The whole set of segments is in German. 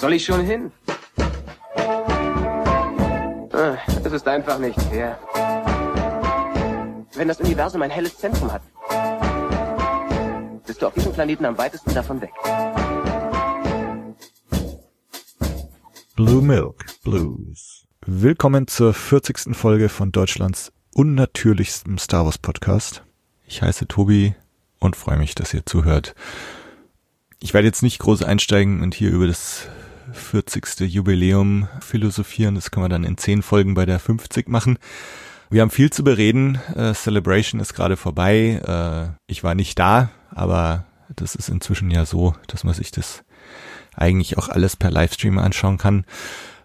soll ich schon hin? Ah, Es ist einfach nicht fair. Wenn das Universum ein helles Zentrum hat, bist du auf diesem Planeten am weitesten davon weg. Blue Milk Blues. Willkommen zur 40. Folge von Deutschlands unnatürlichstem Star Wars Podcast. Ich heiße Tobi und freue mich, dass ihr zuhört. Ich werde jetzt nicht groß einsteigen und hier über das 40. Jubiläum philosophieren. Das können wir dann in 10 Folgen bei der 50 machen. Wir haben viel zu bereden. Äh, Celebration ist gerade vorbei. Äh, ich war nicht da, aber das ist inzwischen ja so, dass man sich das eigentlich auch alles per Livestream anschauen kann.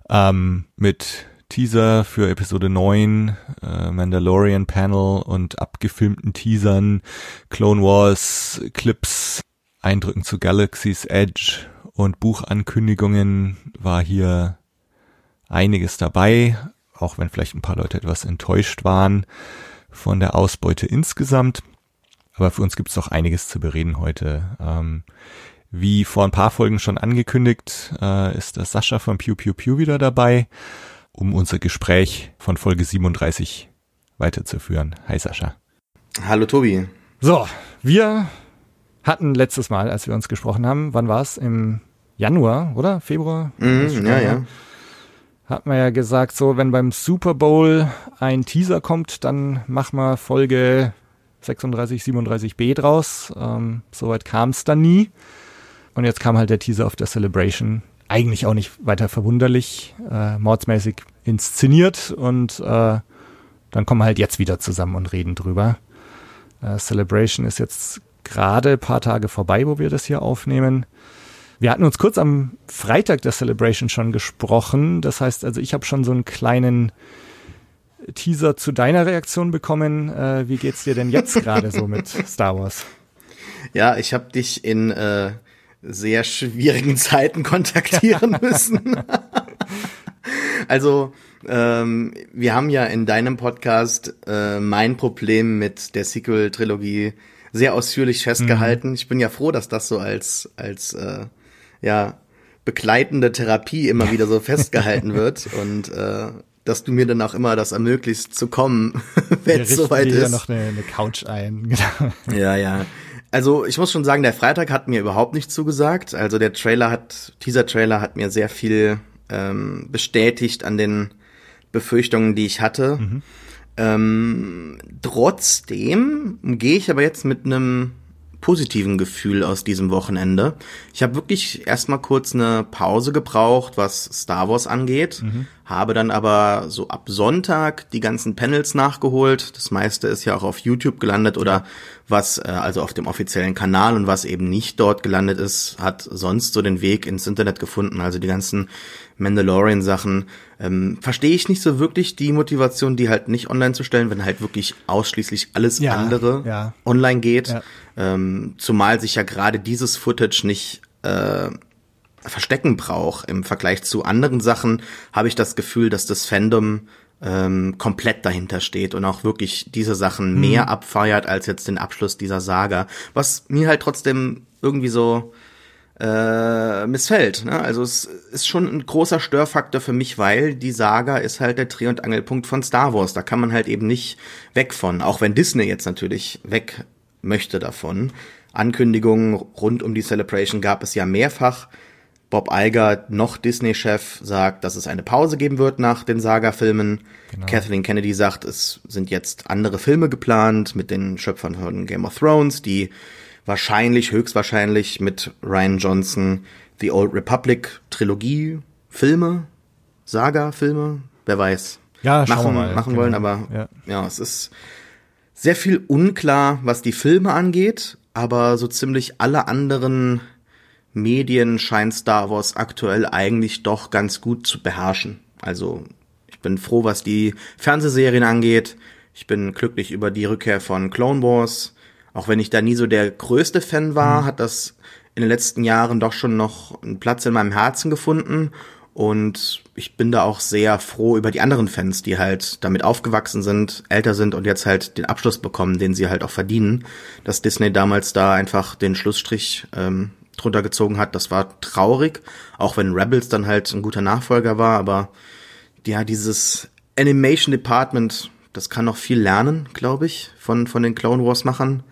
Ähm, mit Teaser für Episode 9, äh, Mandalorian Panel und abgefilmten Teasern, Clone Wars Clips, Eindrücken zu Galaxy's Edge und Buchankündigungen war hier einiges dabei, auch wenn vielleicht ein paar Leute etwas enttäuscht waren von der Ausbeute insgesamt. Aber für uns gibt es auch einiges zu bereden heute. Ähm, wie vor ein paar Folgen schon angekündigt, äh, ist der Sascha von Pew Pew Pew wieder dabei, um unser Gespräch von Folge 37 weiterzuführen. Hi Sascha. Hallo Tobi. So, wir hatten letztes Mal, als wir uns gesprochen haben, wann war es? Im Januar, oder? Februar? Mhm, ja, ja. Hat man ja gesagt, so, wenn beim Super Bowl ein Teaser kommt, dann mach mal Folge 36, 37b draus. Ähm, Soweit kam es dann nie. Und jetzt kam halt der Teaser auf der Celebration. Eigentlich auch nicht weiter verwunderlich, äh, mordsmäßig inszeniert und äh, dann kommen wir halt jetzt wieder zusammen und reden drüber. Äh, Celebration ist jetzt gerade ein paar Tage vorbei, wo wir das hier aufnehmen. Wir hatten uns kurz am Freitag der Celebration schon gesprochen. Das heißt, also ich habe schon so einen kleinen Teaser zu deiner Reaktion bekommen. Äh, wie geht's dir denn jetzt gerade so mit Star Wars? Ja, ich habe dich in äh, sehr schwierigen Zeiten kontaktieren müssen. also ähm, wir haben ja in deinem Podcast äh, mein Problem mit der Sequel-Trilogie sehr ausführlich festgehalten. Ich bin ja froh, dass das so als als äh, ja begleitende Therapie immer wieder so festgehalten wird und äh, dass du mir dann auch immer das ermöglicht zu kommen, wenn es soweit ist. noch eine, eine Couch ein. Genau. Ja, ja. Also ich muss schon sagen, der Freitag hat mir überhaupt nicht zugesagt. Also der Trailer hat, dieser Trailer hat mir sehr viel ähm, bestätigt an den Befürchtungen, die ich hatte. Mhm. Ähm, trotzdem gehe ich aber jetzt mit einem positiven Gefühl aus diesem Wochenende. Ich habe wirklich erstmal kurz eine Pause gebraucht, was Star Wars angeht, habe dann aber so ab Sonntag die ganzen Panels nachgeholt. Das meiste ist ja auch auf YouTube gelandet oder was äh, also auf dem offiziellen Kanal und was eben nicht dort gelandet ist, hat sonst so den Weg ins Internet gefunden. Also die ganzen Mandalorian-Sachen ähm, verstehe ich nicht so wirklich die Motivation, die halt nicht online zu stellen, wenn halt wirklich ausschließlich alles Ja, andere ja. online geht. Ja. Ähm, zumal sich ja gerade dieses Footage nicht äh, verstecken braucht. Im Vergleich zu anderen Sachen habe ich das Gefühl, dass das Fandom ähm, komplett dahinter steht und auch wirklich diese Sachen mehr abfeiert als jetzt den Abschluss dieser Saga. Was mir halt trotzdem irgendwie so äh, missfällt. Ne? Also es ist schon ein großer Störfaktor für mich, weil die Saga ist halt der Dreh- und Angelpunkt von Star Wars. Da kann man halt eben nicht weg von, auch wenn Disney jetzt natürlich weg möchte davon. Ankündigungen rund um die Celebration gab es ja mehrfach. Bob Iger, noch Disney-Chef, sagt, dass es eine Pause geben wird nach den Saga-Filmen. Kathleen Kennedy sagt, es sind jetzt andere Filme geplant mit den Schöpfern von Game of Thrones, die wahrscheinlich, höchstwahrscheinlich mit Ryan Johnson The Old Republic Trilogie Filme, Saga-Filme, wer weiß, Ja, machen, mal. machen Genau. wollen, aber Ja. ja, es ist sehr viel unklar, was die Filme angeht, aber so ziemlich alle anderen Medien scheint Star Wars aktuell eigentlich doch ganz gut zu beherrschen. Also ich bin froh, was die Fernsehserien angeht. Ich bin glücklich über die Rückkehr von Clone Wars. Auch wenn ich da nie so der größte Fan war, hat das in den letzten Jahren doch schon noch einen Platz in meinem Herzen gefunden. Und ich bin da auch sehr froh über die anderen Fans, die halt damit aufgewachsen sind, älter sind und jetzt halt den Abschluss bekommen, den sie halt auch verdienen. Dass Disney damals da einfach den Schlussstrich ähm, drunter gezogen hat. Das war traurig, auch wenn Rebels dann halt ein guter Nachfolger war, aber ja, dieses Animation Department, das kann noch viel lernen, glaube ich, von, von den Clone Wars Machern.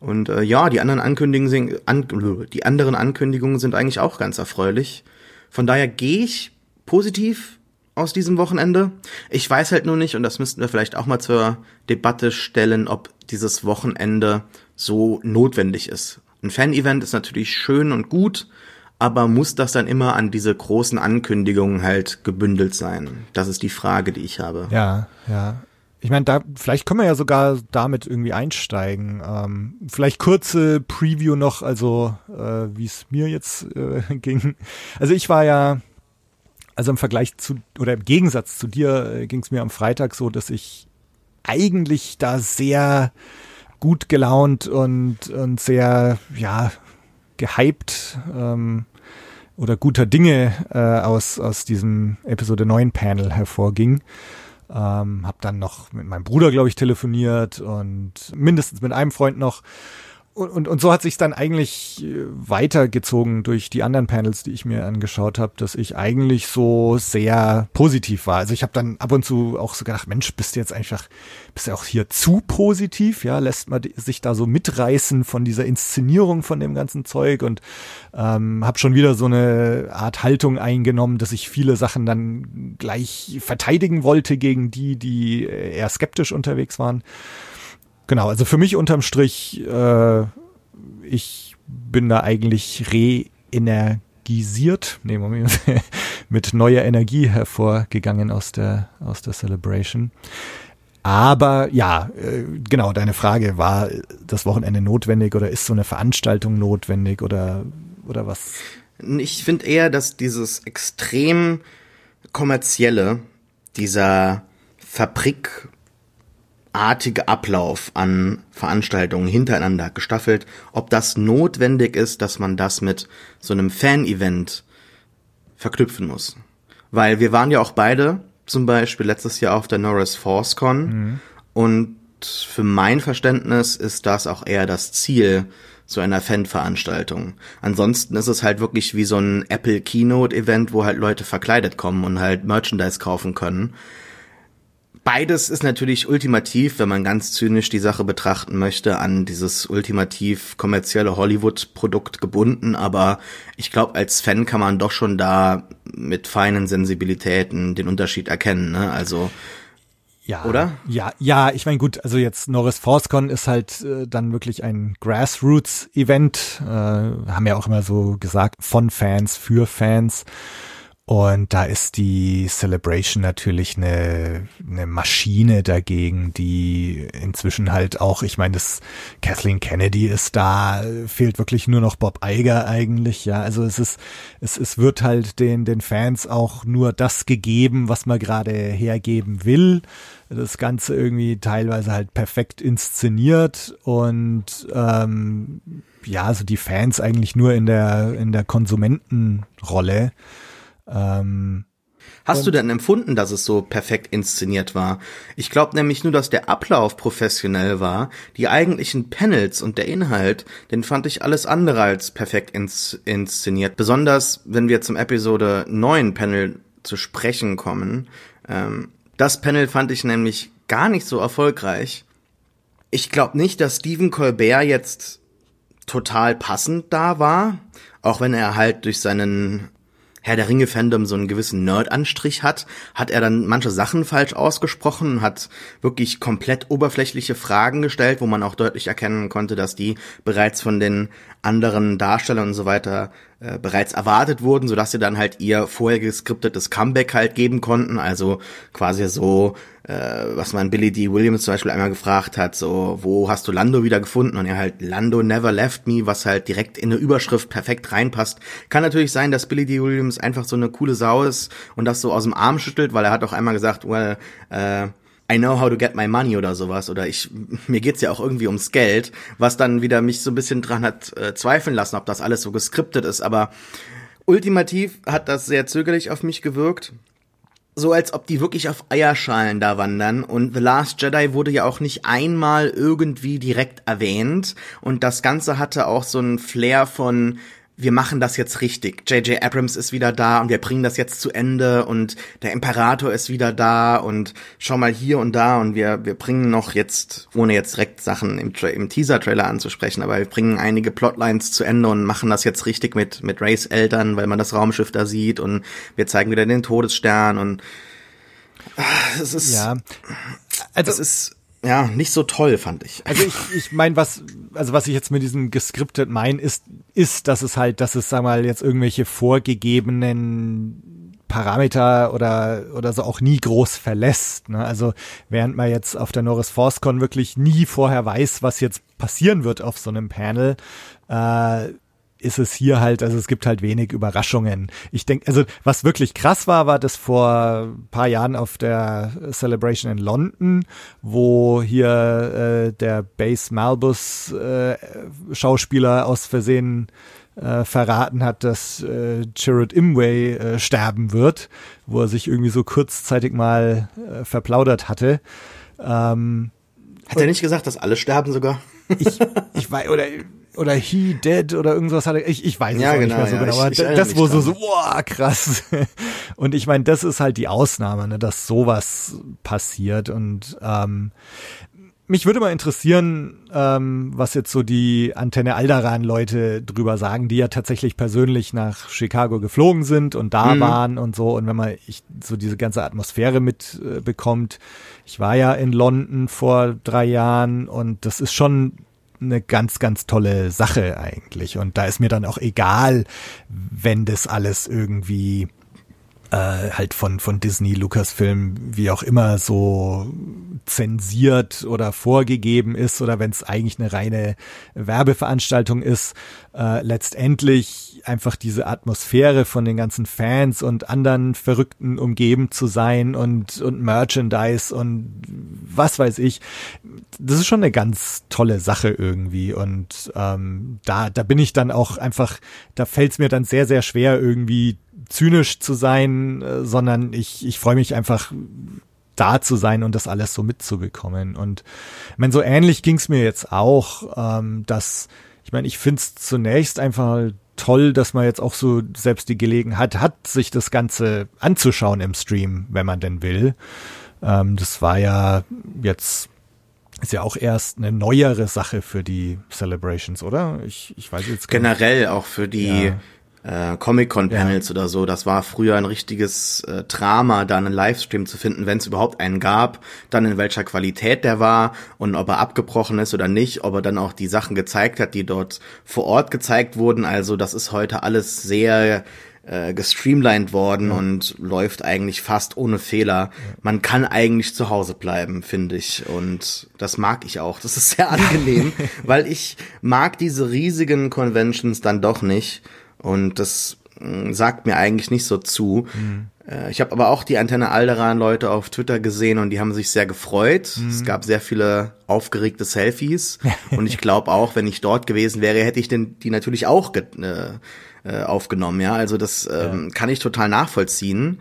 Und äh, ja, die anderen Ankündigungen sind, an, die anderen Ankündigungen sind eigentlich auch ganz erfreulich. Von daher gehe ich positiv aus diesem Wochenende. Ich weiß halt nur nicht, und das müssten wir vielleicht auch mal zur Debatte stellen, ob dieses Wochenende so notwendig ist. Ein Fan-Event ist natürlich schön und gut, aber muss das dann immer an diese großen Ankündigungen halt gebündelt sein? Das ist die Frage, die ich habe. Ja, ja. Ich meine, da vielleicht können wir ja sogar damit irgendwie einsteigen. Ähm, vielleicht kurze Preview noch, also äh, wie es mir jetzt äh, ging. Also ich war ja, also im Vergleich zu oder im Gegensatz zu dir äh, ging es mir am Freitag so, dass ich eigentlich da sehr gut gelaunt und und sehr ja gehypt ähm, oder guter Dinge äh, aus aus diesem Episode 9 Panel hervorging. Ähm, hab dann noch mit meinem Bruder, glaube ich, telefoniert und mindestens mit einem Freund noch und, und, und so hat sich dann eigentlich äh, weitergezogen durch die anderen Panels, die ich mir angeschaut habe, dass ich eigentlich so sehr positiv war. Also ich habe dann ab und zu auch so gedacht, Mensch, bist du jetzt einfach, bist du auch hier zu positiv? Ja, lässt man sich da so mitreißen von dieser Inszenierung von dem ganzen Zeug und ähm, habe schon wieder so eine Art Haltung eingenommen, dass ich viele Sachen dann gleich verteidigen wollte gegen die, die eher skeptisch unterwegs waren. Genau, also für mich unterm Strich, äh, ich bin da eigentlich reenergisiert, nee, Moment, mit neuer Energie hervorgegangen aus der, aus der Celebration. Aber ja, äh, genau, deine Frage, war das Wochenende notwendig oder ist so eine Veranstaltung notwendig oder, oder was? Ich finde eher, dass dieses extrem kommerzielle, dieser Fabrik artige Ablauf an Veranstaltungen hintereinander gestaffelt, ob das notwendig ist, dass man das mit so einem Fan-Event verknüpfen muss. Weil wir waren ja auch beide zum Beispiel letztes Jahr auf der Norris Force Con mhm. und für mein Verständnis ist das auch eher das Ziel so einer Fan-Veranstaltung. Ansonsten ist es halt wirklich wie so ein Apple Keynote-Event, wo halt Leute verkleidet kommen und halt Merchandise kaufen können. Beides ist natürlich ultimativ, wenn man ganz zynisch die Sache betrachten möchte, an dieses ultimativ kommerzielle Hollywood-Produkt gebunden. Aber ich glaube, als Fan kann man doch schon da mit feinen Sensibilitäten den Unterschied erkennen. Ne? Also ja, oder? Ja, ja, ich meine gut, also jetzt Norris ForceCon ist halt äh, dann wirklich ein Grassroots-Event, äh, haben ja auch immer so gesagt, von Fans für Fans. Und da ist die Celebration natürlich eine, eine Maschine dagegen, die inzwischen halt auch, ich meine, das Kathleen Kennedy ist da, fehlt wirklich nur noch Bob Iger eigentlich, ja. Also es ist, es, es wird halt den, den Fans auch nur das gegeben, was man gerade hergeben will. Das Ganze irgendwie teilweise halt perfekt inszeniert und ähm, ja, also die Fans eigentlich nur in der, in der Konsumentenrolle. Ähm, Hast du denn empfunden, dass es so perfekt inszeniert war? Ich glaube nämlich nur, dass der Ablauf professionell war. Die eigentlichen Panels und der Inhalt, den fand ich alles andere als perfekt ins inszeniert. Besonders, wenn wir zum Episode 9 Panel zu sprechen kommen. Ähm, das Panel fand ich nämlich gar nicht so erfolgreich. Ich glaube nicht, dass Stephen Colbert jetzt total passend da war, auch wenn er halt durch seinen Herr der Ringe-Fandom so einen gewissen Nerd-Anstrich hat, hat er dann manche Sachen falsch ausgesprochen, hat wirklich komplett oberflächliche Fragen gestellt, wo man auch deutlich erkennen konnte, dass die bereits von den anderen Darstellern und so weiter äh, bereits erwartet wurden, sodass sie dann halt ihr vorher geskriptetes Comeback halt geben konnten. Also quasi so, äh, was man Billy D. Williams zum Beispiel einmal gefragt hat, so, wo hast du Lando wieder gefunden? Und er halt, Lando never left me, was halt direkt in eine Überschrift perfekt reinpasst. Kann natürlich sein, dass Billy D. Williams einfach so eine coole Sau ist und das so aus dem Arm schüttelt, weil er hat auch einmal gesagt, well, äh, I know how to get my money oder sowas oder ich mir geht's ja auch irgendwie ums Geld, was dann wieder mich so ein bisschen dran hat äh, zweifeln lassen, ob das alles so geskriptet ist, aber ultimativ hat das sehr zögerlich auf mich gewirkt. so, als ob die wirklich auf Eierschalen da wandern. Und The Last Jedi wurde ja auch nicht einmal irgendwie direkt erwähnt. Und das Ganze hatte auch so einen Flair von, wir machen das jetzt richtig. J.J. Abrams ist wieder da und wir bringen das jetzt zu Ende und der Imperator ist wieder da und schau mal hier und da und wir, wir bringen noch jetzt, ohne jetzt direkt Sachen im, im Teaser-Trailer anzusprechen, aber wir bringen einige Plotlines zu Ende und machen das jetzt richtig mit, mit Rays Eltern, weil man das Raumschiff da sieht und wir zeigen wieder den Todesstern und ach, es ist, ja. also, es ist, ja, nicht so toll, fand ich. Also ich, ich meine, was, also was ich jetzt mit diesem gescriptet meine, ist, ist, dass es halt, dass es, sag mal, jetzt irgendwelche vorgegebenen Parameter oder, oder so auch nie groß verlässt. Ne? Also während man jetzt auf der Norris ForceCon wirklich nie vorher weiß, was jetzt passieren wird auf so einem Panel, äh, ist es hier halt, also es gibt halt wenig Überraschungen. Ich denke, also was wirklich krass war, war das vor ein paar Jahren auf der Celebration in London, wo hier äh, der Base Malbus äh, Schauspieler aus Versehen äh, verraten hat, dass äh, Jared Imway äh, sterben wird, wo er sich irgendwie so kurzzeitig mal äh, verplaudert hatte. Ähm, hat er nicht gesagt, dass alle sterben sogar? ich, ich weiß, oder oder He Dead oder irgendwas hat er, ich, ich weiß es ja, auch genau, nicht mehr so ja, genau. Ich, ich das wo so, so, wow, krass. Und ich meine, das ist halt die Ausnahme, ne, dass sowas passiert. Und ähm, mich würde mal interessieren, ähm, was jetzt so die Antenne Alderan-Leute drüber sagen, die ja tatsächlich persönlich nach Chicago geflogen sind und da mhm. waren und so. Und wenn man ich, so diese ganze Atmosphäre mitbekommt, äh, ich war ja in London vor drei Jahren und das ist schon eine ganz, ganz tolle Sache eigentlich. Und da ist mir dann auch egal, wenn das alles irgendwie äh, halt von, von Disney, Lucasfilm, wie auch immer so zensiert oder vorgegeben ist oder wenn es eigentlich eine reine Werbeveranstaltung ist, äh, letztendlich einfach diese Atmosphäre von den ganzen Fans und anderen Verrückten umgeben zu sein und, und Merchandise und was weiß ich. Das ist schon eine ganz tolle Sache irgendwie und ähm, da, da bin ich dann auch einfach, da fällt es mir dann sehr, sehr schwer irgendwie zynisch zu sein, äh, sondern ich, ich freue mich einfach da zu sein und das alles so mitzubekommen. Und ich meine, so ähnlich ging es mir jetzt auch, ähm, dass, ich meine, ich finde es zunächst einfach toll, dass man jetzt auch so selbst die Gelegenheit hat, sich das Ganze anzuschauen im Stream, wenn man denn will. Ähm, das war ja jetzt ist ja auch erst eine neuere Sache für die Celebrations, oder? Ich, ich weiß jetzt gar Generell nicht. auch für die ja äh, Comic-Con-Panels ja. oder so. Das war früher ein richtiges äh, Drama, da einen Livestream zu finden, wenn es überhaupt einen gab, dann in welcher Qualität der war und ob er abgebrochen ist oder nicht, ob er dann auch die Sachen gezeigt hat, die dort vor Ort gezeigt wurden. Also das ist heute alles sehr äh, gestreamlined worden ja. und läuft eigentlich fast ohne Fehler. Man kann eigentlich zu Hause bleiben, finde ich. Und das mag ich auch. Das ist sehr angenehm, weil ich mag diese riesigen Conventions dann doch nicht. Und das mm, sagt mir eigentlich nicht so zu. Mhm. Ich habe aber auch die Antenne Alderan-Leute auf Twitter gesehen und die haben sich sehr gefreut. Mhm. Es gab sehr viele aufgeregte Selfies. und ich glaube auch, wenn ich dort gewesen wäre, hätte ich den, die natürlich auch äh, äh, aufgenommen. Ja, also das ähm, ja. kann ich total nachvollziehen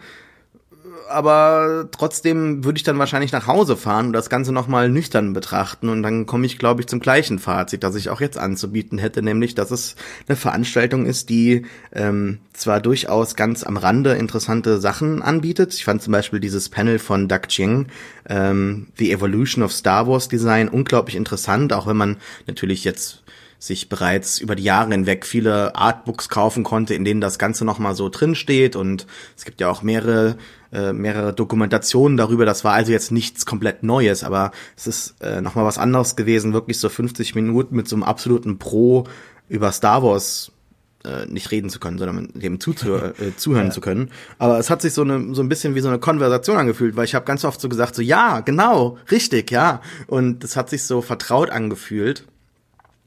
aber trotzdem würde ich dann wahrscheinlich nach Hause fahren und das Ganze nochmal nüchtern betrachten und dann komme ich, glaube ich, zum gleichen Fazit, das ich auch jetzt anzubieten hätte, nämlich, dass es eine Veranstaltung ist, die ähm, zwar durchaus ganz am Rande interessante Sachen anbietet. Ich fand zum Beispiel dieses Panel von Doug Ching, ähm, The Evolution of Star Wars Design, unglaublich interessant, auch wenn man natürlich jetzt sich bereits über die Jahre hinweg viele Artbooks kaufen konnte, in denen das Ganze nochmal so drin steht und es gibt ja auch mehrere äh, mehrere Dokumentationen darüber. Das war also jetzt nichts komplett Neues, aber es ist äh, nochmal was anderes gewesen, wirklich so 50 Minuten mit so einem absoluten Pro über Star Wars äh, nicht reden zu können, sondern dem zuzuh äh, zuhören ja. zu können. Aber es hat sich so, eine, so ein bisschen wie so eine Konversation angefühlt, weil ich habe ganz oft so gesagt, so ja, genau, richtig, ja. Und es hat sich so vertraut angefühlt.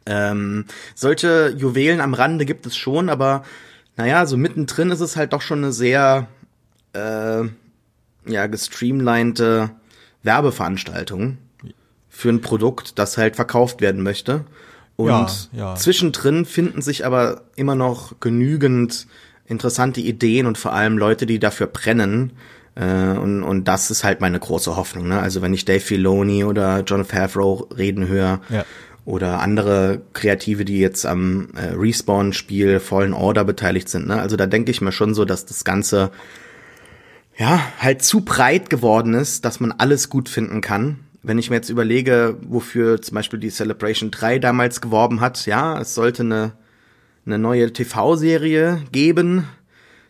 Ähm, solche Juwelen am Rande gibt es schon, aber naja, so mittendrin ist es halt doch schon eine sehr äh, ja, gestreamlinete Werbeveranstaltung für ein Produkt, das halt verkauft werden möchte. Und ja, ja. zwischendrin finden sich aber immer noch genügend interessante Ideen und vor allem Leute, die dafür brennen, Äh, und, und das ist halt meine große Hoffnung. Ne? Also wenn ich Dave Filoni oder John Favreau reden höre Ja. Oder andere Kreative, die jetzt am äh, Respawn-Spiel Fallen Order beteiligt sind. Ne? Also da denke ich mir schon so, dass das Ganze ja halt zu breit geworden ist, dass man alles gut finden kann. Wenn ich mir jetzt überlege, wofür zum Beispiel die Celebration 3 damals geworben hat, ja, es sollte eine, eine neue TV-Serie geben,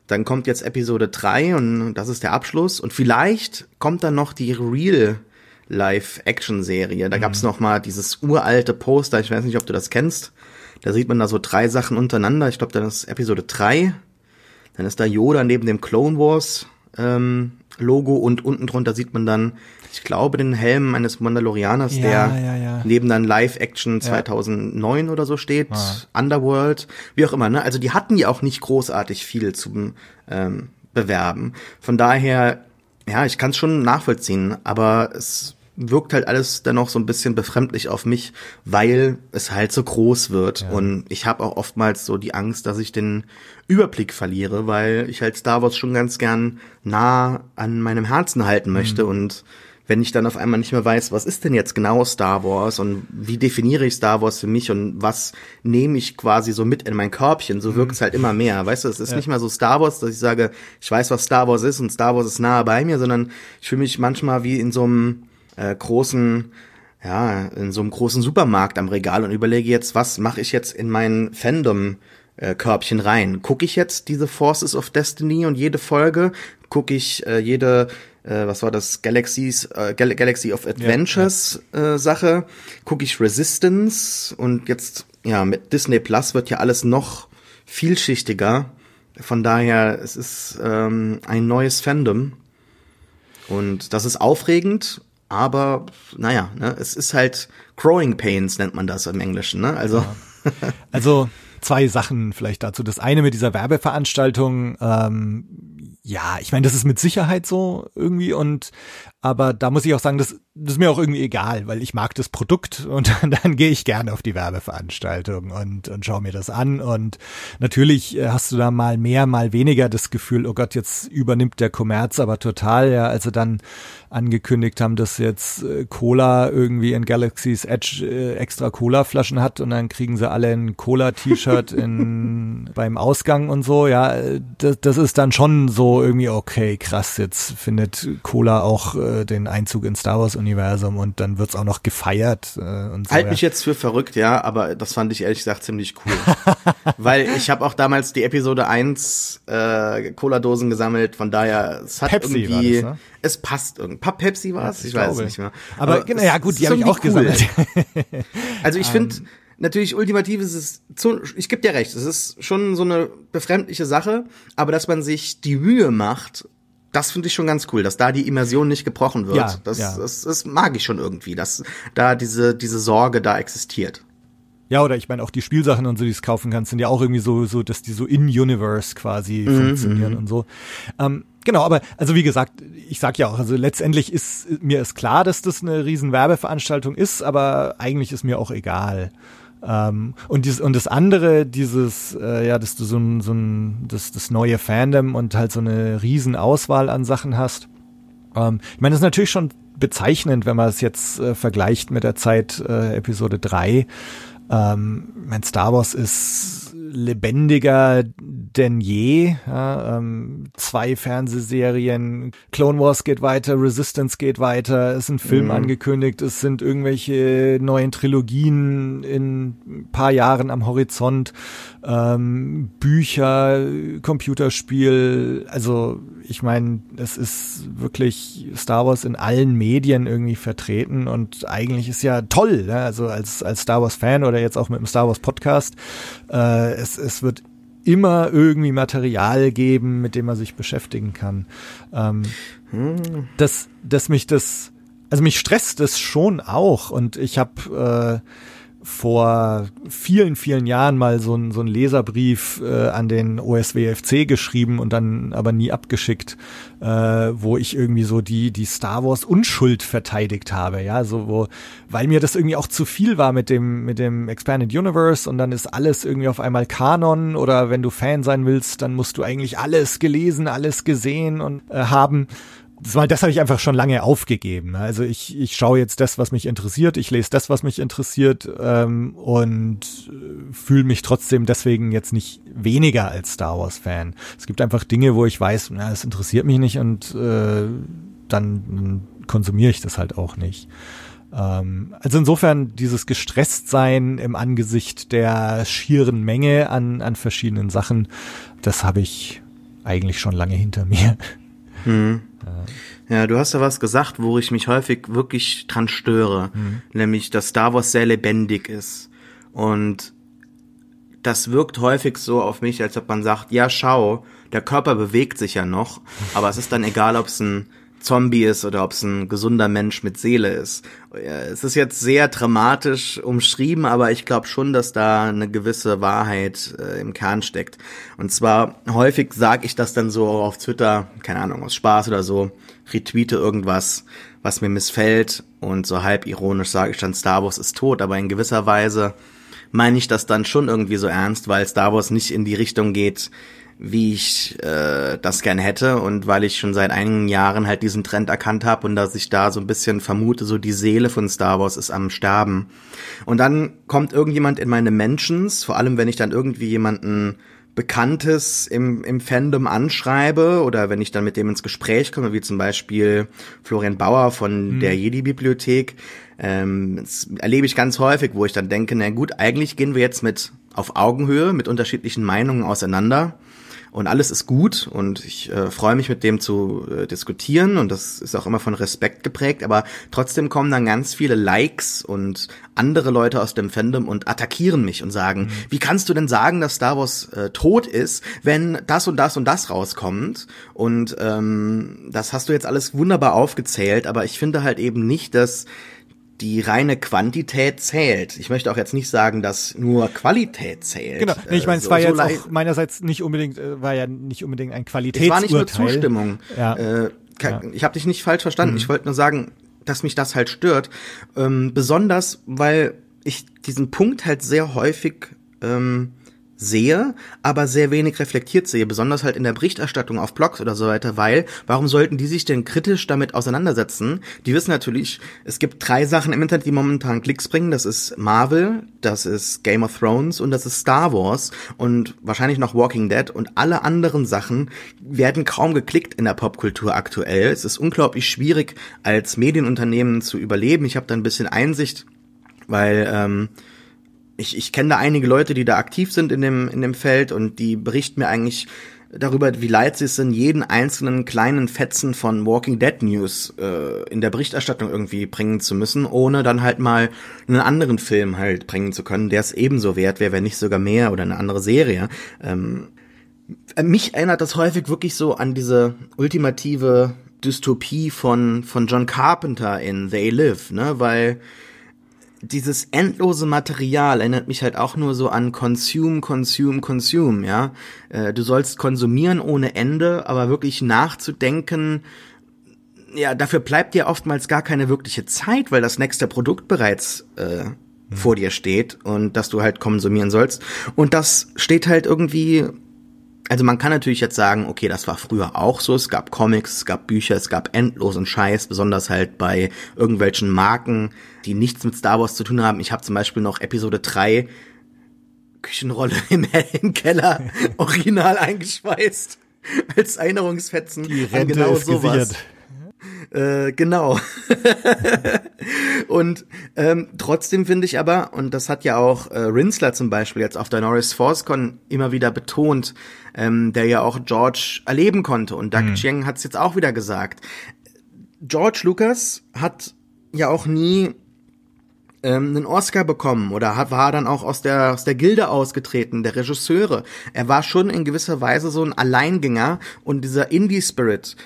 dann kommt jetzt Episode 3 und das ist der Abschluss. Und vielleicht kommt dann noch die Real Live-Action-Serie. Da gab's noch mal dieses uralte Poster, ich weiß nicht, ob du das kennst. Da sieht man da so drei Sachen untereinander. Ich glaube, dann ist Episode 3. Dann ist da Yoda neben dem Clone Wars ähm, Logo und unten drunter sieht man dann, ich glaube, den Helm eines Mandalorianers, Ja, der ja, ja. neben dann Live-Action 2009 oder so steht, Underworld, wie auch immer. Ne? Also die hatten ja auch nicht großartig viel zum ähm, Bewerben. Von daher, ja, ich kann es schon nachvollziehen, aber es wirkt halt alles dennoch so ein bisschen befremdlich auf mich, weil es halt so groß wird. Und ich habe auch oftmals so die Angst, dass ich den Überblick verliere, weil ich halt Star Wars schon ganz gern nah an meinem Herzen halten möchte. Und wenn ich dann auf einmal nicht mehr weiß, was ist denn jetzt genau Star Wars und wie definiere ich Star Wars für mich und was nehme ich quasi so mit in mein Körbchen, so wirkt es halt immer mehr. Weißt du, es ist nicht mehr so Star Wars, dass ich sage, ich weiß, was Star Wars ist und Star Wars ist nahe bei mir, sondern ich fühle mich manchmal wie in so einem äh, großen, ja, in so einem großen Supermarkt am Regal und überlege jetzt, was mache ich jetzt in mein Fandom äh, Körbchen rein? Gucke ich jetzt diese Forces of Destiny und jede Folge? Gucke ich äh, jede, äh, was war das, Galaxies, äh, Gal Galaxy of Adventures äh, Sache? Gucke ich Resistance? Und jetzt, ja, mit Disney Plus wird ja alles noch vielschichtiger. Von daher, es ist ähm, ein neues Fandom. Und das ist aufregend, aber naja, ne, es ist halt Growing Pains nennt man das im Englischen, ne? Also Also zwei Sachen vielleicht dazu. Das eine mit dieser Werbeveranstaltung, ähm, ja, ich meine, das ist mit Sicherheit so irgendwie und aber da muss ich auch sagen, das, das ist mir auch irgendwie egal, weil ich mag das Produkt und dann, dann gehe ich gerne auf die Werbeveranstaltung und, und schaue mir das an. Und natürlich äh, hast du da mal mehr, mal weniger das Gefühl, oh Gott, jetzt übernimmt der Kommerz aber total, ja, also dann angekündigt haben, dass jetzt äh, Cola irgendwie in Galaxy's Edge äh, extra Cola-Flaschen hat und dann kriegen sie alle ein Cola-T-Shirt beim Ausgang und so. Ja, das, das ist dann schon so irgendwie okay, krass. Jetzt findet Cola auch äh, den Einzug ins Star Wars-Universum und dann wird's auch noch gefeiert äh, und so. halt ja. mich jetzt für verrückt, ja, aber das fand ich ehrlich gesagt ziemlich cool. Weil ich habe auch damals die Episode 1 äh, Cola-Dosen gesammelt, von daher es hat Pepsi irgendwie das, ne? es passt irgendwie. Pa Pepsi war es? ich, weiß es nicht mehr. Aber, genau, es ja gut, die habe ich auch cool. gesammelt. Also ich finde, Ähm. natürlich ultimativ ist es, zu, ich gebe dir recht, es ist schon so eine befremdliche Sache, aber dass man sich die Mühe macht, das finde ich schon ganz cool, dass da die Immersion nicht gebrochen wird. Ja, das, ja. Das, das mag ich schon irgendwie, dass da diese, diese Sorge da existiert. Ja, oder ich meine auch die Spielsachen und so, die du kaufen kannst, sind ja auch irgendwie so, so, dass die so in Universe quasi Mhm, funktionieren und so. Ähm, genau, aber also wie gesagt, ich sag ja auch, also letztendlich ist mir ist klar, dass das eine riesen Werbeveranstaltung ist, aber eigentlich ist mir auch egal. Ähm, und, dieses, und das andere, dieses, äh, ja, dass du so ein, so ein das, das neue Fandom und halt so eine riesen Auswahl an Sachen hast. Ähm, ich meine, das ist natürlich schon bezeichnend, wenn man es jetzt äh, vergleicht mit der Zeit äh, Episode 3. Ähm, mein Star Wars ist lebendiger denn je. Ja, ähm, zwei Fernsehserien, Clone Wars geht weiter, Resistance geht weiter, es sind Filme angekündigt, es sind irgendwelche neuen Trilogien in ein paar Jahren am Horizont, ähm, Bücher, Computerspiel, also ich meine, es ist wirklich Star Wars in allen Medien irgendwie vertreten und eigentlich ist ja toll, ne? also als, als Star Wars Fan oder jetzt auch mit dem Star Wars Podcast, äh, es, es wird immer irgendwie Material geben, mit dem man sich beschäftigen kann. Ähm, dass, dass mich das, also mich stresst das schon auch und ich habe vor vielen, vielen Jahren mal so ein so ein Leserbrief äh, an den OSWFC geschrieben und dann aber nie abgeschickt, äh, wo ich irgendwie so die, die Star Wars Unschuld verteidigt habe, ja, so wo, weil mir das irgendwie auch zu viel war mit dem, mit dem Expanded Universe und dann ist alles irgendwie auf einmal Kanon oder wenn du Fan sein willst, dann musst du eigentlich alles gelesen, alles gesehen und äh, haben weil das habe ich einfach schon lange aufgegeben. Also ich, ich schaue jetzt das, was mich interessiert, ich lese das, was mich interessiert ähm, und äh, fühle mich trotzdem deswegen jetzt nicht weniger als Star Wars-Fan. Es gibt einfach Dinge, wo ich weiß, na, das interessiert mich nicht und äh, dann konsumiere ich das halt auch nicht. Ähm, also insofern dieses Gestresstsein im Angesicht der schieren Menge an, an verschiedenen Sachen, das habe ich eigentlich schon lange hinter mir. Hm. Ja, du hast ja was gesagt, wo ich mich häufig wirklich dran störe, mhm. nämlich, dass Star Wars sehr lebendig ist. Und das wirkt häufig so auf mich, als ob man sagt, ja, schau, der Körper bewegt sich ja noch, aber es ist dann egal, ob es ein Zombie ist oder ob es ein gesunder Mensch mit Seele ist. Es ist jetzt sehr dramatisch umschrieben, aber ich glaube schon, dass da eine gewisse Wahrheit äh, im Kern steckt. Und zwar häufig sage ich das dann so auf Twitter, keine Ahnung, aus Spaß oder so, retweete irgendwas, was mir missfällt und so halb ironisch sage ich dann, Star Wars ist tot, aber in gewisser Weise meine ich das dann schon irgendwie so ernst, weil Star Wars nicht in die Richtung geht, wie ich äh, das gern hätte und weil ich schon seit einigen Jahren halt diesen Trend erkannt habe und dass ich da so ein bisschen vermute, so die Seele von Star Wars ist am Sterben. Und dann kommt irgendjemand in meine Mentions, vor allem wenn ich dann irgendwie jemanden Bekanntes im, im Fandom anschreibe oder wenn ich dann mit dem ins Gespräch komme, wie zum Beispiel Florian Bauer von mhm. der Jedi-Bibliothek, ähm, das erlebe ich ganz häufig, wo ich dann denke, na gut, eigentlich gehen wir jetzt mit auf Augenhöhe mit unterschiedlichen Meinungen auseinander und alles ist gut und ich äh, freue mich mit dem zu äh, diskutieren. Und das ist auch immer von Respekt geprägt, aber trotzdem kommen dann ganz viele Likes und andere Leute aus dem Fandom und attackieren mich und sagen, mhm. wie kannst du denn sagen, dass Star Wars äh, tot ist, wenn das und das und das rauskommt? Und ähm, das hast du jetzt alles wunderbar aufgezählt, aber ich finde halt eben nicht, dass die reine Quantität zählt. Ich möchte auch jetzt nicht sagen, dass nur Qualität zählt. Genau, nee, ich meine, es so, war so jetzt auch meinerseits nicht unbedingt, äh, war ja nicht unbedingt ein Qualitätsurteil. Es war nicht nur Zustimmung. Ja. Äh. Ich habe dich nicht falsch verstanden. Mhm. Ich wollte nur sagen, dass mich das halt stört. Ähm, besonders, weil ich diesen Punkt halt sehr häufig ähm, sehe, aber sehr wenig reflektiert sehe, besonders halt in der Berichterstattung auf Blogs oder so weiter, weil warum sollten die sich denn kritisch damit auseinandersetzen? Die wissen natürlich, es gibt drei Sachen im Internet, die momentan Klicks bringen. Das ist Marvel, das ist Game of Thrones und das ist Star Wars und wahrscheinlich noch Walking Dead und alle anderen Sachen werden kaum geklickt in der Popkultur aktuell. Es ist unglaublich schwierig, als Medienunternehmen zu überleben. Ich habe da ein bisschen Einsicht, weil ähm, ich, ich kenne da einige Leute, die da aktiv sind in dem, in dem Feld und die berichten mir eigentlich darüber, wie leid sie es sind, jeden einzelnen kleinen Fetzen von Walking Dead News äh, in der Berichterstattung irgendwie bringen zu müssen, ohne dann halt mal einen anderen Film halt bringen zu können, der es ebenso wert wäre, wenn nicht sogar mehr oder eine andere Serie. Ähm, mich erinnert das häufig wirklich so an diese ultimative Dystopie von, von John Carpenter in They Live, ne, weil dieses endlose Material erinnert mich halt auch nur so an Consume, Consume, Consume, ja. Äh, du sollst konsumieren ohne Ende, aber wirklich nachzudenken, ja, dafür bleibt dir oftmals gar keine wirkliche Zeit, weil das nächste Produkt bereits äh, mhm. vor dir steht und dass du halt konsumieren sollst. Und das steht halt irgendwie also man kann natürlich jetzt sagen, okay, das war früher auch so. Es gab Comics, es gab Bücher, es gab endlosen Scheiß, besonders halt bei irgendwelchen Marken, die nichts mit Star Wars zu tun haben. Ich habe zum Beispiel noch Episode 3 Küchenrolle im Keller original eingeschweißt als Erinnerungsfetzen. Die Rente genau ist sowas. Gesichert. Äh, genau. und ähm, trotzdem finde ich aber, und das hat ja auch äh, Rinsler zum Beispiel jetzt auf der Norris ForceCon immer wieder betont, ähm, der ja auch George erleben konnte. Und Doug mhm. Chiang hat es jetzt auch wieder gesagt. George Lucas hat ja auch nie ähm, einen Oscar bekommen oder hat, war dann auch aus der, aus der Gilde ausgetreten, der Regisseure. Er war schon in gewisser Weise so ein Alleingänger und dieser Indie-Spirit,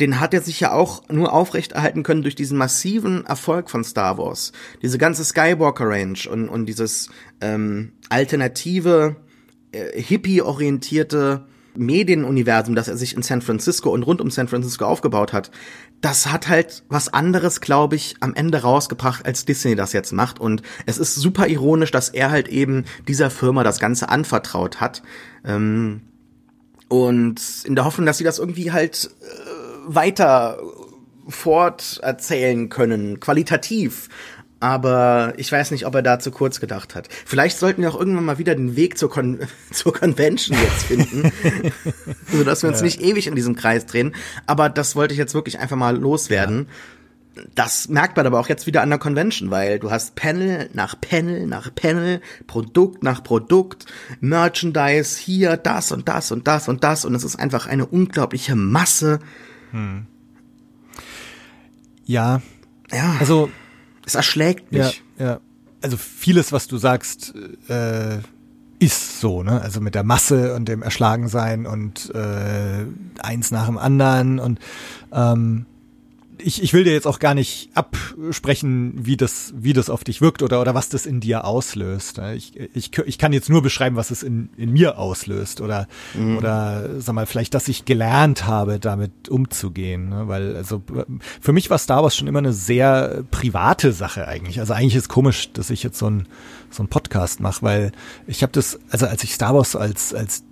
den hat er sich ja auch nur aufrechterhalten können durch diesen massiven Erfolg von Star Wars. Diese ganze Skywalker Range und, und dieses ähm, alternative, äh, hippie-orientierte Medienuniversum, das er sich in San Francisco und rund um San Francisco aufgebaut hat, das hat halt was anderes, glaube ich, am Ende rausgebracht, als Disney das jetzt macht. Und es ist super ironisch, dass er halt eben dieser Firma das Ganze anvertraut hat. Ähm, und in der Hoffnung, dass sie das irgendwie halt äh, weiter forterzählen können, qualitativ aber ich weiß nicht, ob er da zu kurz gedacht hat. Vielleicht sollten wir auch irgendwann mal wieder den Weg zur, Con zur Convention jetzt finden, sodass wir uns ja. nicht ewig in diesem Kreis drehen. Aber das wollte ich jetzt wirklich einfach mal loswerden. Ja. Das merkt man aber auch jetzt wieder an der Convention, weil du hast Panel nach Panel nach Panel, Produkt nach Produkt, Merchandise, hier das und das und das und das und es ist einfach eine unglaubliche Masse. Hm. Ja. Ja. Also es erschlägt mich. Ja, ja. Also vieles, was du sagst, äh, ist so, ne? Also mit der Masse und dem Erschlagensein und äh, eins nach dem anderen und ähm, ich, ich will dir jetzt auch gar nicht absprechen, wie das, wie das auf dich wirkt oder, oder was das in dir auslöst. Ich, ich, ich kann jetzt nur beschreiben, was es in, in mir auslöst oder, mhm. oder sag mal, vielleicht, dass ich gelernt habe, damit umzugehen. Ne? Weil, also für mich war Star Wars schon immer eine sehr private Sache eigentlich. Also eigentlich ist komisch, dass ich jetzt so ein so ein Podcast mache, weil ich habe das, also als ich Star Wars als, als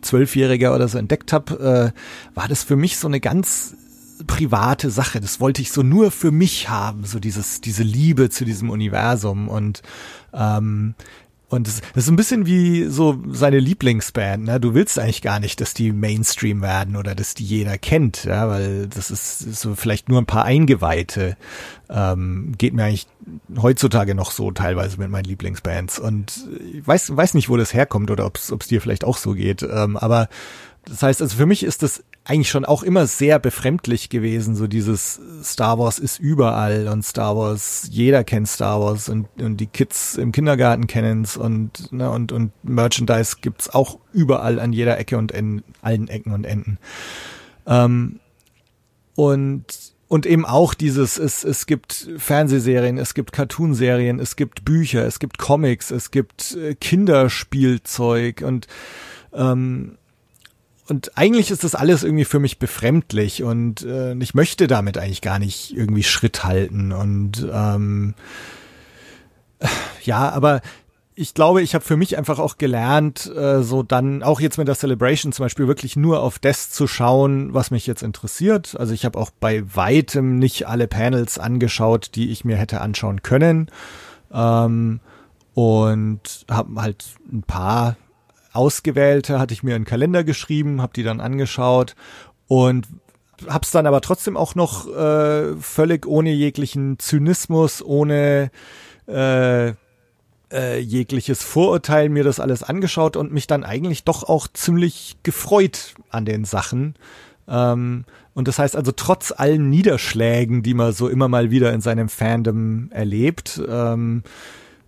Zwölfjähriger oder so entdeckt habe, äh, war das für mich so eine ganz private Sache. Das wollte ich so nur für mich haben, so dieses, diese Liebe zu diesem Universum und ähm, und das, das ist ein bisschen wie so seine Lieblingsband, ne? Du willst eigentlich gar nicht, dass die Mainstream werden oder dass die jeder kennt, ja, weil das ist so vielleicht nur ein paar Eingeweihte. Ähm, geht mir eigentlich heutzutage noch so teilweise mit meinen Lieblingsbands. Und ich weiß, weiß nicht, wo das herkommt oder ob es dir vielleicht auch so geht. Ähm, aber das heißt, also für mich ist das eigentlich schon auch immer sehr befremdlich gewesen, so dieses Star Wars ist überall und Star Wars, jeder kennt Star Wars und, und die Kids im Kindergarten kennen's und, ne, und, und Merchandise gibt's auch überall an jeder Ecke und in allen Ecken und Enden. Ähm, und und eben auch dieses, es, es gibt Fernsehserien, es gibt Cartoonserien, es gibt Bücher, es gibt Comics, es gibt äh, Kinderspielzeug und ähm, und eigentlich ist das alles irgendwie für mich befremdlich und äh, ich möchte damit eigentlich gar nicht irgendwie Schritt halten und ähm, ja, aber ich glaube, ich habe für mich einfach auch gelernt, äh, so dann auch jetzt mit der Celebration zum Beispiel wirklich nur auf das zu schauen, was mich jetzt interessiert. Also ich habe auch bei weitem nicht alle Panels angeschaut, die ich mir hätte anschauen können. Ähm, und habe halt ein paar ausgewählte hatte ich mir einen Kalender geschrieben, habe die dann angeschaut und hab's dann aber trotzdem auch noch äh, völlig ohne jeglichen Zynismus, ohne äh, äh, jegliches Vorurteil mir das alles angeschaut und mich dann eigentlich doch auch ziemlich gefreut an den Sachen. Ähm, und das heißt also, trotz allen Niederschlägen, die man so immer mal wieder in seinem Fandom erlebt, ähm,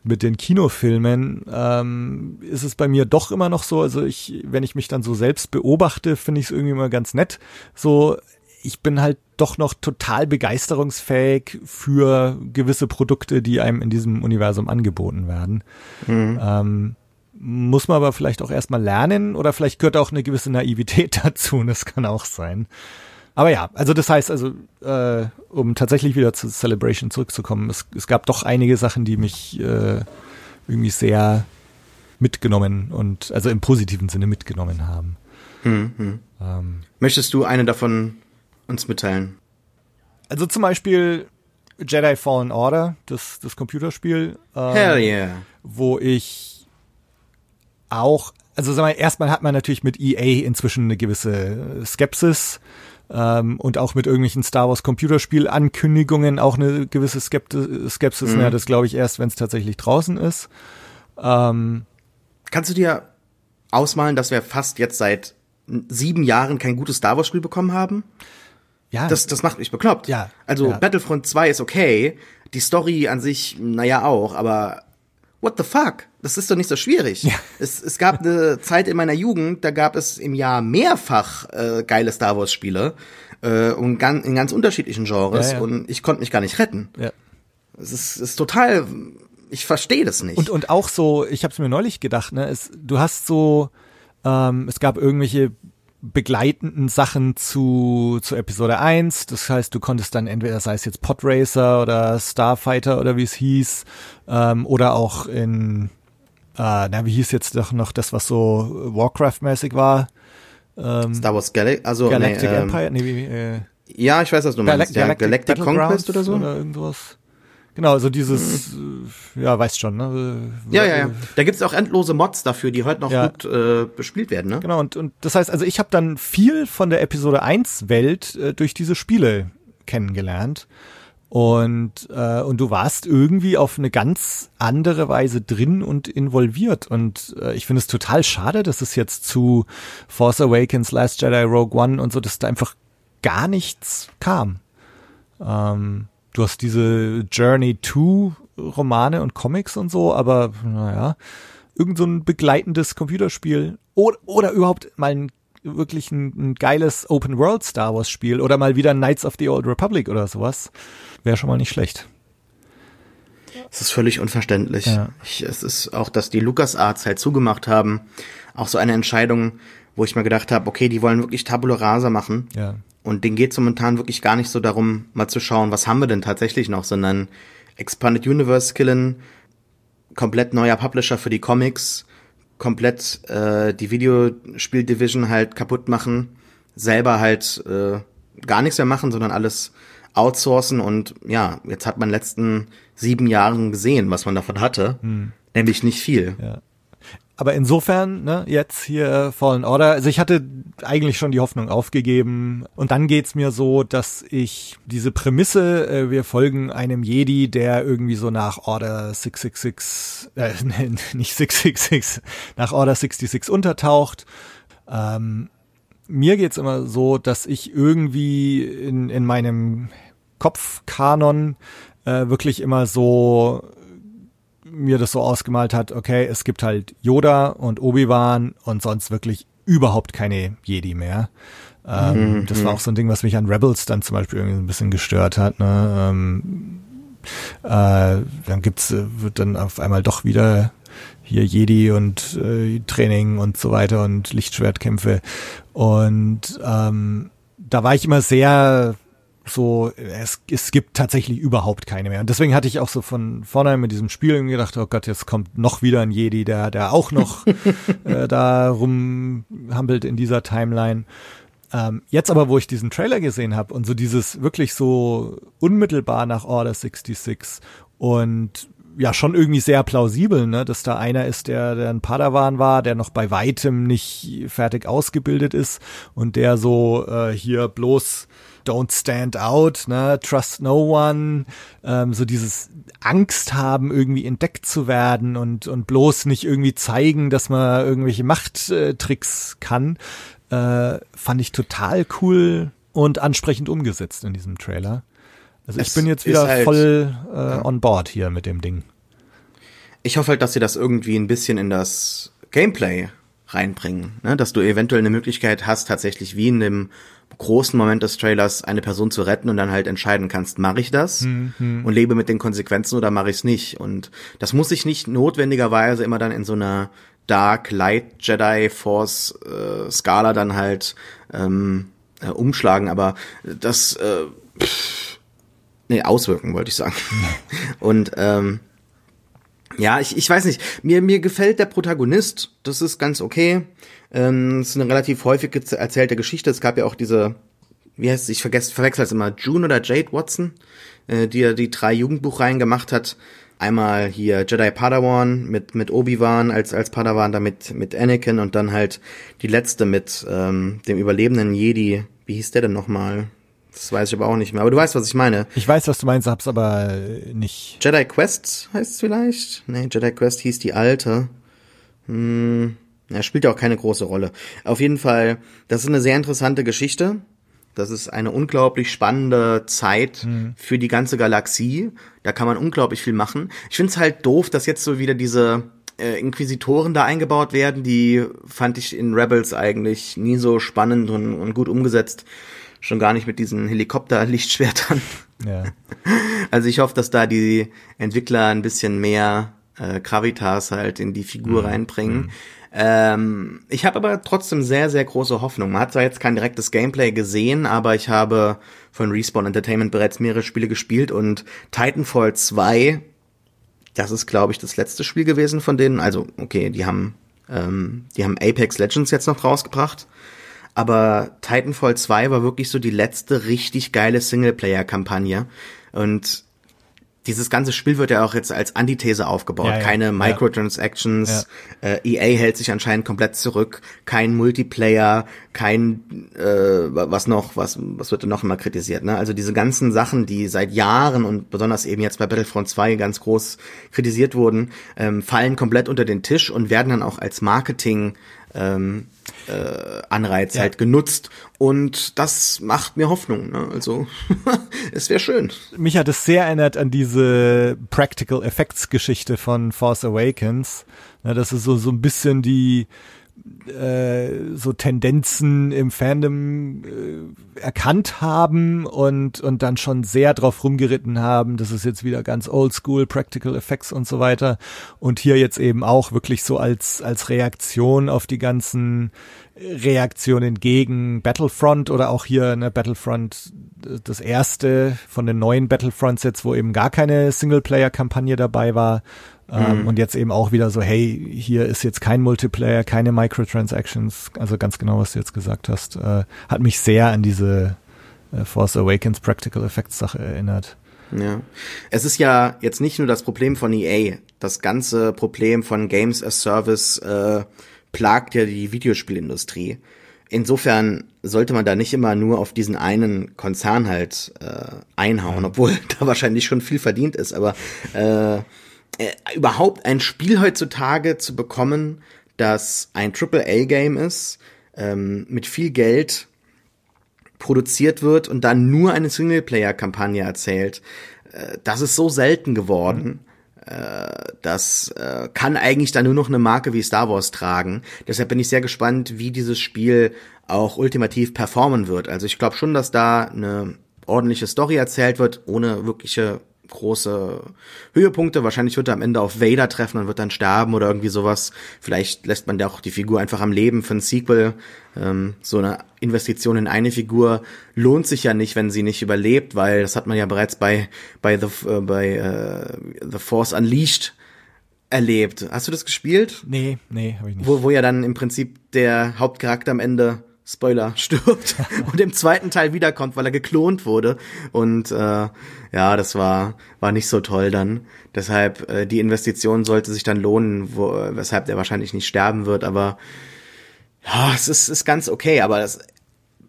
mit den Kinofilmen ähm, ist es bei mir doch immer noch so, also ich, wenn ich mich dann so selbst beobachte, finde ich es irgendwie immer ganz nett. So, ich bin halt doch noch total begeisterungsfähig für gewisse Produkte, die einem in diesem Universum angeboten werden. Mhm. Ähm, muss man aber vielleicht auch erstmal lernen oder vielleicht gehört auch eine gewisse Naivität dazu, das kann auch sein. Aber ja, also das heißt also, äh, um tatsächlich wieder zu Celebration zurückzukommen, es, es gab doch einige Sachen, die mich äh, irgendwie sehr mitgenommen und also im positiven Sinne mitgenommen haben. Hm, hm. Ähm, Möchtest du eine davon uns mitteilen? Also zum Beispiel Jedi Fallen Order, das, das Computerspiel. Ähm, Hell yeah. Wo ich auch, also sag mal, erstmal hat man natürlich mit EA inzwischen eine gewisse Skepsis ähm, und auch mit irgendwelchen Star Wars Computerspiel-Ankündigungen auch eine gewisse Skepti Skepsis. Mhm. Ja, das glaube ich erst, wenn es tatsächlich draußen ist. Ähm, Kannst du dir ausmalen, dass wir fast jetzt seit sieben Jahren kein gutes Star Wars Spiel bekommen haben? Ja. Das, das macht mich bekloppt. Ja. Also ja. Battlefront 2 ist okay. Die Story an sich, naja, auch, aber what the fuck? Das ist doch nicht so schwierig. Ja. Es, es gab eine Zeit in meiner Jugend, da gab es im Jahr mehrfach äh, geile Star Wars Spiele äh, und ganz, in ganz unterschiedlichen Genres ja, ja. und ich konnte mich gar nicht retten. Ja. Es ist, ist total, ich verstehe das nicht. Und und auch so, ich habe es mir neulich gedacht, ne, es, du hast so, ähm, es gab irgendwelche begleitenden Sachen zu, zu Episode 1. Das heißt, du konntest dann entweder, sei es jetzt Podracer oder Starfighter oder wie es hieß, ähm, oder auch in, äh, na, wie hieß jetzt doch noch das, was so Warcraft-mäßig war? Ähm, Star Wars Gal also, Galactic nee, ähm, Empire? Nee, wie, äh, ja, ich weiß, was du meinst. Gal ja, Galactic, Galactic Conquest oder so? Oder irgendwas. Genau, also dieses, mhm. ja, weißt schon, ne? Ja, ja, ja. Da gibt's auch endlose Mods dafür, die heute noch ja. gut äh, bespielt werden, ne? Genau, und, und das heißt, also ich habe dann viel von der Episode 1 Welt äh, durch diese Spiele kennengelernt. Und, äh, und du warst irgendwie auf eine ganz andere Weise drin und involviert. Und äh, ich finde es total schade, dass es jetzt zu Force Awakens, Last Jedi, Rogue One und so, dass da einfach gar nichts kam. Ähm, du hast diese Journey to Romane und Comics und so, aber naja, irgend so ein begleitendes Computerspiel oder, oder überhaupt mal ein wirklich ein, ein geiles Open World Star Wars Spiel oder mal wieder Knights of the Old Republic oder sowas, wäre schon mal nicht schlecht. Es ist völlig unverständlich. Ja. Ich, es ist auch, dass die LucasArts halt zugemacht haben, auch so eine Entscheidung, wo ich mir gedacht habe, okay, die wollen wirklich Tabula Rasa machen. Ja. Und denen geht es momentan wirklich gar nicht so darum, mal zu schauen, was haben wir denn tatsächlich noch, sondern Expanded Universe killen, komplett neuer Publisher für die Comics, komplett äh, die Videospiel-Division halt kaputt machen, selber halt äh, gar nichts mehr machen, sondern alles outsourcen und ja, jetzt hat man in den letzten sieben Jahren gesehen, was man davon hatte, hm. nämlich nicht viel. Ja aber insofern, ne, jetzt hier Fallen Order, also ich hatte eigentlich schon die Hoffnung aufgegeben und dann geht's mir so, dass ich diese Prämisse, äh, wir folgen einem Jedi, der irgendwie so nach Order 666, äh, nicht 666, nach Order 66 untertaucht. Ähm, mir geht's immer so, dass ich irgendwie in, in meinem Kopfkanon äh, wirklich immer so mir das so ausgemalt hat, okay, es gibt halt Yoda und Obi-Wan und sonst wirklich überhaupt keine Jedi mehr. Ähm, mhm. Das war auch so ein Ding, was mich an Rebels dann zum Beispiel irgendwie ein bisschen gestört hat. Ne? Ähm, äh, dann gibt's, äh, wird dann auf einmal doch wieder hier Jedi und äh, Training und so weiter und Lichtschwertkämpfe. Und ähm, da war ich immer sehr so, es, es gibt tatsächlich überhaupt keine mehr. Und deswegen hatte ich auch so von vornherein mit diesem Spiel gedacht, oh Gott, jetzt kommt noch wieder ein Jedi, der, der auch noch äh, da rumhampelt in dieser Timeline. Ähm, jetzt aber, wo ich diesen Trailer gesehen habe und so dieses wirklich so unmittelbar nach Order 66 und ja schon irgendwie sehr plausibel, ne, dass da einer ist, der, der ein Padawan war, der noch bei weitem nicht fertig ausgebildet ist und der so äh, hier bloß Don't Stand Out, ne, Trust No One, ähm, so dieses Angst haben, irgendwie entdeckt zu werden und, und bloß nicht irgendwie zeigen, dass man irgendwelche Machttricks kann, äh, fand ich total cool und ansprechend umgesetzt in diesem Trailer. Also ich bin jetzt wieder halt, voll äh, ja. on board hier mit dem Ding. Ich hoffe halt, dass sie das irgendwie ein bisschen in das Gameplay reinbringen, ne? dass du eventuell eine Möglichkeit hast, tatsächlich wie in dem großen Moment des Trailers eine Person zu retten und dann halt entscheiden kannst, mache ich das mhm. und lebe mit den Konsequenzen oder mache ich es nicht. Und das muss sich nicht notwendigerweise immer dann in so einer Dark Light Jedi Force äh, Skala dann halt ähm, äh, umschlagen, aber das äh, pff, nee, auswirken, wollte ich sagen. und ähm, ja, ich, ich weiß nicht, mir, mir gefällt der Protagonist, das ist ganz okay. Ähm, es ist eine relativ häufig erzählte Geschichte. Es gab ja auch diese, wie heißt es, ich vergesse, verwechsel es immer, June oder Jade Watson, äh, die ja die drei Jugendbuchreihen gemacht hat. Einmal hier Jedi Padawan mit, mit Obi-Wan als, als Padawan, dann mit, mit Anakin und dann halt die letzte mit ähm, dem überlebenden Jedi. Wie hieß der denn nochmal? Das weiß ich aber auch nicht mehr. Aber du weißt, was ich meine. Ich weiß, was du meinst, hab's aber nicht. Jedi Quest heißt es vielleicht? Nee, Jedi Quest hieß die alte. Hm, er spielt ja auch keine große Rolle. Auf jeden Fall, das ist eine sehr interessante Geschichte. Das ist eine unglaublich spannende Zeit mhm. für die ganze Galaxie. Da kann man unglaublich viel machen. Ich finde es halt doof, dass jetzt so wieder diese äh, Inquisitoren da eingebaut werden, die fand ich in Rebels eigentlich nie so spannend und, und gut umgesetzt. Schon gar nicht mit diesen Helikopter-Lichtschwertern. Ja. Also ich hoffe, dass da die Entwickler ein bisschen mehr äh, Gravitas halt in die Figur Mhm. reinbringen. Ähm, ich habe aber trotzdem sehr, sehr große Hoffnung. Man hat zwar jetzt kein direktes Gameplay gesehen, aber ich habe von Respawn Entertainment bereits mehrere Spiele gespielt und Titanfall 2, das ist, glaube ich, das letzte Spiel gewesen von denen. Also, okay, die haben, ähm, die haben Apex Legends jetzt noch rausgebracht. Aber Titanfall 2 war wirklich so die letzte richtig geile Singleplayer-Kampagne. Und dieses ganze Spiel wird ja auch jetzt als Antithese aufgebaut. Ja, ja, Keine ja. Microtransactions. Äh, EA hält sich anscheinend komplett zurück. Kein Multiplayer, kein äh, was noch, was was wird denn noch immer kritisiert? Ne? Also diese ganzen Sachen, die seit Jahren und besonders eben jetzt bei Battlefront 2 ganz groß kritisiert wurden, ähm, fallen komplett unter den Tisch und werden dann auch als Marketing ähm, äh, Anreiz Ja. halt genutzt und das macht mir Hoffnung. Ne? Also es wäre schön. mich hat es sehr erinnert an diese Practical Effects Geschichte von Force Awakens. Ja, das ist so, so ein bisschen die, äh, so Tendenzen im Fandom äh, erkannt haben und, und dann schon sehr drauf rumgeritten haben. Das ist jetzt wieder ganz oldschool, Practical Effects und so weiter. Und hier jetzt eben auch wirklich so als, als Reaktion auf die ganzen Reaktionen gegen Battlefront oder auch hier ne, Battlefront das erste von den neuen Battlefronts jetzt, wo eben gar keine Singleplayer-Kampagne dabei war. Ähm, Und jetzt eben auch wieder so, hey, hier ist jetzt kein Multiplayer, keine Microtransactions, also ganz genau, was du jetzt gesagt hast, äh, hat mich sehr an diese äh, Force Awakens Practical Effects Sache erinnert. Ja. Es ist ja jetzt nicht nur das Problem von EA. Das ganze Problem von Games as Service äh, plagt ja die Videospielindustrie. Insofern sollte man da nicht immer nur auf diesen einen Konzern halt äh, einhauen, obwohl da wahrscheinlich schon viel verdient ist. Aber äh, äh, überhaupt ein Spiel heutzutage zu bekommen, das ein AAA-Game ist, ähm, mit viel Geld produziert wird und dann nur eine Singleplayer-Kampagne erzählt, äh, das ist so selten geworden. Äh, Das äh, kann eigentlich dann nur noch eine Marke wie Star Wars tragen. Deshalb bin ich sehr gespannt, wie dieses Spiel auch ultimativ performen wird. Also ich glaube schon, dass da eine ordentliche Story erzählt wird, ohne wirkliche große Höhepunkte. Wahrscheinlich wird er am Ende auf Vader treffen und wird dann sterben oder irgendwie sowas. Vielleicht lässt man da auch die Figur einfach am Leben für ein Sequel. Ähm, so eine Investition in eine Figur lohnt sich ja nicht, wenn sie nicht überlebt, weil das hat man ja bereits bei bei The äh, bei äh, The Force Unleashed erlebt. Hast du das gespielt? Nee, nee, habe ich nicht. Wo, wo ja dann im Prinzip der Hauptcharakter am Ende Spoiler stirbt und im zweiten Teil wiederkommt, weil er geklont wurde. Und äh, ja, das war war nicht so toll dann. Deshalb äh, die Investition sollte sich dann lohnen, wo, weshalb der wahrscheinlich nicht sterben wird. Aber ja, es ist, ist ganz okay. Aber das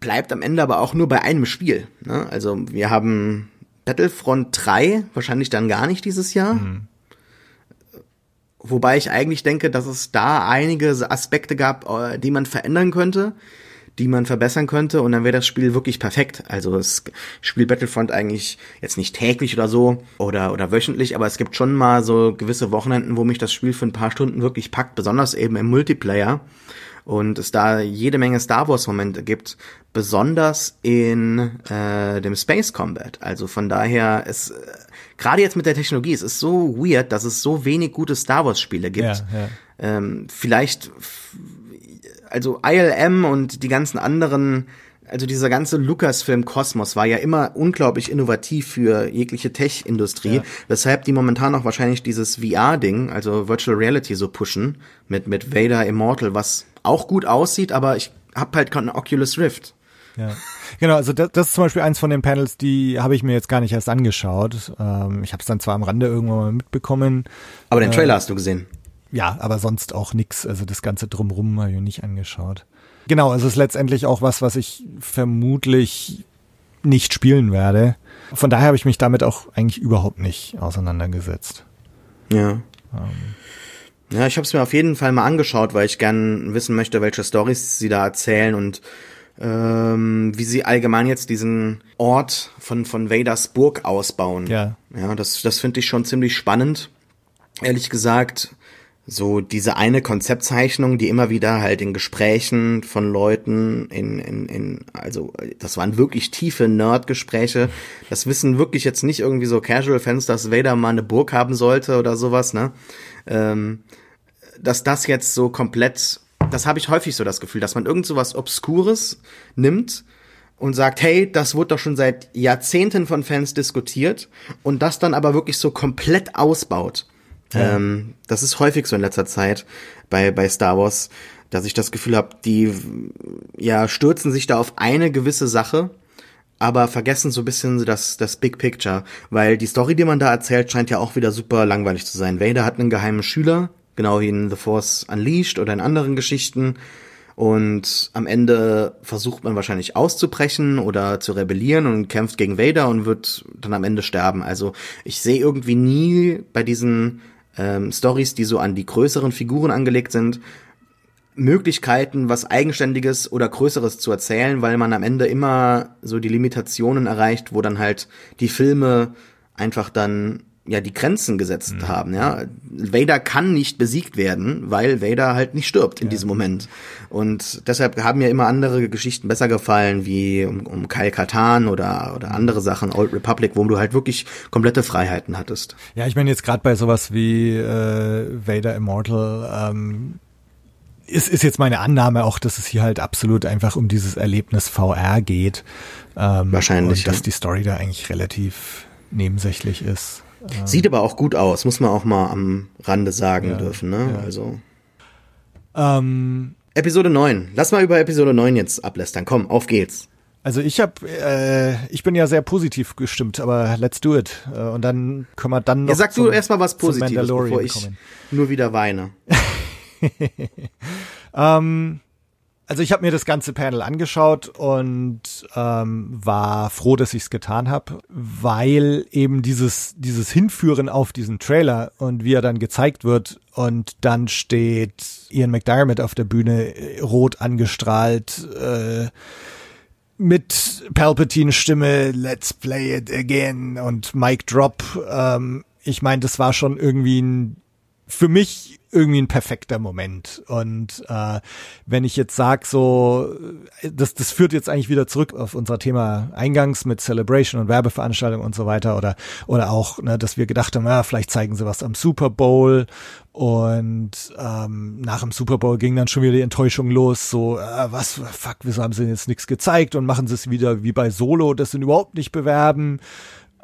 bleibt am Ende aber auch nur bei einem Spiel. Ne? Also wir haben Battlefront 3, wahrscheinlich dann gar nicht dieses Jahr. Wobei ich eigentlich denke, dass es da einige Aspekte gab, äh, die man verändern könnte, die man verbessern könnte und dann wäre das Spiel wirklich perfekt. Also es spielt Battlefront eigentlich jetzt nicht täglich oder so oder oder wöchentlich, aber es gibt schon mal so gewisse Wochenenden, wo mich das Spiel für ein paar Stunden wirklich packt, besonders eben im Multiplayer und es da jede Menge Star Wars Momente gibt, besonders in äh, dem Space Combat. Also von daher es äh, gerade jetzt mit der Technologie, es ist so weird, dass es so wenig gute Star Wars Spiele gibt. Ja, ja. Ähm, vielleicht also ILM und die ganzen anderen also dieser ganze Lucasfilm-Kosmos war ja immer unglaublich innovativ für jegliche Tech-Industrie, Ja. weshalb die momentan auch wahrscheinlich dieses VR-Ding, also Virtual Reality so pushen, mit, mit Vader Immortal, was auch gut aussieht, aber ich hab halt keinen Oculus Rift. Ja, genau. Also das, das ist zum Beispiel eins von den Panels, die habe ich mir jetzt gar nicht erst angeschaut. Ähm, ich habe es dann zwar am Rande irgendwann mal mitbekommen, Aber den Trailer hast du gesehen. Ja, aber sonst auch nix. Also das ganze drumrum habe ich nicht angeschaut. Genau, also es ist letztendlich auch was, was ich vermutlich nicht spielen werde. Von daher habe ich mich damit auch eigentlich überhaupt nicht auseinandergesetzt. Ja. Ja, ich habe es mir auf jeden Fall mal angeschaut, weil ich gern wissen möchte, welche Stories sie da erzählen und ähm, wie sie allgemein jetzt diesen Ort von von Vaders Burg ausbauen. Ja. Ja, das das finde ich schon ziemlich spannend. Ehrlich gesagt so diese eine Konzeptzeichnung, die immer wieder halt in Gesprächen von Leuten in, in, in also das waren wirklich tiefe Nerd-Gespräche. Das wissen wirklich jetzt nicht irgendwie so Casual-Fans, dass Vader mal eine Burg haben sollte oder sowas, ne? Ähm, dass das jetzt so komplett, das habe ich häufig so das Gefühl, dass man irgend so was Obskures nimmt und sagt, hey, das wurde doch schon seit Jahrzehnten von Fans diskutiert und das dann aber wirklich so komplett ausbaut. Ähm, das ist häufig so in letzter Zeit bei, bei Star Wars, dass ich das Gefühl habe, die ja stürzen sich da auf eine gewisse Sache, aber vergessen so ein bisschen das, das Big Picture, weil die Story, die man da erzählt, scheint ja auch wieder super langweilig zu sein. Vader hat einen geheimen Schüler, genau wie in The Force Unleashed oder in anderen Geschichten. Und am Ende versucht man wahrscheinlich auszubrechen oder zu rebellieren und kämpft gegen Vader und wird dann am Ende sterben. Also ich sehe irgendwie nie bei diesen ähm, Stories, die so an die größeren Figuren angelegt sind, Möglichkeiten, was Eigenständiges oder Größeres zu erzählen, weil man am Ende immer so die Limitationen erreicht, wo dann halt die Filme einfach dann ja die Grenzen gesetzt mhm. haben. Ja, Vader kann nicht besiegt werden, weil Vader halt nicht stirbt in ja. diesem Moment. Und deshalb haben mir immer andere Geschichten besser gefallen, wie um, um Kyle Katan oder oder andere Sachen, Old Republic, wo du halt wirklich komplette Freiheiten hattest. Ja, ich meine jetzt gerade bei sowas wie äh, Vader Immortal. Ähm ist, ist jetzt meine Annahme auch, dass es hier halt absolut einfach um dieses Erlebnis VR geht. Ähm, Wahrscheinlich. Und dass ja. die Story da eigentlich relativ nebensächlich ist. Sieht aber auch gut aus, muss man auch mal am Rande sagen ja, dürfen, ne? Ja. Also. Ähm, Episode 9. Lass mal über Episode 9 jetzt ablästern. Komm, auf geht's. Also ich habe, äh, ich bin ja sehr positiv gestimmt, aber let's do it. Äh, und dann können wir dann noch. Ja, sag zum, du erstmal was Positives, bevor ich kommen. nur wieder weine. ähm, also ich habe mir das ganze Panel angeschaut und ähm, war froh, dass ich es getan habe, weil eben dieses dieses Hinführen auf diesen Trailer und wie er dann gezeigt wird und dann steht Ian McDermott auf der Bühne äh, rot angestrahlt äh, mit Palpatine Stimme Let's play it again und Mic Drop. Ähm, ich meine, das war schon irgendwie ein für mich irgendwie ein perfekter Moment. Und äh, wenn ich jetzt sag so, das, das führt jetzt eigentlich wieder zurück auf unser Thema Eingangs mit Celebration und Werbeveranstaltungen und so weiter oder oder auch, ne, dass wir gedacht haben, ja, vielleicht zeigen sie was am Super Bowl und ähm, nach dem Super Bowl ging dann schon wieder die Enttäuschung los, so, äh, was, fuck, wieso haben sie jetzt nichts gezeigt und machen sie es wieder wie bei Solo, das sind überhaupt nicht bewerben.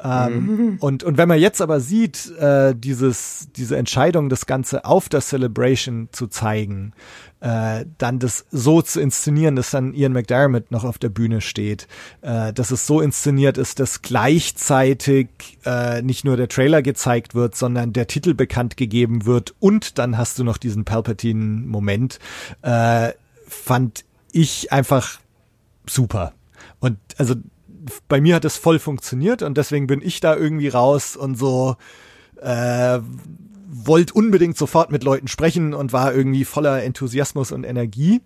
Ähm, mhm. und, und wenn man jetzt aber sieht, äh, dieses, diese Entscheidung, das Ganze auf der Celebration zu zeigen, äh, dann das so zu inszenieren, dass dann Ian McDermott noch auf der Bühne steht, äh, dass es so inszeniert ist, dass gleichzeitig äh, nicht nur der Trailer gezeigt wird, sondern der Titel bekannt gegeben wird und dann hast du noch diesen Palpatine-Moment, äh, fand ich einfach super. Und also bei mir hat es voll funktioniert und deswegen bin ich da irgendwie raus und so äh, wollte unbedingt sofort mit Leuten sprechen und war irgendwie voller Enthusiasmus und Energie.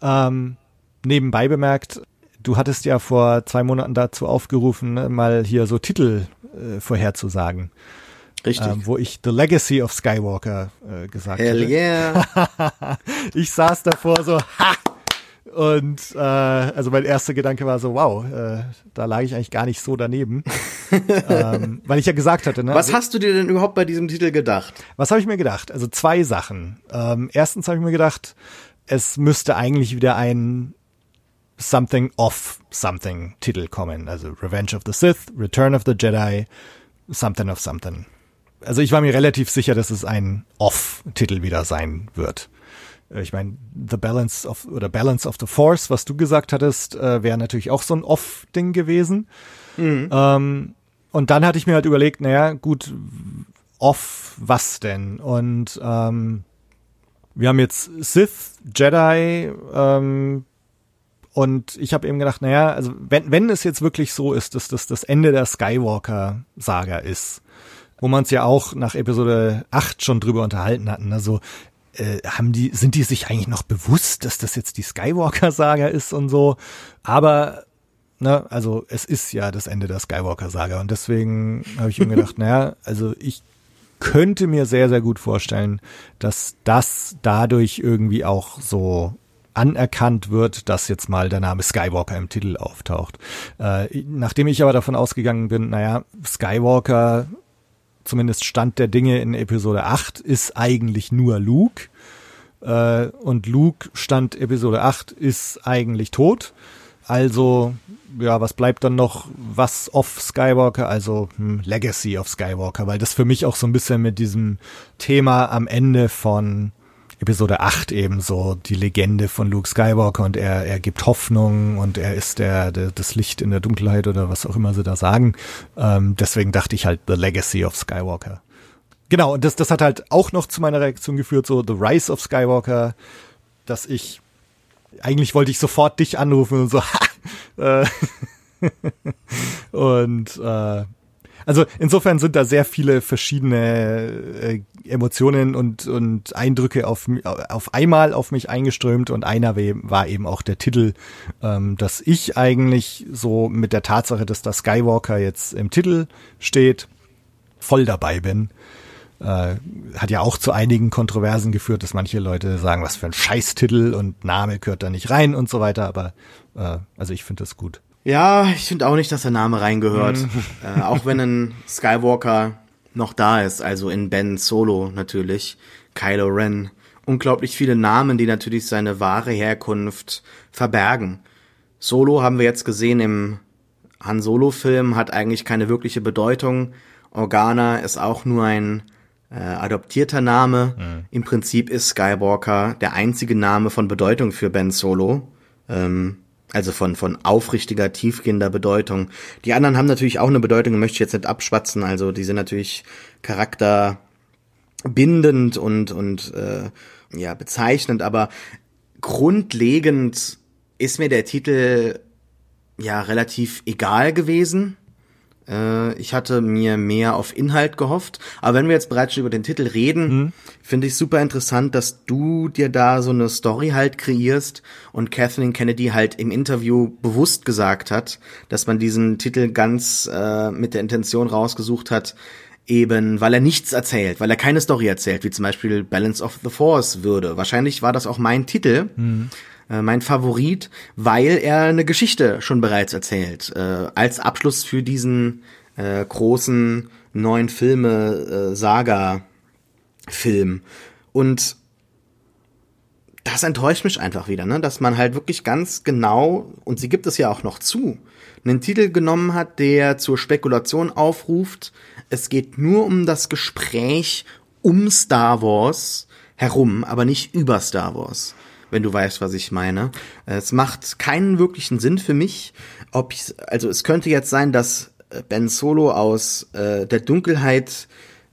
Ähm, nebenbei bemerkt, du hattest ja vor zwei Monaten dazu aufgerufen, mal hier so Titel äh, vorherzusagen. Richtig. Ähm, wo ich The Legacy of Skywalker äh, gesagt Hell hatte. yeah. ich saß davor so, ha, und äh, also mein erster Gedanke war so, wow, äh, da lag ich eigentlich gar nicht so daneben. ähm, weil ich ja gesagt hatte, ne? Was also, hast du dir denn überhaupt bei diesem Titel gedacht? Was habe ich mir gedacht? Also zwei Sachen. Ähm, erstens habe ich mir gedacht, es müsste eigentlich wieder ein Something of Something Titel kommen. Also Revenge of the Sith, Return of the Jedi, Something of Something. Also ich war mir relativ sicher, dass es ein Off-Titel wieder sein wird. Äh, ich meine, The Balance of oder Balance of the Force, was du gesagt hattest, äh, wäre natürlich auch so ein Off-Ding gewesen. Mhm. Ähm, und dann hatte ich mir halt überlegt, naja, gut, off was denn? Und ähm, wir haben jetzt Sith, Jedi, ähm, und ich habe eben gedacht, naja, also wenn, wenn es jetzt wirklich so ist, dass das das Ende der Skywalker-Saga ist, wo man es ja auch nach Episode 8 schon drüber unterhalten hatten, also äh, haben die, sind die sich eigentlich noch bewusst, dass das jetzt die Skywalker-Saga ist und so? Aber, ne, also es ist ja das Ende der Skywalker-Saga und deswegen habe ich mir gedacht, naja, also ich könnte mir sehr, sehr gut vorstellen, dass das dadurch irgendwie auch so anerkannt wird, dass jetzt mal der Name Skywalker im Titel auftaucht. Äh, nachdem ich aber davon ausgegangen bin, naja, Skywalker, zumindest Stand der Dinge in Episode 8, ist eigentlich nur Luke. Äh, und Luke, Stand Episode 8, ist eigentlich tot. Also, ja, was bleibt dann noch? Was of Skywalker? Also hm, Legacy of Skywalker, weil das für mich auch so ein bisschen mit diesem Thema am Ende von Episode 8 eben so die Legende von Luke Skywalker und er, er gibt Hoffnung und er ist der, der das Licht in der Dunkelheit oder was auch immer sie da sagen. Ähm, deswegen dachte ich halt The Legacy of Skywalker. Genau, und das, das hat halt auch noch zu meiner Reaktion geführt, so The Rise of Skywalker, dass ich eigentlich wollte ich sofort dich anrufen und so, ha, äh, und äh, also insofern sind da sehr viele verschiedene äh, Emotionen und, und Eindrücke auf, auf einmal auf mich eingeströmt und einer war eben auch der Titel, ähm, dass ich eigentlich so mit der Tatsache, dass da Skywalker jetzt im Titel steht, voll dabei bin. Äh, hat ja auch zu einigen Kontroversen geführt, dass manche Leute sagen, was für ein Scheißtitel und Name gehört da nicht rein und so weiter, aber äh, also ich finde das gut. Ja, ich finde auch nicht, dass der Name reingehört. Mhm. äh, auch wenn ein Skywalker noch da ist, also in Ben Solo natürlich, Kylo Ren. Unglaublich viele Namen, die natürlich seine wahre Herkunft verbergen. Solo haben wir jetzt gesehen im Han Solo-Film, hat eigentlich keine wirkliche Bedeutung. Organa ist auch nur ein äh, adoptierter Name. Mhm. Im Prinzip ist Skywalker der einzige Name von Bedeutung für Ben Solo. Ähm, also von, von aufrichtiger, tiefgehender Bedeutung. Die anderen haben natürlich auch eine Bedeutung, möchte ich jetzt nicht abschwatzen. Also die sind natürlich charakterbindend und, und äh, ja, bezeichnend, aber grundlegend ist mir der Titel ja relativ egal gewesen. Äh, ich hatte mir mehr auf Inhalt gehofft. Aber wenn wir jetzt bereits schon über den Titel reden, mhm. finde ich super interessant, dass du dir da so eine Story halt kreierst und Kathleen Kennedy halt im Interview bewusst gesagt hat, dass man diesen Titel ganz äh, mit der Intention rausgesucht hat, eben weil er nichts erzählt, weil er keine Story erzählt, wie zum Beispiel Balance of the Force würde. Wahrscheinlich war das auch mein Titel. Mhm äh, mein Favorit, weil er eine Geschichte schon bereits erzählt. Äh, als Abschluss für diesen äh, großen neuen Filme, äh. Und das enttäuscht mich einfach wieder, ne? dass man halt wirklich ganz genau, und sie gibt es ja auch noch zu, einen Titel genommen hat, der zur Spekulation aufruft. Es geht nur um das Gespräch um Star Wars herum, aber nicht über Star Wars wenn du weißt, was ich meine. Es macht keinen wirklichen Sinn für mich, ob ich, also es könnte jetzt sein, dass äh, Ben Solo aus äh, der Dunkelheit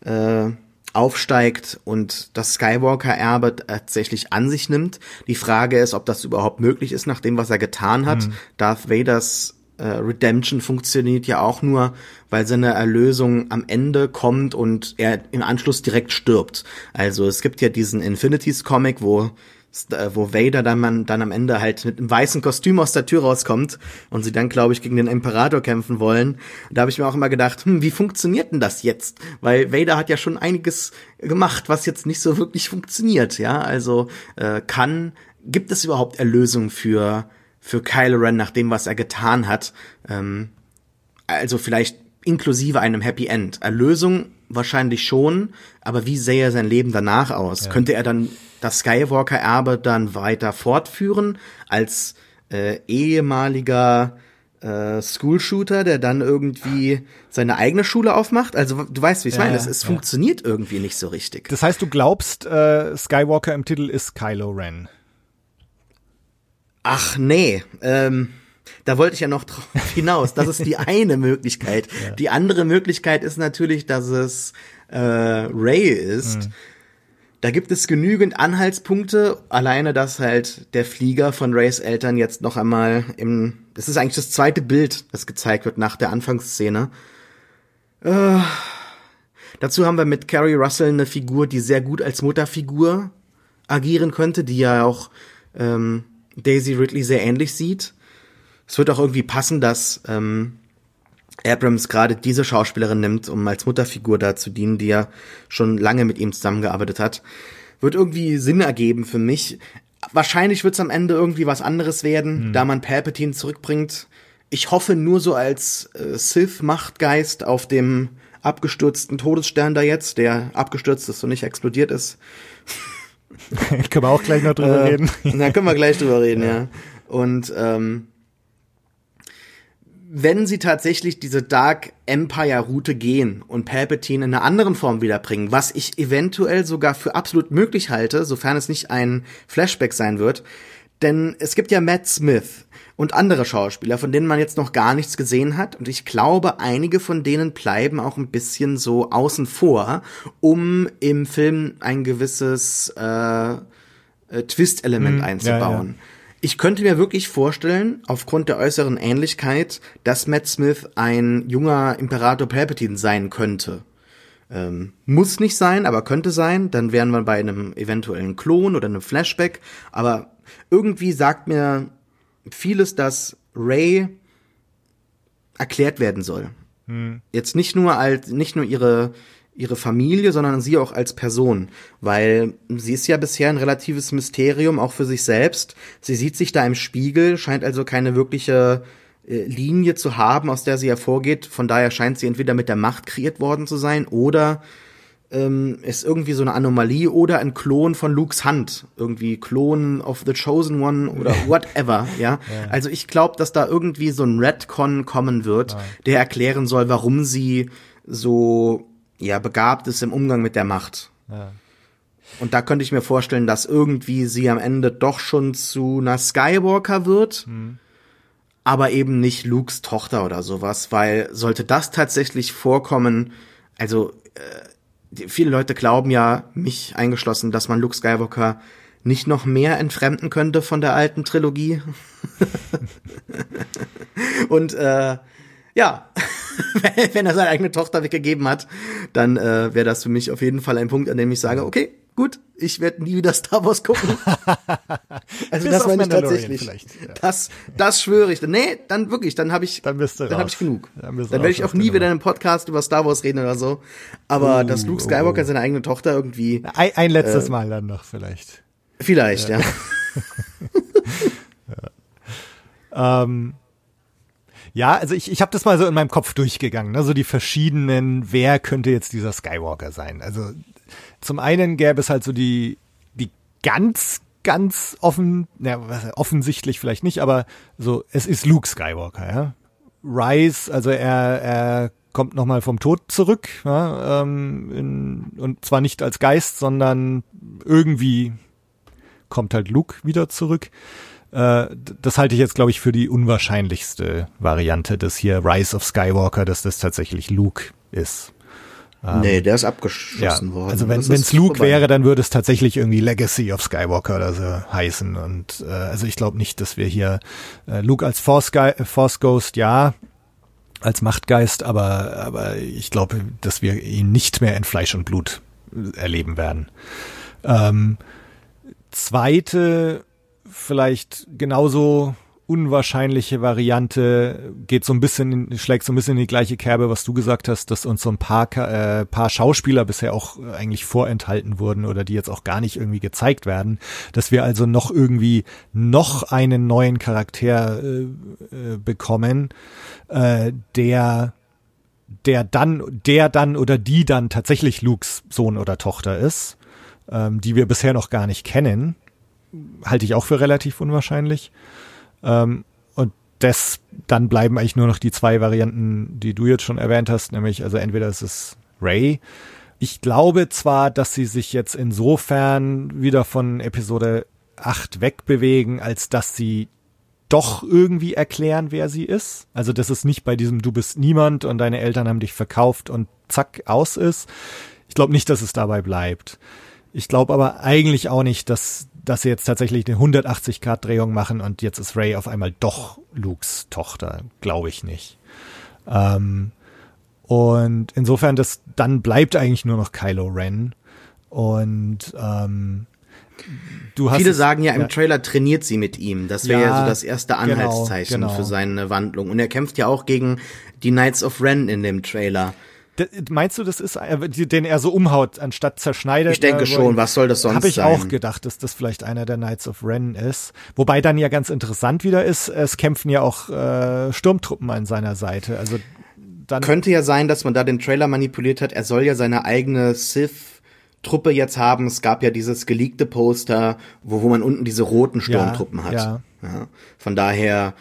äh, aufsteigt und das Skywalker-Erbe tatsächlich an sich nimmt. Die Frage ist, ob das überhaupt möglich ist, nach dem, was er getan hat. Mhm. Darth Vaders äh, Redemption funktioniert ja auch nur, weil seine Erlösung am Ende kommt und er im Anschluss direkt stirbt. Also es gibt ja diesen Infinities Comic, wo wo Vader dann, man, dann am Ende halt mit einem weißen Kostüm aus der Tür rauskommt und sie dann, glaube ich, gegen den Imperator kämpfen wollen. Da habe ich mir auch immer gedacht, hm, wie funktioniert denn das jetzt? Weil Vader hat ja schon einiges gemacht, was jetzt nicht so wirklich funktioniert, ja. Also äh, kann, gibt es überhaupt Erlösung für, für Kylo Ren nach dem, was er getan hat? Ähm, also vielleicht inklusive einem Happy End. Erlösung wahrscheinlich schon, aber wie sähe sein Leben danach aus? Ja. Könnte er dann das Skywalker-Erbe dann weiter fortführen als äh, ehemaliger äh, School-Shooter, der dann irgendwie seine eigene Schule aufmacht. Also du weißt, wie ich ja, meine. Es, es ja. funktioniert irgendwie nicht so richtig. Das heißt, du glaubst, äh, Skywalker im Titel ist Kylo Ren. Ach nee. Ähm, da wollte ich ja noch drauf hinaus. Das ist die eine Möglichkeit. Ja. Die andere Möglichkeit ist natürlich, dass es äh, Ray ist. Mhm da gibt es genügend Anhaltspunkte, alleine dass halt der Flieger von Rays Eltern jetzt noch einmal im, das ist eigentlich das zweite Bild, das gezeigt wird nach der Anfangsszene. Äh, dazu haben wir mit Carrie Russell eine Figur, die sehr gut als Mutterfigur agieren könnte, die ja auch ähm, Daisy Ridley sehr ähnlich sieht. Es wird auch irgendwie passen, dass ähm, Abrams gerade diese Schauspielerin nimmt, um als Mutterfigur da zu dienen, die ja schon lange mit ihm zusammengearbeitet hat, wird irgendwie Sinn ergeben für mich. Wahrscheinlich wird es am Ende irgendwie was anderes werden, mhm. da man Palpatine zurückbringt. Ich hoffe nur so als äh, Sith-Machtgeist auf dem abgestürzten Todesstern da jetzt, der abgestürzt ist und nicht explodiert ist. können wir auch gleich noch drüber äh, reden. Da können wir gleich drüber reden, ja. ja. Und ähm, wenn sie tatsächlich diese Dark Empire Route gehen und Palpatine in einer anderen Form wiederbringen, was ich eventuell sogar für absolut möglich halte, sofern es nicht ein Flashback sein wird, denn es gibt ja Matt Smith und andere Schauspieler, von denen man jetzt noch gar nichts gesehen hat. Und ich glaube, einige von denen bleiben auch ein bisschen so außen vor, um im Film ein gewisses äh, äh, Twist-Element mm, einzubauen. Ja, ja. Ich könnte mir wirklich vorstellen, aufgrund der äußeren Ähnlichkeit, dass Matt Smith ein junger Imperator Palpatine sein könnte. Ähm, muss nicht sein, aber könnte sein. Dann wären wir bei einem eventuellen Klon oder einem Flashback. Aber irgendwie sagt mir vieles, dass Ray erklärt werden soll. Hm. Jetzt nicht nur als, nicht nur ihre ihre Familie, sondern sie auch als Person, weil sie ist ja bisher ein relatives Mysterium, auch für sich selbst. Sie sieht sich da im Spiegel, scheint also keine wirkliche äh, Linie zu haben, aus der sie hervorgeht. Von daher scheint sie entweder mit der Macht kreiert worden zu sein oder ähm, ist irgendwie so eine Anomalie oder ein Klon von Lukes Hand. Irgendwie Klon of the Chosen One oder whatever, ja. ja. Also ich glaube, dass da irgendwie so ein Redcon kommen wird, ja. der erklären soll, warum sie so ja, begabt ist im Umgang mit der Macht. Ja. Und da könnte ich mir vorstellen, dass irgendwie sie am Ende doch schon zu einer Skywalker wird, mhm. aber eben nicht Lukes Tochter oder sowas, weil sollte das tatsächlich vorkommen, also äh, viele Leute glauben ja, mich eingeschlossen, dass man Luke Skywalker nicht noch mehr entfremden könnte von der alten Trilogie. Und äh, ja, wenn er seine eigene Tochter weggegeben hat, dann äh, wäre das für mich auf jeden Fall ein Punkt, an dem ich sage, okay, gut, ich werde nie wieder Star Wars gucken. also das meine ich tatsächlich. Ja. Das, das schwöre ich. Nee, dann wirklich, dann habe ich, dann, bist du dann habe ich genug. Dann, dann werde ich auch nie wieder in einem Podcast über Star Wars reden oder so. Aber uh, dass Luke Skywalker uh. seine eigene Tochter irgendwie. Ein, ein letztes äh, Mal dann noch vielleicht. Vielleicht, ja. ja. ja. Ähm, ja, also ich, ich habe das mal so in meinem Kopf durchgegangen, ne? so die verschiedenen, wer könnte jetzt dieser Skywalker sein? Also zum einen gäbe es halt so die, die ganz, ganz offen, na, offensichtlich vielleicht nicht, aber so, es ist Luke Skywalker, ja. Rise, also er, er kommt nochmal vom Tod zurück, ja, ähm, in, und zwar nicht als Geist, sondern irgendwie kommt halt Luke wieder zurück. Äh, das halte ich jetzt, glaube ich, für die unwahrscheinlichste Variante des hier Rise of Skywalker, dass das tatsächlich Luke ist. Ähm, nee, der ist abgeschossen ja, worden. Also wenn es Luke vorbei. wäre, dann würde es tatsächlich irgendwie Legacy of Skywalker oder so heißen. Und äh, also ich glaube nicht, dass wir hier äh, Luke als Force, Guy, Force Ghost, ja, als Machtgeist, aber, aber ich glaube, dass wir ihn nicht mehr in Fleisch und Blut erleben werden. Ähm, zweite vielleicht genauso unwahrscheinliche Variante geht so ein bisschen, schlägt so ein bisschen in die gleiche Kerbe, was du gesagt hast, dass uns so ein paar, äh, paar Schauspieler bisher auch eigentlich vorenthalten wurden oder die jetzt auch gar nicht irgendwie gezeigt werden, dass wir also noch irgendwie noch einen neuen Charakter äh, äh, bekommen, äh, der der dann, der dann oder die dann tatsächlich Lukes Sohn oder Tochter ist, ähm, die wir bisher noch gar nicht kennen halte ich auch für relativ unwahrscheinlich. Ähm, und das, dann bleiben eigentlich nur noch die zwei Varianten, die du jetzt schon erwähnt hast, nämlich also entweder ist es Ray. Ich glaube zwar, dass sie sich jetzt insofern wieder von Episode 8 wegbewegen, als dass sie doch irgendwie erklären, wer sie ist. Also, dass es nicht bei diesem Du bist niemand und deine Eltern haben dich verkauft und zack aus ist. Ich glaube nicht, dass es dabei bleibt. Ich glaube aber eigentlich auch nicht, dass dass sie jetzt tatsächlich eine 180-Grad-Drehung machen und jetzt ist Ray auf einmal doch Lukes Tochter. Glaube ich nicht. Ähm, und insofern, das dann bleibt eigentlich nur noch Kylo Ren. Und ähm, du hast Viele es- sagen ja, im Trailer trainiert sie mit ihm. Das wäre ja, Ja, so das erste genau, Anhaltszeichen genau. für seine Wandlung. Und er kämpft ja auch gegen die Knights of Ren in dem Trailer. Meinst du, das ist, äh, den er so umhaut, anstatt zerschneidet? Ich denke äh, schon, was soll das sonst Habe ich sein? auch gedacht, dass das vielleicht einer der Knights of Ren ist. Wobei dann ja ganz interessant wieder ist, es kämpfen ja auch äh, Sturmtruppen an seiner Seite. Also dann Könnte ja sein, dass man da den Trailer manipuliert hat. Er soll ja seine eigene Sith-Truppe jetzt haben. Es gab ja dieses geleakte Poster, wo, wo man unten diese roten Sturmtruppen hat. ja. Ja. Von daher,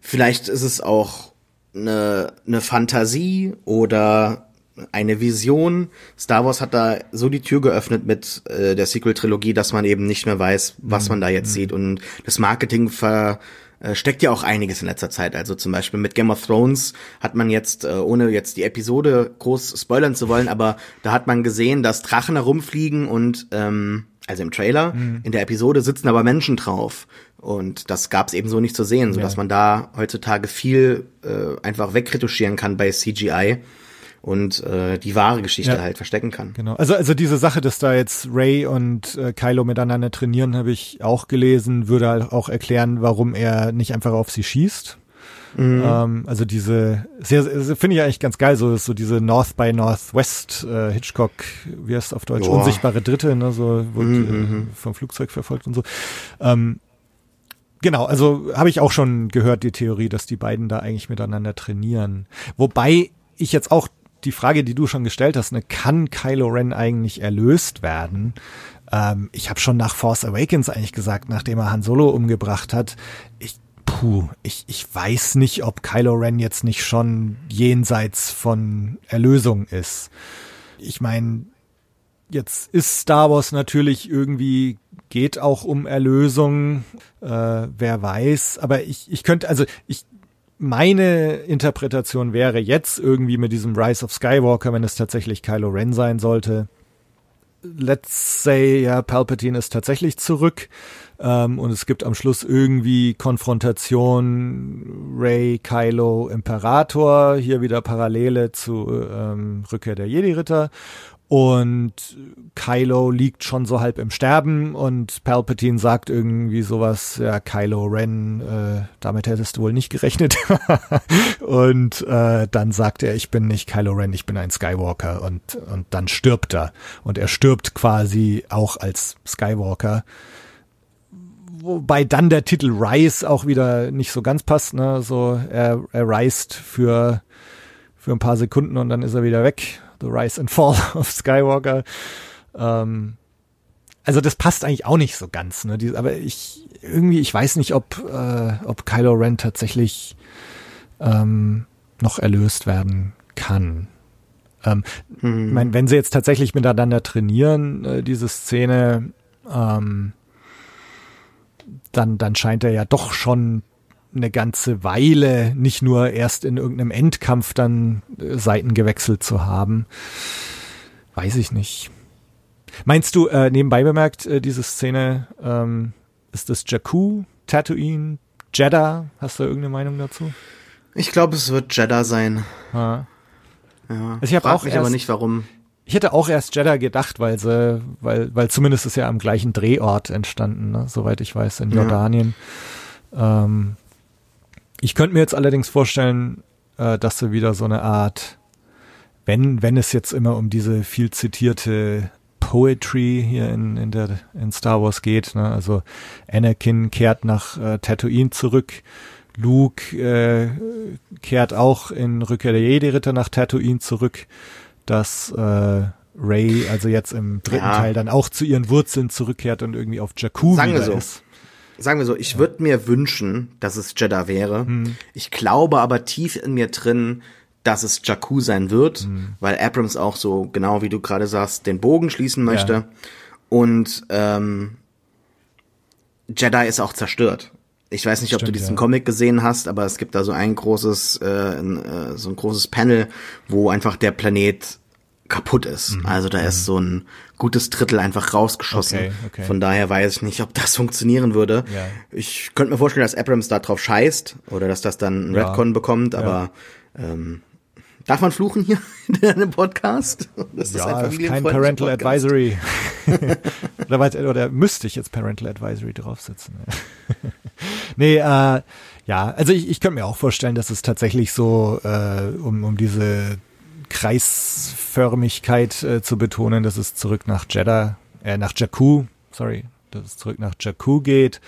vielleicht ist es auch eine, eine Fantasie oder eine Vision. Star Wars hat da so die Tür geöffnet mit äh, der Sequel-Trilogie, dass man eben nicht mehr weiß, was man da jetzt sieht. Und das Marketing ver äh, steckt ja auch einiges in letzter Zeit. Also zum Beispiel mit Game of Thrones hat man jetzt, äh, ohne jetzt die Episode groß spoilern zu wollen, aber da hat man gesehen, dass Drachen herumfliegen und ähm, also im Trailer, in der Episode sitzen aber Menschen drauf. Und das gab es eben so nicht zu sehen, so dass Ja. man da heutzutage viel äh, einfach wegretuschieren kann bei CGI und äh, die wahre Geschichte Ja. halt verstecken kann. Genau. Also, also diese Sache, dass da jetzt Ray und äh, Kylo miteinander trainieren, habe ich auch gelesen, würde halt auch erklären, warum er nicht einfach auf sie schießt. Ähm, also diese, sehr, sehr finde ich eigentlich ganz geil, so, so diese North by Northwest äh, Hitchcock, wie heißt es auf Deutsch, Joa. unsichtbare Dritte, ne, so wo die, äh, vom Flugzeug verfolgt und so. Ähm, Genau, also habe ich auch schon gehört, die Theorie, dass die beiden da eigentlich miteinander trainieren. Wobei ich jetzt auch die Frage, die du schon gestellt hast, ne, kann Kylo Ren eigentlich erlöst werden? Ähm, ich habe schon nach Force Awakens eigentlich gesagt, nachdem er Han Solo umgebracht hat, ich, puh, ich, ich weiß nicht, ob Kylo Ren jetzt nicht schon jenseits von Erlösung ist. Ich meine, Jetzt ist Star Wars natürlich irgendwie geht auch um Erlösung, äh, wer weiß. Aber ich, ich könnte, also ich, meine Interpretation wäre jetzt irgendwie mit diesem Rise of Skywalker, wenn es tatsächlich Kylo Ren sein sollte. Let's say, ja, Palpatine ist tatsächlich zurück ähm, und es gibt am Schluss irgendwie Konfrontation Ray, Kylo, Imperator, hier wieder Parallele zu ähm, Rückkehr der Jedi-Ritter und Kylo liegt schon so halb im Sterben und Palpatine sagt irgendwie sowas, ja, Kylo Ren, äh, damit hättest du wohl nicht gerechnet. und äh, dann sagt er, ich bin nicht Kylo Ren, ich bin ein Skywalker und, und dann stirbt er. Und er stirbt quasi auch als Skywalker. Wobei dann der Titel Rise auch wieder nicht so ganz passt, ne? So, er, er reist für, für ein paar Sekunden und dann ist er wieder weg. The Rise and Fall of Skywalker. Ähm, also das passt eigentlich auch nicht so ganz, ne? Die, aber ich irgendwie, ich weiß nicht, ob, äh, ob Kylo Ren tatsächlich ähm, noch erlöst werden kann. Ähm, Ich meine, wenn sie jetzt tatsächlich miteinander trainieren, äh, diese Szene, ähm, dann, dann scheint er ja doch schon eine ganze Weile nicht nur erst in irgendeinem Endkampf dann äh, Seiten gewechselt zu haben. Weiß ich nicht. Meinst du, äh, nebenbei bemerkt, äh, diese Szene, ähm, ist das Jakku, Tatooine, Jeddah? Hast du irgendeine Meinung dazu? Ich glaube, es wird Jeddah sein. Ja. Ja. Also ich hab Frag auch mich aber erst- nicht, warum. Ich hätte auch erst Jeddah gedacht, weil sie, weil, weil zumindest ist ja am gleichen Drehort entstanden, ne? soweit ich weiß, in Ja. Jordanien. Ähm, ich könnte mir jetzt allerdings vorstellen, äh, dass sie wieder so eine Art, wenn, wenn es jetzt immer um diese viel zitierte Poetry hier in, in der in Star Wars geht, ne? also Anakin kehrt nach äh, Tatooine zurück, Luke äh, kehrt auch in Rückkehr der Jedi-Ritter nach Tatooine zurück, dass äh, Ray also jetzt im dritten Ja. Teil dann auch zu ihren Wurzeln zurückkehrt und irgendwie auf Jakku Sagen wieder so. ist. Sagen wir so, ich würde mir wünschen, dass es Jeddah wäre. Ich glaube aber tief in mir drin, dass es Jakku sein wird, weil Abrams auch so, genau wie du gerade sagst, den Bogen schließen möchte. Ja. Und ähm, Jedi ist auch zerstört. Ich weiß nicht, ob du Stimmt, diesen ja. Comic gesehen hast, aber es gibt da so ein großes, äh, äh, so ein großes Panel, wo einfach der Planet kaputt ist. Mhm. Also da ist so ein gutes Drittel einfach rausgeschossen. Okay, okay. Von daher weiß ich nicht, ob das funktionieren würde. Ja. Ich könnte mir vorstellen, dass Abrams da drauf scheißt oder dass das dann ein Ja. Redcon bekommt, aber ähm, Darf man fluchen hier in einem Podcast? Das ist ja, ist kein Parental Podcast. Advisory. oder, weit, oder müsste ich jetzt Parental Advisory draufsetzen? nee, äh, ja, also ich, ich könnte mir auch vorstellen, dass es tatsächlich so äh, um, um diese Kreisförmigkeit äh, zu betonen, dass es zurück nach Jeddah, äh, nach Jakku, sorry, dass es zurück nach Jakku geht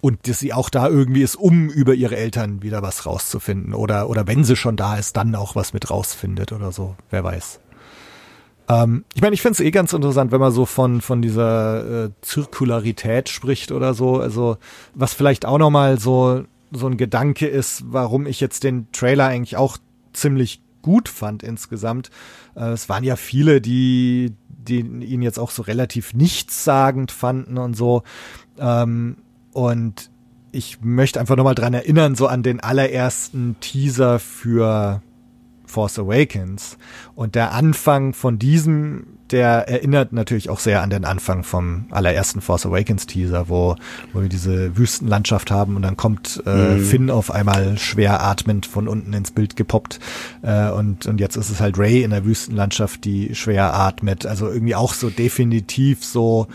und dass sie auch da irgendwie ist, um über ihre Eltern wieder was rauszufinden oder oder wenn sie schon da ist, dann auch was mit rausfindet oder so, wer weiß. Ähm, ich meine, ich finde es eh ganz interessant, wenn man so von von dieser äh, Zirkularität spricht oder so, also was vielleicht auch noch mal so so ein Gedanke ist, warum ich jetzt den Trailer eigentlich auch ziemlich gut fand insgesamt. Äh, es waren ja viele, die, die ihn jetzt auch so relativ nichtssagend fanden und so. Ähm, und ich möchte einfach nochmal dran erinnern, so an den allerersten Teaser für Force Awakens. Und der Anfang von diesem, der erinnert natürlich auch sehr an den Anfang vom allerersten Force Awakens Teaser, wo, wo wir diese Wüstenlandschaft haben und dann kommt äh, mhm. Finn auf einmal schwer atmend von unten ins Bild gepoppt. Äh, und, und jetzt ist es halt Ray in der Wüstenlandschaft, die schwer atmet. Also irgendwie auch so definitiv so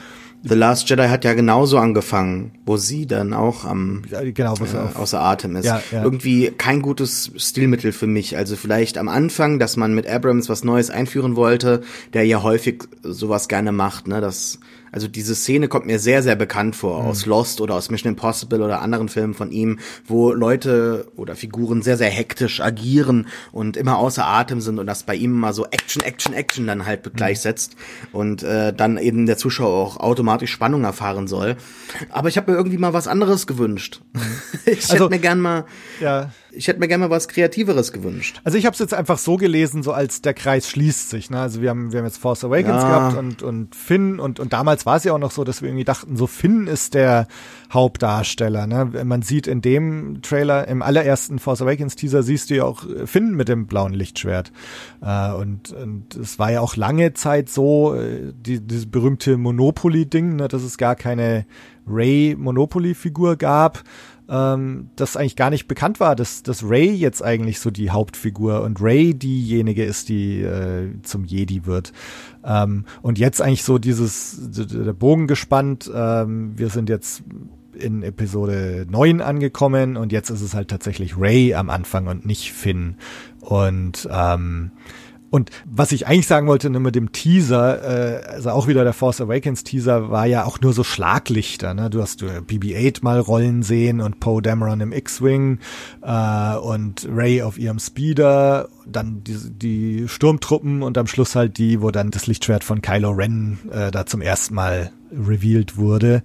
The Last Jedi hat ja genauso angefangen, wo sie dann auch am genau, äh, außer Atem ist. Ja, ja. Irgendwie kein gutes Stilmittel für mich. Also vielleicht am Anfang, dass man mit Abrams was Neues einführen wollte, der ja häufig sowas gerne macht, ne, dass also diese Szene kommt mir sehr, sehr bekannt vor, mhm. aus Lost oder aus Mission Impossible oder anderen Filmen von ihm, wo Leute oder Figuren sehr, sehr hektisch agieren und immer außer Atem sind und das bei ihm immer so Action, Action, Action dann halt mhm. gleichsetzt und äh, dann eben der Zuschauer auch automatisch Spannung erfahren soll. Aber ich habe mir irgendwie mal was anderes gewünscht. Mhm. Ich also, hätte mir gern mal ja ich hätte mir gerne mal was Kreativeres gewünscht. Also ich habe es jetzt einfach so gelesen, so als der Kreis schließt sich. Ne? Also wir haben, wir haben jetzt Force Awakens ja. gehabt und, und Finn und, und damals war es ja auch noch so, dass wir irgendwie dachten, so Finn ist der Hauptdarsteller. Ne? Man sieht in dem Trailer, im allerersten Force Awakens Teaser, siehst du ja auch Finn mit dem blauen Lichtschwert. Äh, und, und es war ja auch lange Zeit so, äh, die, dieses berühmte Monopoly-Ding, ne? dass es gar keine Ray Monopoly-Figur gab ähm, das eigentlich gar nicht bekannt war, dass, dass Ray jetzt eigentlich so die Hauptfigur und Ray diejenige ist, die äh, zum Jedi wird. Ähm, und jetzt eigentlich so dieses, der Bogen gespannt. Ähm, wir sind jetzt in Episode 9 angekommen und jetzt ist es halt tatsächlich Ray am Anfang und nicht Finn. Und ähm, und was ich eigentlich sagen wollte nur mit dem Teaser, äh, also auch wieder der Force Awakens Teaser, war ja auch nur so Schlaglichter. Ne? Du hast äh, BB-8 mal rollen sehen und Poe Dameron im X-Wing äh, und Ray auf ihrem Speeder, dann die, die Sturmtruppen und am Schluss halt die, wo dann das Lichtschwert von Kylo Ren äh, da zum ersten Mal revealed wurde.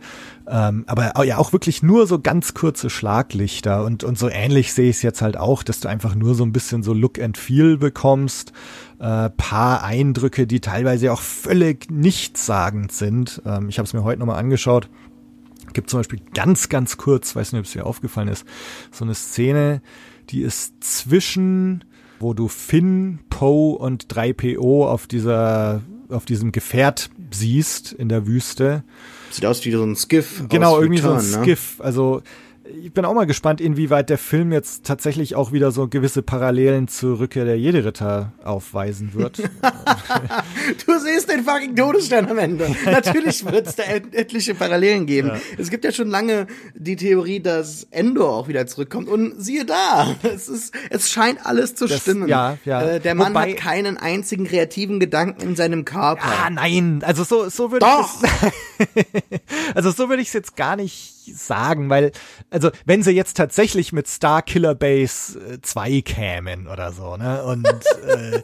Ähm, aber ja, auch wirklich nur so ganz kurze Schlaglichter und, und so ähnlich sehe ich es jetzt halt auch, dass du einfach nur so ein bisschen so Look and Feel bekommst äh, paar Eindrücke, die teilweise auch völlig nichtssagend sind. Ähm, ich habe es mir heute nochmal angeschaut. Gibt zum Beispiel ganz, ganz kurz, weiß nicht, ob es dir aufgefallen ist, so eine Szene, die ist zwischen, wo du Finn, Poe und 3PO auf dieser, auf diesem Gefährt siehst in der Wüste. Sieht aus wie so ein Skiff. Genau, irgendwie Return, so ein ne? Skiff. Also ich bin auch mal gespannt, inwieweit der Film jetzt tatsächlich auch wieder so gewisse Parallelen zur Rückkehr der Jedi-Ritter aufweisen wird. du siehst den fucking Todesstern am Ende. Natürlich wird es da etliche Parallelen geben. Ja. Es gibt ja schon lange die Theorie, dass Endor auch wieder zurückkommt. Und siehe da, es ist, es scheint alles zu das, stimmen. Ja, ja. Äh, der Mann Wobei, hat keinen einzigen kreativen Gedanken in seinem Körper. Ah, nein. Also so, so würde ich Also so würde ich es jetzt gar nicht sagen, weil, also wenn sie jetzt tatsächlich mit Star Killer Base 2 äh, kämen oder so, ne? Und äh,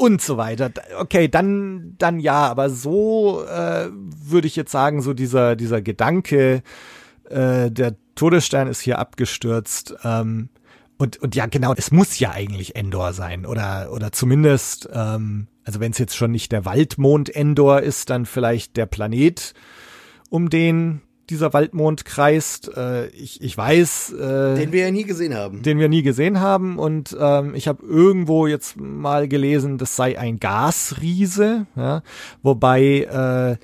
und so weiter. Okay, dann, dann ja, aber so äh, würde ich jetzt sagen, so dieser, dieser Gedanke, äh, der Todesstern ist hier abgestürzt. Ähm, und, und ja, genau, es muss ja eigentlich Endor sein. Oder, oder zumindest, ähm, also wenn es jetzt schon nicht der Waldmond Endor ist, dann vielleicht der Planet, um den dieser Waldmond kreist. Äh, ich, ich weiß. Äh, den wir ja nie gesehen haben. Den wir nie gesehen haben. Und ähm, ich habe irgendwo jetzt mal gelesen, das sei ein Gasriese. Ja? Wobei äh,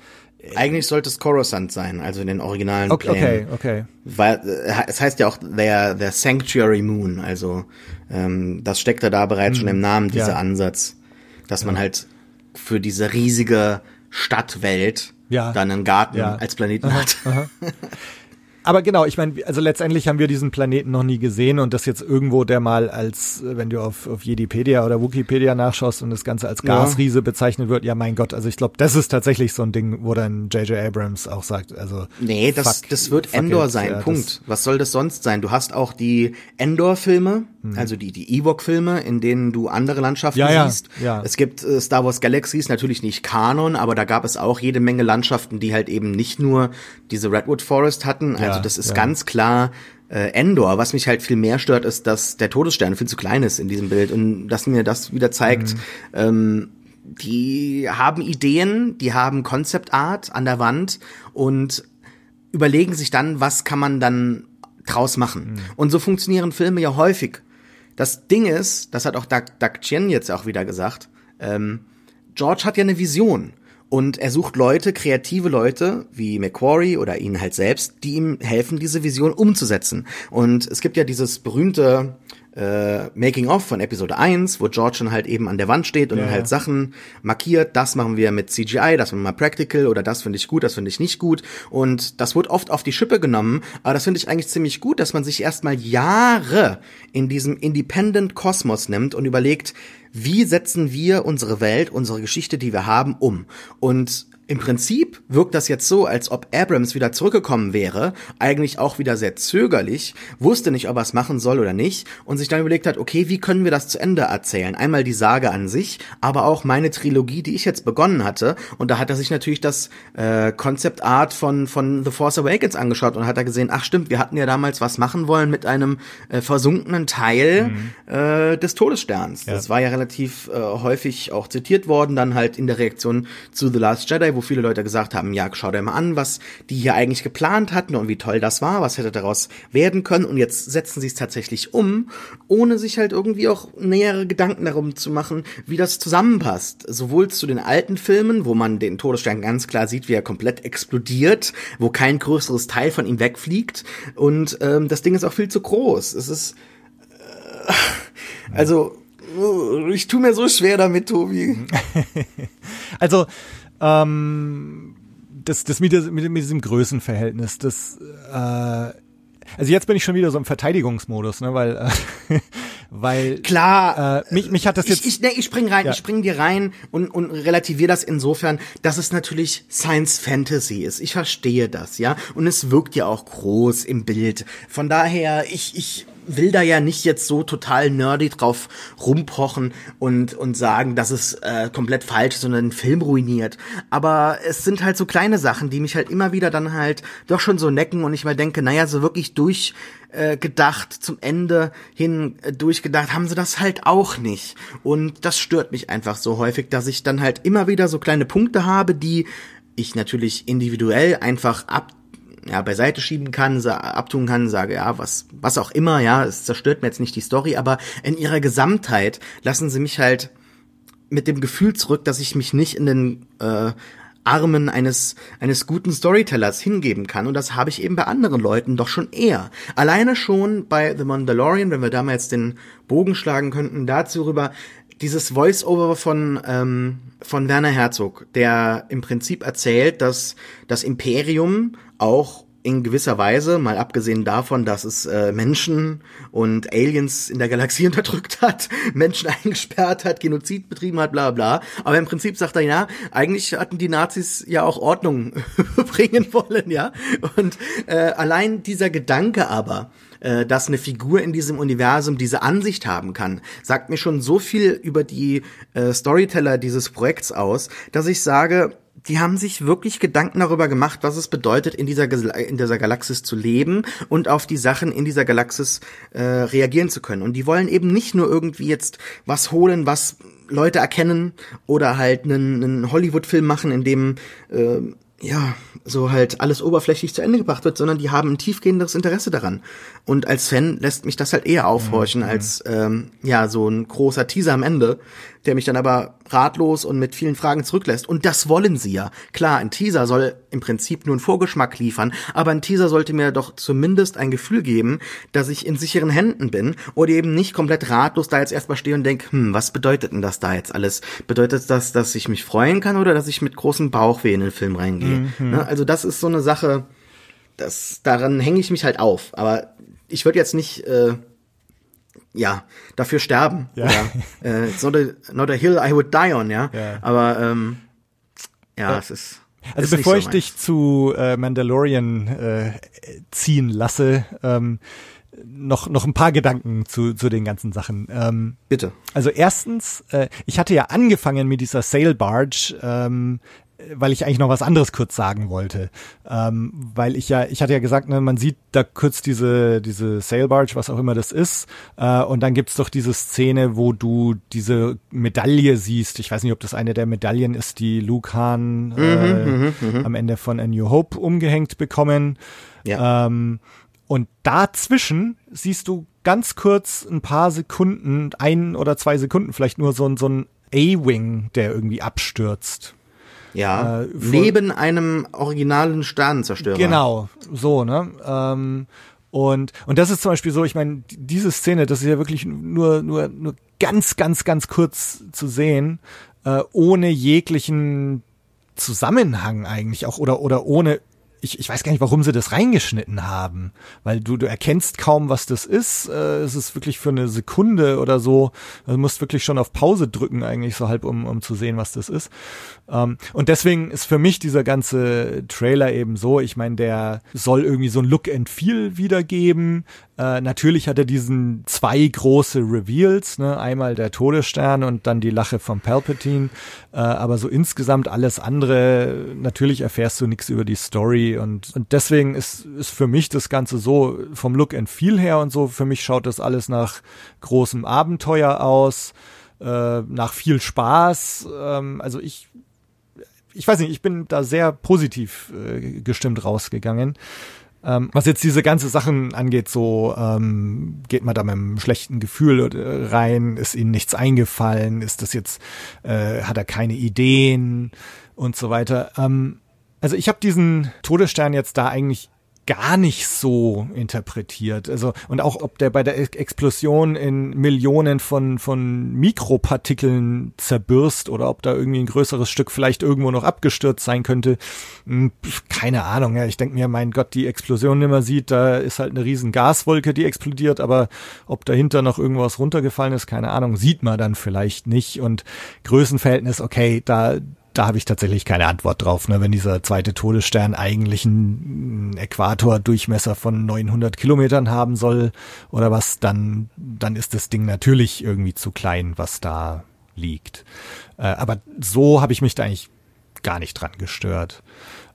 Eigentlich sollte es Coruscant sein, also in den originalen Okay, Plänen. okay, okay. Weil äh, es heißt ja auch their, their Sanctuary Moon, also ähm, das steckt da, da bereits schon im Namen, dieser ja. Ansatz, dass man halt für diese riesige Stadtwelt Ja. dann einen Garten Ja. als Planeten hat. Aber genau, ich meine, also letztendlich haben wir diesen Planeten noch nie gesehen und das jetzt irgendwo, der mal als, wenn du auf, auf Jedipedia oder Wikipedia nachschaust und das Ganze als Ja. Gasriese bezeichnet wird, ja mein Gott, also ich glaube, das ist tatsächlich so ein Ding, wo dann J.J. Abrams auch sagt, also Nee, das, fuck- das wird Endor it, sein, ja, Punkt. Was soll das sonst sein? Du hast auch die Endor-Filme, also die, die Ewok-Filme, in denen du andere Landschaften Ja, ja, siehst. ja. Es gibt äh, Star Wars Galaxies, natürlich nicht Kanon, aber da gab es auch jede Menge Landschaften, die halt eben nicht nur diese Redwood Forest hatten. Also Ja, das ist ja. ganz klar äh, Endor. Was mich halt viel mehr stört, ist, dass der Todesstern viel zu klein ist in diesem Bild und dass mir das wieder zeigt, Mhm. ähm, die haben Ideen, die haben Concept Art an der Wand und überlegen sich dann, was kann man dann draus machen. Und so funktionieren Filme ja häufig. Das Ding ist, das hat auch Doug, Doug Chien jetzt auch wieder gesagt, ähm, George hat ja eine Vision. Und er sucht Leute, kreative Leute, wie Macquarie oder ihn halt selbst, die ihm helfen, diese Vision umzusetzen. Und es gibt ja dieses berühmte äh, Making-of von Episode 1, wo George dann halt eben an der Wand steht und Ja, dann halt ja. Sachen markiert, das machen wir mit CGI, das machen wir mal Practical oder das finde ich gut, das finde ich nicht gut. Und das wird oft auf die Schippe genommen, aber das finde ich eigentlich ziemlich gut, dass man sich erstmal Jahre in diesem Independent Kosmos nimmt und überlegt, wie setzen wir unsere Welt, unsere Geschichte, die wir haben, um. Und im Prinzip wirkt das jetzt so, als ob Abrams wieder zurückgekommen wäre, eigentlich auch wieder sehr zögerlich, wusste nicht, ob er es machen soll oder nicht und sich dann überlegt hat, okay, wie können wir das zu Ende erzählen? Einmal die Sage an sich, aber auch meine Trilogie, die ich jetzt begonnen hatte und da hat er sich natürlich das äh, Concept Art von, von The Force Awakens angeschaut und hat da gesehen, ach stimmt, wir hatten ja damals was machen wollen mit einem äh, versunkenen Teil äh, des Todessterns. Ja. Das war ja relativ äh, häufig auch zitiert worden, dann halt in der Reaktion zu The Last Jedi, wo viele Leute gesagt haben, ja, schau dir mal an, was die hier eigentlich geplant hatten und wie toll das war, was hätte daraus werden können und jetzt setzen sie es tatsächlich um, ohne sich halt irgendwie auch nähere Gedanken darum zu machen, wie das zusammenpasst. Sowohl zu den alten Filmen, wo man den Todesstern ganz klar sieht, wie er komplett explodiert, wo kein größeres Teil von ihm wegfliegt und ähm, das Ding ist auch viel zu groß. Es ist äh, also ich tue mir so schwer damit, Tobi. Also, ähm, das, das mit, mit, mit diesem Größenverhältnis, das, äh, also jetzt bin ich schon wieder so im Verteidigungsmodus, ne, weil, äh, weil, Klar. äh, mich, mich hat das jetzt, ich, ich, nee, ich spring rein, Ja. ich spring dir rein und, und relativiere das insofern, dass es natürlich Science Fantasy ist. Ich verstehe das, ja. Und es wirkt ja auch groß im Bild. Von daher, ich, ich will da ja nicht jetzt so total nerdy drauf rumpochen und, und sagen, dass es äh, komplett falsch ist und den Film ruiniert. Aber es sind halt so kleine Sachen, die mich halt immer wieder dann halt doch schon so necken und ich mal denke, naja, so wirklich durch äh, gedacht, zum Ende hin äh, durchgedacht, haben sie das halt auch nicht. Und das stört mich einfach so häufig, dass ich dann halt immer wieder so kleine Punkte habe, die ich natürlich individuell einfach ab ja, beiseite schieben kann, abtun kann, sage, ja, was, was auch immer, ja, es zerstört mir jetzt nicht die Story, aber in ihrer Gesamtheit lassen sie mich halt mit dem Gefühl zurück, dass ich mich nicht in den äh, Armen eines, eines guten Storytellers hingeben kann. Und das habe ich eben bei anderen Leuten doch schon eher. Alleine schon bei The Mandalorian, wenn wir da mal jetzt den Bogen schlagen könnten, dazu rüber, dieses Voice-Over von, ähm, von Werner Herzog, der im Prinzip erzählt, dass das Imperium auch in gewisser Weise, mal abgesehen davon, dass es äh, Menschen und Aliens in der Galaxie unterdrückt hat, Menschen eingesperrt hat, Genozid betrieben hat, bla bla. Aber im Prinzip sagt er, ja, eigentlich hatten die Nazis ja auch Ordnung bringen wollen, ja. Und äh, allein dieser Gedanke aber, äh, dass eine Figur in diesem Universum diese Ansicht haben kann, sagt mir schon so viel über die äh, Storyteller dieses Projekts aus, dass ich sage, die haben sich wirklich Gedanken darüber gemacht, was es bedeutet, in dieser, in dieser Galaxis zu leben und auf die Sachen in dieser Galaxis äh, reagieren zu können. Und die wollen eben nicht nur irgendwie jetzt was holen, was Leute erkennen oder halt einen, einen Hollywood-Film machen, in dem äh, ja, so halt alles oberflächlich zu Ende gebracht wird, sondern die haben ein tiefgehendes Interesse daran. Und als Fan lässt mich das halt eher aufhorchen als ähm, ja so ein großer Teaser am Ende, der mich dann aber ratlos und mit vielen Fragen zurücklässt. Und das wollen sie ja. Klar, ein Teaser soll im Prinzip nur einen Vorgeschmack liefern, aber ein Teaser sollte mir doch zumindest ein Gefühl geben, dass ich in sicheren Händen bin oder eben nicht komplett ratlos da jetzt erstmal stehe und denke, hm, was bedeutet denn das da jetzt alles? Bedeutet das, dass ich mich freuen kann oder dass ich mit großem Bauchweh in den Film reingehe? Mhm. Ne? Also das ist so eine Sache, das, daran hänge ich mich halt auf. Aber ich würde jetzt nicht äh, ja, dafür sterben. Ja. Oder, äh, it's not a, not a hill I would die on, ja. ja. Aber ähm, ja, ja, es ist. Also ist bevor so ich dich zu äh, Mandalorian äh, ziehen lasse, ähm, noch noch ein paar Gedanken zu zu den ganzen Sachen. Ähm, Bitte. Also erstens, äh, ich hatte ja angefangen mit dieser Sail Barge ähm, weil ich eigentlich noch was anderes kurz sagen wollte. Ähm, weil ich ja, ich hatte ja gesagt, ne, man sieht da kurz diese, diese Sail Barge, was auch immer das ist. Äh, und dann gibt's doch diese Szene, wo du diese Medaille siehst. Ich weiß nicht, ob das eine der Medaillen ist, die Luke Hahn äh, mhm, mhm, mhm. am Ende von A New Hope umgehängt bekommen. Ja. Ähm, und dazwischen siehst du ganz kurz ein paar Sekunden, ein oder zwei Sekunden vielleicht nur so, so ein A-Wing, der irgendwie abstürzt. Ja, äh, neben einem originalen Sternenzerstörer. Genau, so, ne? Ähm, und, und das ist zum Beispiel so, ich meine, diese Szene, das ist ja wirklich nur, nur, nur ganz, ganz, ganz kurz zu sehen, äh, ohne jeglichen Zusammenhang eigentlich auch oder, oder ohne ich, ich weiß gar nicht, warum sie das reingeschnitten haben, weil du, du erkennst kaum, was das ist. Äh, es ist wirklich für eine Sekunde oder so. Du musst wirklich schon auf Pause drücken, eigentlich so halb, um, um zu sehen, was das ist. Ähm, und deswegen ist für mich dieser ganze Trailer eben so, ich meine, der soll irgendwie so ein Look and Feel wiedergeben. Äh, natürlich hat er diesen zwei große Reveals, ne? einmal der Todesstern und dann die Lache von Palpatine. Äh, aber so insgesamt alles andere, natürlich erfährst du nichts über die Story und, und deswegen ist, ist für mich das Ganze so vom Look and Feel her und so, für mich schaut das alles nach großem Abenteuer aus, äh, nach viel Spaß. Ähm, also ich ich weiß nicht, ich bin da sehr positiv äh, gestimmt rausgegangen. Ähm, was jetzt diese ganze Sachen angeht, so ähm, geht man da mit einem schlechten Gefühl äh, rein, ist ihnen nichts eingefallen, ist das jetzt, äh, hat er keine Ideen und so weiter. Ähm, also ich habe diesen Todesstern jetzt da eigentlich gar nicht so interpretiert. Also und auch ob der bei der Explosion in Millionen von von Mikropartikeln zerbürst oder ob da irgendwie ein größeres Stück vielleicht irgendwo noch abgestürzt sein könnte, hm, keine Ahnung. Ja, ich denke mir, mein Gott, die Explosion, die sieht, da ist halt eine riesen Gaswolke, die explodiert, aber ob dahinter noch irgendwas runtergefallen ist, keine Ahnung, sieht man dann vielleicht nicht. Und Größenverhältnis, okay, da da habe ich tatsächlich keine Antwort drauf. Ne? Wenn dieser zweite Todesstern eigentlich einen Äquatordurchmesser von 900 Kilometern haben soll oder was, dann, dann ist das Ding natürlich irgendwie zu klein, was da liegt. Äh, aber so habe ich mich da eigentlich gar nicht dran gestört.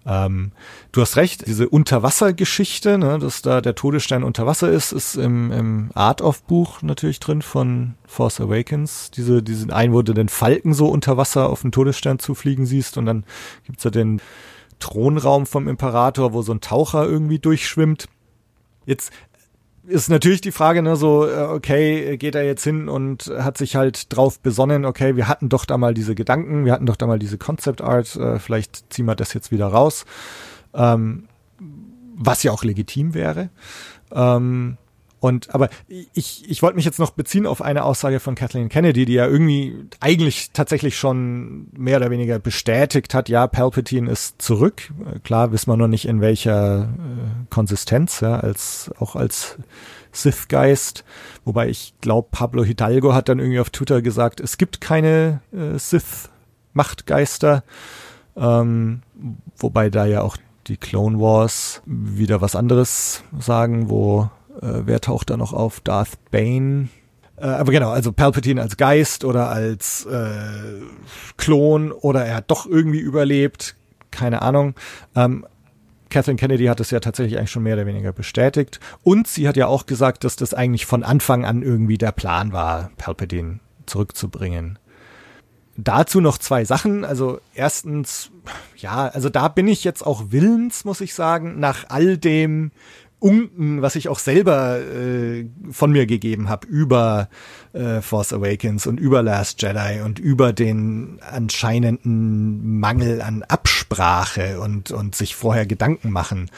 Ähm, du hast recht, diese Unterwassergeschichte, ne, dass da der Todesstern unter Wasser ist, ist im, im Art-of-Buch natürlich drin von Force Awakens. Diese, diesen einen, wo du den Falken so unter Wasser auf den Todesstern zufliegen siehst und dann gibt's ja den Thronraum vom Imperator, wo so ein Taucher irgendwie durchschwimmt. Jetzt ist natürlich die Frage, ne, so, äh, okay, geht er jetzt hin und hat sich halt drauf besonnen, okay, wir hatten doch da mal diese Gedanken, wir hatten doch da mal diese Concept Art, äh, vielleicht ziehen wir das jetzt wieder raus. Ähm, was ja auch legitim wäre. Ähm, und aber ich, ich wollte mich jetzt noch beziehen auf eine Aussage von Kathleen Kennedy, die ja irgendwie eigentlich tatsächlich schon mehr oder weniger bestätigt hat, ja, Palpatine ist zurück. Klar wissen wir noch nicht in welcher äh, Konsistenz, ja, als auch als Sith-Geist. Wobei ich glaube, Pablo Hidalgo hat dann irgendwie auf Twitter gesagt, es gibt keine äh, Sith-Machtgeister. Ähm, wobei da ja auch die Clone Wars wieder was anderes sagen, wo äh, wer taucht da noch auf? Darth Bane. Äh, aber genau, also Palpatine als Geist oder als äh, Klon oder er hat doch irgendwie überlebt. Keine Ahnung. Ähm, Catherine Kennedy hat es ja tatsächlich eigentlich schon mehr oder weniger bestätigt. Und sie hat ja auch gesagt, dass das eigentlich von Anfang an irgendwie der Plan war, Palpatine zurückzubringen. Dazu noch zwei Sachen. Also erstens, ja, also da bin ich jetzt auch willens, muss ich sagen, nach all dem Unken, was ich auch selber äh, von mir gegeben habe über äh, Force Awakens und über Last Jedi und über den anscheinenden Mangel an Absprache und, und sich vorher Gedanken machen.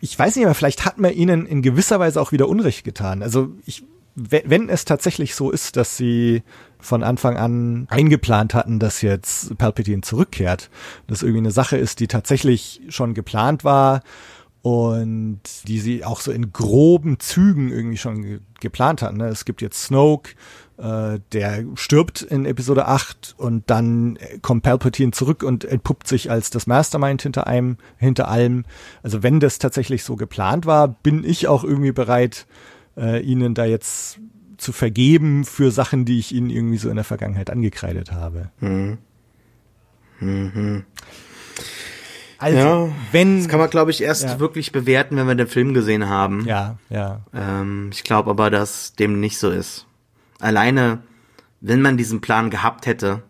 Ich weiß nicht, aber vielleicht hat man ihnen in gewisser Weise auch wieder Unrecht getan. Also ich, wenn es tatsächlich so ist, dass sie von Anfang an eingeplant hatten, dass jetzt Palpatine zurückkehrt, dass irgendwie eine Sache ist, die tatsächlich schon geplant war und die sie auch so in groben Zügen irgendwie schon ge geplant hatten. Ne? Es gibt jetzt Snoke, äh, der stirbt in Episode 8 und dann kommt Palpatine zurück und entpuppt sich als das Mastermind hinter einem, hinter allem. Also wenn das tatsächlich so geplant war, bin ich auch irgendwie bereit, äh, ihnen da jetzt zu vergeben für Sachen, die ich ihnen irgendwie so in der Vergangenheit angekreidet habe. Mhm. Mhm. Also, ja, wenn. Das kann man, glaube ich, erst ja. wirklich bewerten, wenn wir den Film gesehen haben. Ja, ja. Ähm, ich glaube aber, dass dem nicht so ist. Alleine, wenn man diesen Plan gehabt hätte,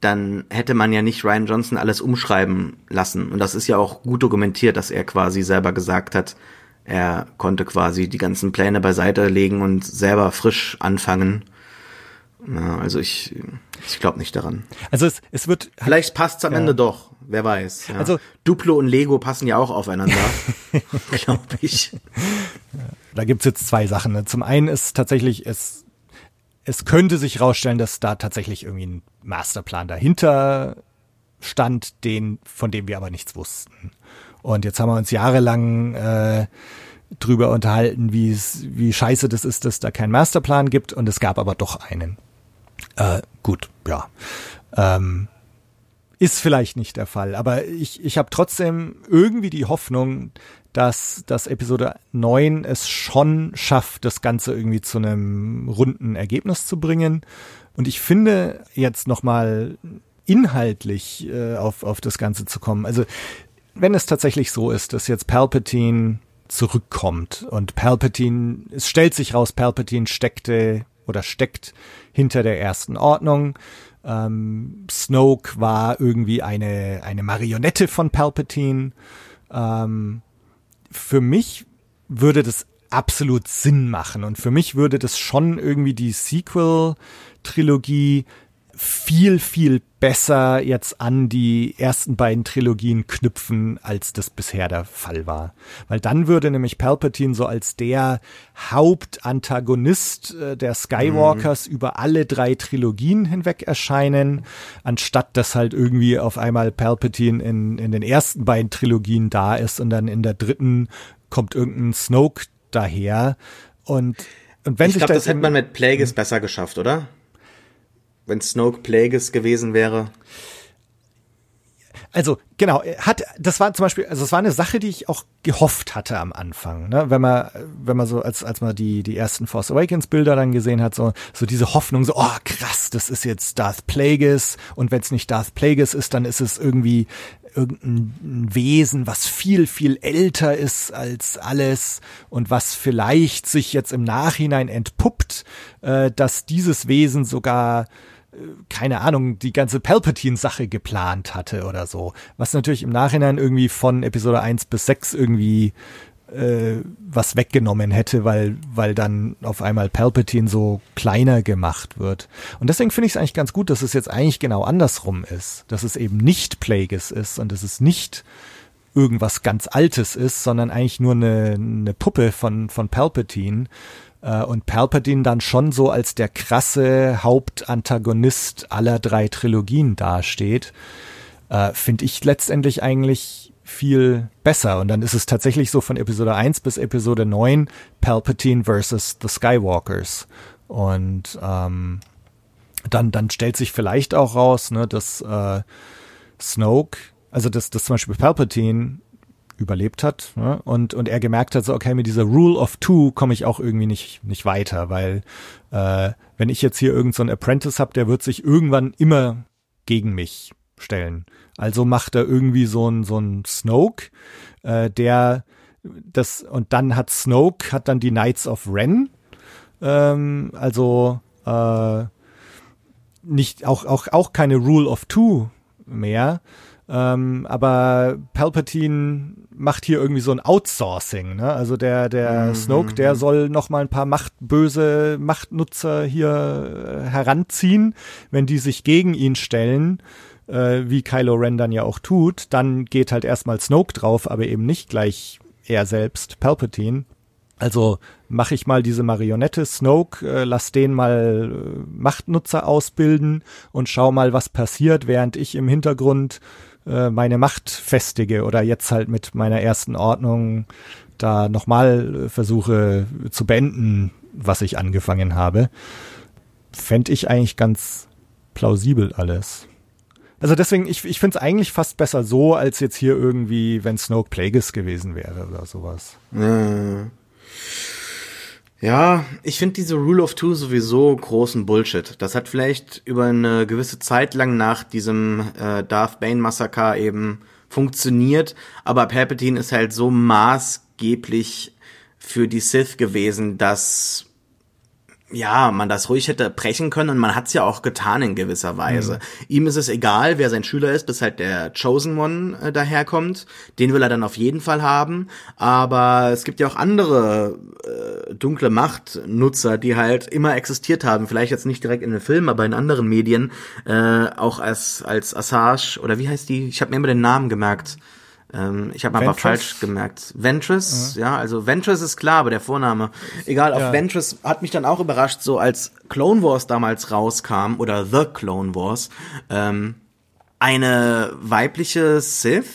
dann hätte man ja nicht Ryan Johnson alles umschreiben lassen. Und das ist ja auch gut dokumentiert, dass er quasi selber gesagt hat, er konnte quasi die ganzen Pläne beiseite legen und selber frisch anfangen. Ja, also ich, ich glaube nicht daran. Also es, es wird. Vielleicht passt es am ja. Ende doch. Wer weiß. Ja. Also Duplo und Lego passen ja auch aufeinander, glaube ich. Da gibt's jetzt zwei Sachen. Ne? Zum einen ist tatsächlich es es könnte sich rausstellen, dass da tatsächlich irgendwie ein Masterplan dahinter stand, den von dem wir aber nichts wussten. Und jetzt haben wir uns jahrelang äh, drüber unterhalten, wie es, wie scheiße das ist, dass da keinen Masterplan gibt und es gab aber doch einen. Äh, gut, ja. Ähm, ist vielleicht nicht der Fall, aber ich, ich habe trotzdem irgendwie die Hoffnung, dass das Episode 9 es schon schafft, das Ganze irgendwie zu einem runden Ergebnis zu bringen. Und ich finde jetzt nochmal inhaltlich äh, auf, auf das Ganze zu kommen. Also wenn es tatsächlich so ist, dass jetzt Palpatine zurückkommt und Palpatine, es stellt sich raus, Palpatine steckte oder steckt hinter der ersten Ordnung. Ähm, Snoke war irgendwie eine, eine Marionette von Palpatine. Ähm, für mich würde das absolut Sinn machen und für mich würde das schon irgendwie die Sequel-Trilogie viel, viel besser jetzt an die ersten beiden Trilogien knüpfen, als das bisher der Fall war. Weil dann würde nämlich Palpatine so als der Hauptantagonist äh, der Skywalkers mhm. über alle drei Trilogien hinweg erscheinen, anstatt dass halt irgendwie auf einmal Palpatine in, in den ersten beiden Trilogien da ist und dann in der dritten kommt irgendein Snoke daher und und wenn ich glaube, das, das hätte man mit Plagueis besser geschafft, oder? Wenn Snoke Plagueis gewesen wäre? Also genau, hat das war zum Beispiel, also es war eine Sache, die ich auch gehofft hatte am Anfang, ne? wenn man wenn man so als als man die die ersten Force Awakens Bilder dann gesehen hat, so so diese Hoffnung, so oh krass, das ist jetzt Darth Plagueis und wenn es nicht Darth Plagueis ist, dann ist es irgendwie irgendein Wesen, was viel, viel älter ist als alles und was vielleicht sich jetzt im Nachhinein entpuppt, äh, dass dieses Wesen sogar keine Ahnung, die ganze Palpatine-Sache geplant hatte oder so. Was natürlich im Nachhinein irgendwie von Episode 1 bis 6 irgendwie äh, was weggenommen hätte, weil, weil dann auf einmal Palpatine so kleiner gemacht wird. Und deswegen finde ich es eigentlich ganz gut, dass es jetzt eigentlich genau andersrum ist. Dass es eben nicht Plagueis ist und dass es nicht irgendwas ganz Altes ist, sondern eigentlich nur eine, eine Puppe von, von Palpatine und Palpatine dann schon so als der krasse Hauptantagonist aller drei Trilogien dasteht, äh, finde ich letztendlich eigentlich viel besser. Und dann ist es tatsächlich so von Episode 1 bis Episode 9 Palpatine versus the Skywalkers. Und ähm, dann, dann stellt sich vielleicht auch raus, ne, dass äh, Snoke, also dass, dass zum Beispiel Palpatine überlebt hat ne? und und er gemerkt hat so okay mit dieser Rule of Two komme ich auch irgendwie nicht nicht weiter weil äh, wenn ich jetzt hier irgendeinen so Apprentice habe der wird sich irgendwann immer gegen mich stellen also macht er irgendwie so ein so ein Snoke äh, der das und dann hat Snoke hat dann die Knights of Ren ähm, also äh, nicht auch auch auch keine Rule of Two mehr Ähm, aber Palpatine macht hier irgendwie so ein Outsourcing, ne? Also der, der Mhm. Snoke, der soll noch mal ein paar machtböse Machtnutzer hier äh, heranziehen, wenn die sich gegen ihn stellen, äh, wie Kylo Ren dann ja auch tut, dann geht halt erstmal Snoke drauf, aber eben nicht gleich er selbst, Palpatine. Also mache ich mal diese Marionette Snoke, äh, lass den mal äh, Machtnutzer ausbilden und schau mal, was passiert, während ich im Hintergrund äh, meine Macht festige oder jetzt halt mit meiner ersten Ordnung da nochmal äh, versuche zu beenden, was ich angefangen habe. Fände ich eigentlich ganz plausibel alles. Also deswegen, ich, ich finde es eigentlich fast besser so, als jetzt hier irgendwie, wenn Snoke Plagueis gewesen wäre oder sowas. Ja, ich finde diese Rule of Two sowieso großen Bullshit. Das hat vielleicht über eine gewisse Zeit lang nach diesem äh, Darth Bane Massaker eben funktioniert, aber Palpatine ist halt so maßgeblich für die Sith gewesen, dass ja, man das ruhig hätte brechen können und man hat's ja auch getan in gewisser Weise. Ihm ist es egal, wer sein Schüler ist, bis halt der Chosen One äh, daherkommt. Den will er dann auf jeden Fall haben. Aber es gibt ja auch andere äh, dunkle Machtnutzer, die halt immer existiert haben. Vielleicht jetzt nicht direkt in den Filmen, aber in anderen Medien. Äh, auch als, als Assage oder wie heißt die? Ich habe mir immer den Namen gemerkt. Ähm, ich habe aber falsch gemerkt. Ventress, ja, also Ventress ist klar, aber der Vorname. Egal, auf Ja. Ventress hat mich dann auch überrascht, so als Clone Wars damals rauskam, oder The Clone Wars, ähm, eine weibliche Sith?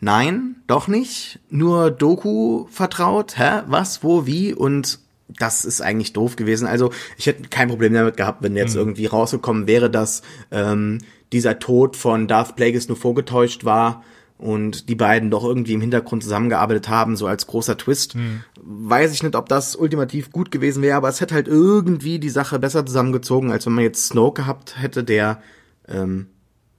Nein, doch nicht. Nur Doku vertraut. Hä? Was, wo, wie? Und das ist eigentlich doof gewesen. Also ich hätte kein Problem damit gehabt, wenn jetzt irgendwie rausgekommen wäre, dass ähm, dieser Tod von Darth Plagueis nur vorgetäuscht war und die beiden doch irgendwie im Hintergrund zusammengearbeitet haben, so als großer Twist. Weiß ich nicht, ob das ultimativ gut gewesen wäre, aber es hätte halt irgendwie die Sache besser zusammengezogen, als wenn man jetzt Snoke gehabt hätte, der ähm,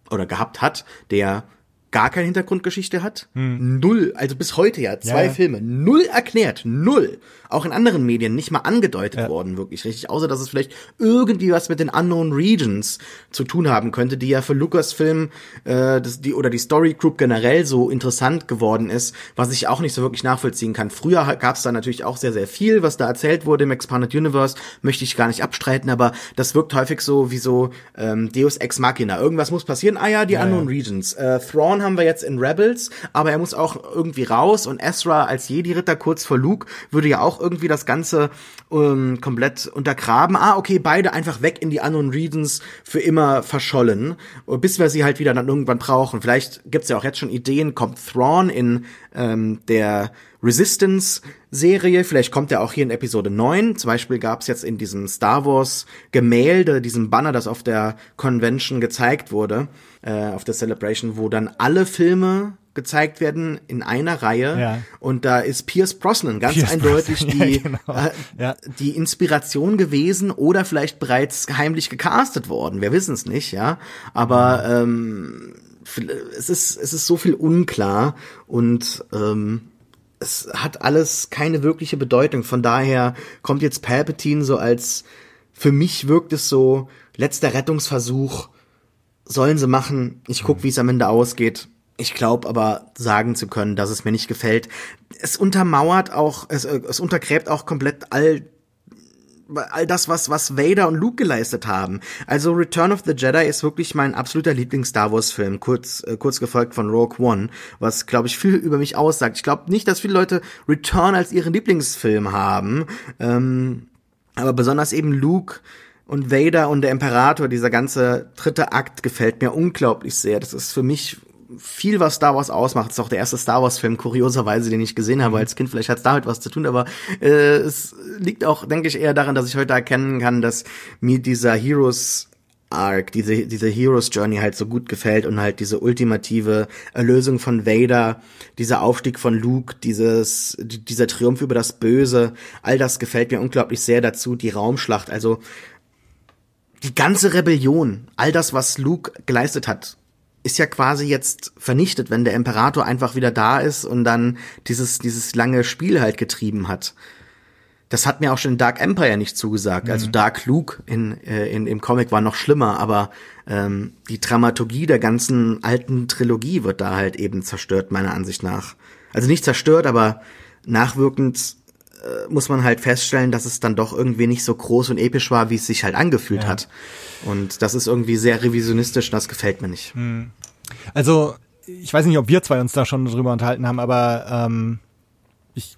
oder gehabt hat, der gar keine Hintergrundgeschichte hat. Null, also bis heute ja, zwei Hm. Ja, ja. Filme, null erklärt, null. Auch in anderen Medien nicht mal angedeutet worden, wirklich richtig. Außer, dass es vielleicht irgendwie was mit den Unknown Regions zu tun haben könnte, die ja für Lucasfilm äh, das, die, oder die Story Group generell so interessant geworden ist, was ich auch nicht so wirklich nachvollziehen kann. Früher gab es da natürlich auch sehr, sehr viel, was da erzählt wurde im Expanded Universe, möchte ich gar nicht abstreiten, aber das wirkt häufig so wie so ähm, Deus Ex Machina. Irgendwas muss passieren. Ah ja, die Unknown Regions. Äh, Thrawn haben wir jetzt in Rebels, aber er muss auch irgendwie raus und Ezra als Jedi-Ritter kurz vor Luke würde ja auch irgendwie das Ganze ähm, komplett untergraben. Ah, okay, beide einfach weg in die Unknown Regions für immer verschollen, bis wir sie halt wieder dann irgendwann brauchen. Vielleicht gibt's ja auch jetzt schon Ideen, kommt Thrawn in ähm, der Resistance-Serie, vielleicht kommt er auch hier in Episode 9. Zum Beispiel gab's jetzt in diesem Star Wars-Gemälde, diesem Banner, das auf der Convention gezeigt wurde, äh, auf der Celebration, wo dann alle Filme gezeigt werden in einer Reihe Ja. und da ist Pierce Brosnan ganz Pierce eindeutig Brosnan, die, ja, genau. äh, Ja. die Inspiration gewesen oder vielleicht bereits heimlich gecastet worden. Wir wissen es nicht, ja. Aber ähm, es ist es ist so viel unklar und ähm, es hat alles keine wirkliche Bedeutung. Von daher kommt jetzt Palpatine so als für mich wirkt es so letzter Rettungsversuch. Sollen sie machen. Ich guck, wie es am Ende ausgeht. Ich glaube aber sagen zu können, dass es mir nicht gefällt. Es untermauert auch, es, äh, es untergräbt auch komplett all all das, was, was Vader und Luke geleistet haben. Also Return of the Jedi ist wirklich mein absoluter Lieblings-Star Wars-Film, kurz, äh, kurz gefolgt von Rogue One, was, glaube ich, viel über mich aussagt. Ich glaube nicht, dass viele Leute Return als ihren Lieblingsfilm haben, ähm, aber besonders eben Luke und Vader und der Imperator, dieser ganze dritte Akt gefällt mir unglaublich sehr. Das ist für mich viel, was Star Wars ausmacht. Das ist auch der erste Star Wars Film, kurioserweise, den ich gesehen habe als Kind. Vielleicht hat es damit was zu tun, aber äh, es liegt auch, denke ich, eher daran, dass ich heute erkennen kann, dass mir dieser Heroes Arc, diese, diese Heroes Journey halt so gut gefällt und halt diese ultimative Erlösung von Vader, dieser Aufstieg von Luke, dieses, dieser Triumph über das Böse, all das gefällt mir unglaublich sehr dazu, die Raumschlacht, also die ganze Rebellion, all das, was Luke geleistet hat, ist ja quasi jetzt vernichtet, wenn der Imperator einfach wieder da ist und dann dieses, dieses lange Spiel halt getrieben hat. das hat mir auch schon in Dark Empire nicht zugesagt. Also Dark Luke in, äh, in, im Comic war noch schlimmer, aber ähm, die Dramaturgie der ganzen alten Trilogie wird da halt eben zerstört, meiner Ansicht nach. Also nicht zerstört, aber nachwirkend muss man halt feststellen, dass es dann doch irgendwie nicht so groß und episch war, wie es sich halt angefühlt Ja. hat. Und das ist irgendwie sehr revisionistisch das gefällt mir nicht. Also, ich weiß nicht, ob wir zwei uns da schon drüber unterhalten haben, aber ähm, ich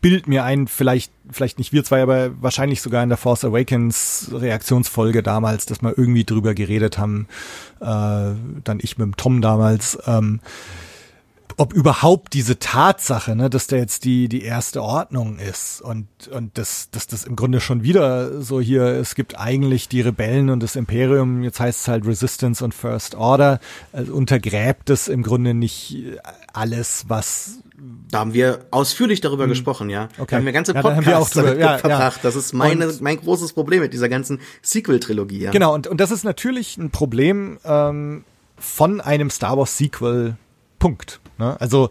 bild mir ein, vielleicht, vielleicht nicht wir zwei, aber wahrscheinlich sogar in der Force Awakens Reaktionsfolge damals, dass wir irgendwie drüber geredet haben, äh, dann ich mit dem Tom damals, ähm, ob überhaupt diese Tatsache, ne, dass der jetzt die die erste Ordnung ist und und dass dass das im Grunde schon wieder so hier es gibt eigentlich die Rebellen und das Imperium jetzt heißt es halt Resistance und First Order also untergräbt es im Grunde nicht alles was Da haben wir ausführlich darüber gesprochen, ja. Hm. Okay. Da haben wir ganze Ja, da Podcasts drüber- damit ja, ja. verbracht. Das ist meine, Und- mein großes Problem mit dieser ganzen Sequel-Trilogie, ja. Genau, und, und das ist natürlich ein Problem ähm, von einem Star Wars Sequel. Punkt. Ne? Also,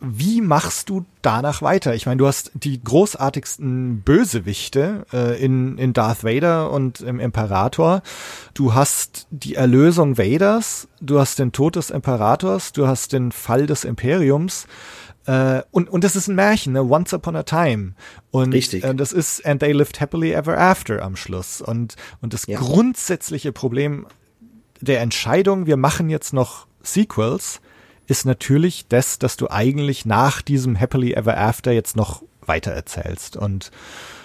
wie machst du danach weiter? Ich meine, du hast die großartigsten Bösewichte äh, in, in Darth Vader und im Imperator. Du hast die Erlösung Vaders, du hast den Tod des Imperators, du hast den Fall des Imperiums. Äh, und, und das ist ein Märchen, ne? Once Upon a Time. Und Richtig. Äh, das ist And They Lived Happily Ever After am Schluss. Und, und das Ja. grundsätzliche Problem der Entscheidung, wir machen jetzt noch Sequels, ist natürlich das, dass du eigentlich nach diesem Happily Ever After jetzt noch weiter erzählst. Und,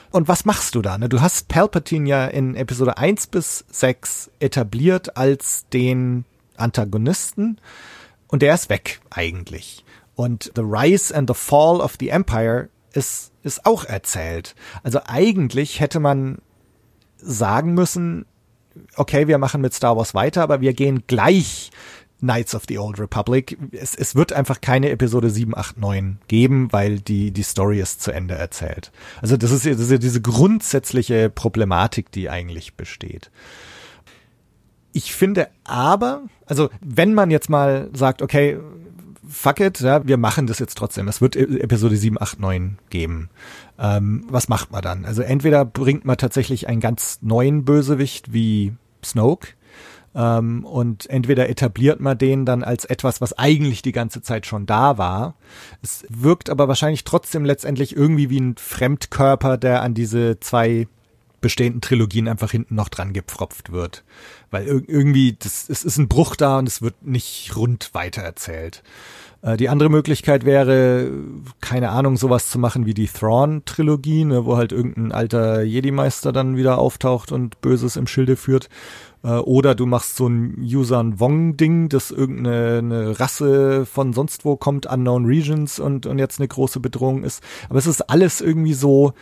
und was machst du da? Ne? Du hast Palpatine ja in Episode 1 bis 6 etabliert als den Antagonisten und der ist weg eigentlich. Und The Rise and the Fall of the Empire ist, ist auch erzählt. Also eigentlich hätte man sagen müssen, okay, wir machen mit Star Wars weiter, aber wir gehen gleich Knights of the Old Republic. Es, es wird einfach keine Episode 7, 8, 9 geben, weil die, die Story ist zu Ende erzählt. Also das ist, das ist ja diese grundsätzliche Problematik, die eigentlich besteht. Ich finde aber, also wenn man jetzt mal sagt, okay, fuck it, ja, wir machen das jetzt trotzdem. Es wird E- Episode 7, 8, 9 geben. Ähm, was macht man dann? Also entweder bringt man tatsächlich einen ganz neuen Bösewicht wie Snoke, ähm, und entweder etabliert man den dann als etwas, was eigentlich die ganze Zeit schon da war. Es wirkt aber wahrscheinlich trotzdem letztendlich irgendwie wie ein Fremdkörper, der an diese zwei bestehenden Trilogien einfach hinten noch dran gepfropft wird. Weil ir irgendwie, das, es ist ein Bruch da und es wird nicht rund weitererzählt. Äh, Die andere Möglichkeit wäre, keine Ahnung, sowas zu machen wie die Thrawn-Trilogie, ne, wo halt irgendein alter Jedi-Meister dann wieder auftaucht und Böses im Schilde führt. Äh, Oder du machst so ein Yusan Wong-Ding, das irgendeine eine Rasse von sonst wo kommt, Unknown Regions und, und jetzt eine große Bedrohung ist. Aber es ist alles irgendwie so,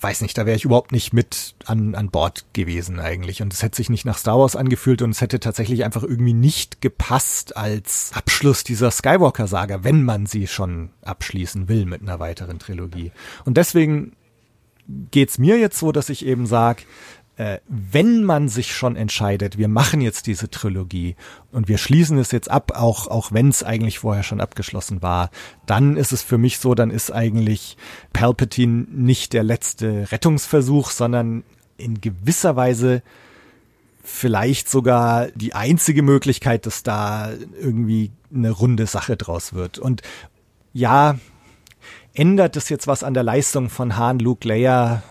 weiß nicht, da wäre ich überhaupt nicht mit an, an Bord gewesen eigentlich. Und es hätte sich nicht nach Star Wars angefühlt und es hätte tatsächlich einfach irgendwie nicht gepasst als Abschluss dieser Skywalker-Saga, wenn man sie schon abschließen will mit einer weiteren Trilogie. Und deswegen geht's mir jetzt so, dass ich eben sag, äh, wenn man sich schon entscheidet, wir machen jetzt diese Trilogie und wir schließen es jetzt ab, auch, auch wenn es eigentlich vorher schon abgeschlossen war, dann ist es für mich so, dann ist eigentlich Palpatine nicht der letzte Rettungsversuch, sondern in gewisser Weise vielleicht sogar die einzige Möglichkeit, dass da irgendwie eine runde Sache draus wird. Und ja, ändert es jetzt was an der Leistung von Han, Luke, Leia?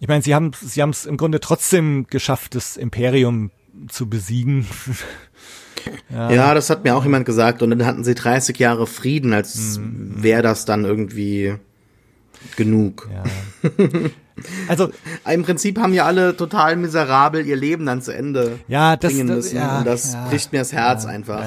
Ich meine, sie haben sie haben es im Grunde trotzdem geschafft, das Imperium zu besiegen. Ja. das hat mir auch jemand gesagt. Und dann hatten sie 30 Jahre Frieden, als Mhm. wäre das dann irgendwie genug. Ja. Also Im Prinzip haben ja alle total miserabel ihr Leben dann zu Ende Ja, das- bringen das- müssen. ja, und das ja. bricht mir das Herz Ja, einfach.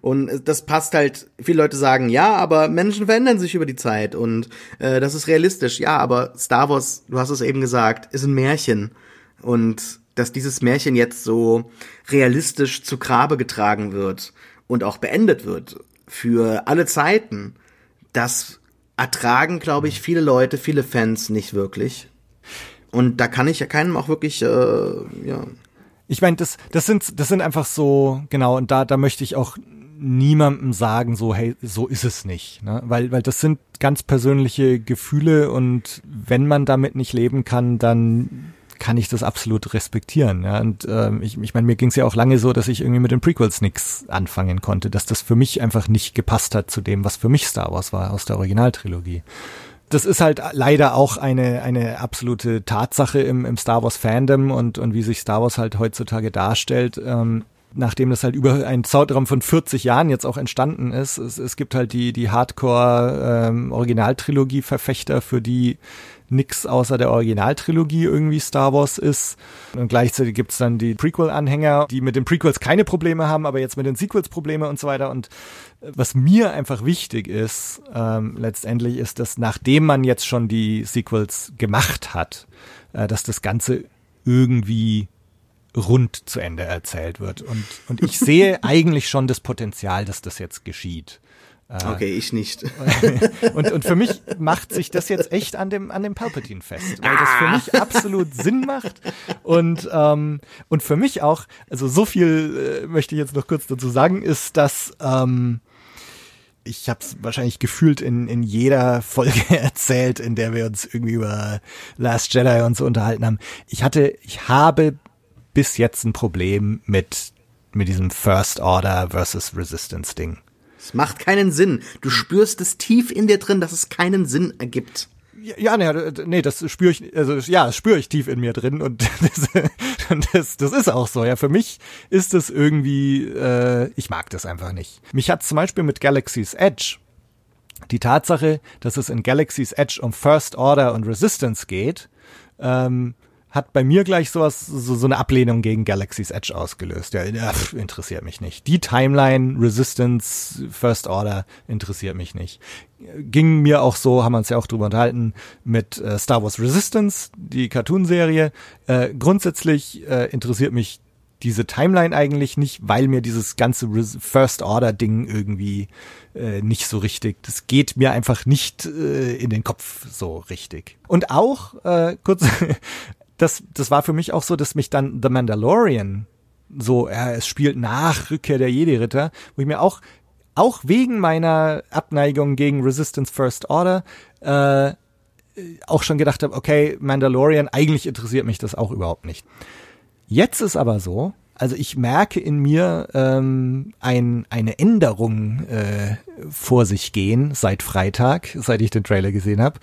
Und das passt halt, viele Leute sagen, ja, aber Menschen verändern sich über die Zeit und äh, das ist realistisch. Ja, aber Star Wars, du hast es eben gesagt, ist ein Märchen. Und dass dieses Märchen jetzt so realistisch zu Grabe getragen wird und auch beendet wird für alle Zeiten, das ertragen, glaube ich, viele Leute, viele Fans nicht wirklich. Und da kann ich ja keinem auch wirklich, äh, ja, Ich meine, das, das sind, das sind einfach so, genau, und da, da möchte ich auch niemandem sagen, so, hey, so ist es nicht. Ne? Weil, weil das sind ganz persönliche Gefühle und wenn man damit nicht leben kann, dann kann ich das absolut respektieren. Ja? Und ähm, ich, ich meine, mir ging es ja auch lange so, dass ich irgendwie mit den Prequels nichts anfangen konnte, dass das für mich einfach nicht gepasst hat zu dem, was für mich Star Wars war aus der Originaltrilogie das ist halt leider auch eine, eine absolute Tatsache im, im Star Wars Fandom und, und wie sich Star Wars halt heutzutage darstellt. Ähm, nachdem das halt über einen Zeitraum von 40 Jahren jetzt auch entstanden ist. Es, es gibt halt die, die Hardcore-Originaltrilogie-Verfechter, für die nix außer der Originaltrilogie irgendwie Star Wars ist. Und gleichzeitig gibt's dann die Prequel-Anhänger, die mit den Prequels keine Probleme haben, aber jetzt mit den Sequels Probleme und so weiter. Und was mir einfach wichtig ist, ähm, letztendlich ist, dass nachdem man jetzt schon die Sequels gemacht hat, äh, dass das Ganze irgendwie rund zu Ende erzählt wird. Und, und ich sehe eigentlich schon das Potenzial, dass das jetzt geschieht. Äh, okay, ich nicht. und, und für mich macht sich das jetzt echt an dem, an dem Palpatine fest, weil das für mich absolut Sinn macht. Und, ähm, und für mich auch, also so viel äh, möchte ich jetzt noch kurz dazu sagen, ist, dass ähm, ich habe es wahrscheinlich gefühlt in, in jeder Folge erzählt, in der wir uns irgendwie über Last Jedi und so unterhalten haben. Ich hatte, ich habe bis jetzt ein Problem mit, mit diesem First Order versus Resistance Ding. Es macht keinen Sinn. Du spürst es tief in dir drin, dass es keinen Sinn ergibt. Ja, nee, nee, das spüre ich, also ja, das spüre ich tief in mir drin und das, das, das ist auch so. Ja, für mich ist es irgendwie, äh, ich mag das einfach nicht. Mich hat zum Beispiel mit Galaxy's Edge die Tatsache, dass es in Galaxy's Edge um First Order und Resistance geht, ähm, hat bei mir gleich sowas, so, so eine Ablehnung gegen Galaxy's Edge ausgelöst. Ja, pff, interessiert mich nicht. Die Timeline, Resistance, First Order interessiert mich nicht. Ging mir auch so, haben wir uns ja auch drüber unterhalten, mit äh, Star Wars Resistance, die Cartoonserie. Äh, grundsätzlich äh, interessiert mich diese Timeline eigentlich nicht, weil mir dieses ganze First Order Ding irgendwie äh, nicht so richtig, das geht mir einfach nicht äh, in den Kopf so richtig. Und auch äh, kurz das, das war für mich auch so, dass mich dann The Mandalorian so, ja, es spielt nach Rückkehr der Jedi-Ritter, wo ich mir auch, auch wegen meiner Abneigung gegen Resistance First Order, äh, auch schon gedacht habe, okay, Mandalorian, eigentlich interessiert mich das auch überhaupt nicht. Jetzt ist aber so, also ich merke in mir ähm, ein, eine Änderung äh, vor sich gehen seit Freitag, seit ich den Trailer gesehen habe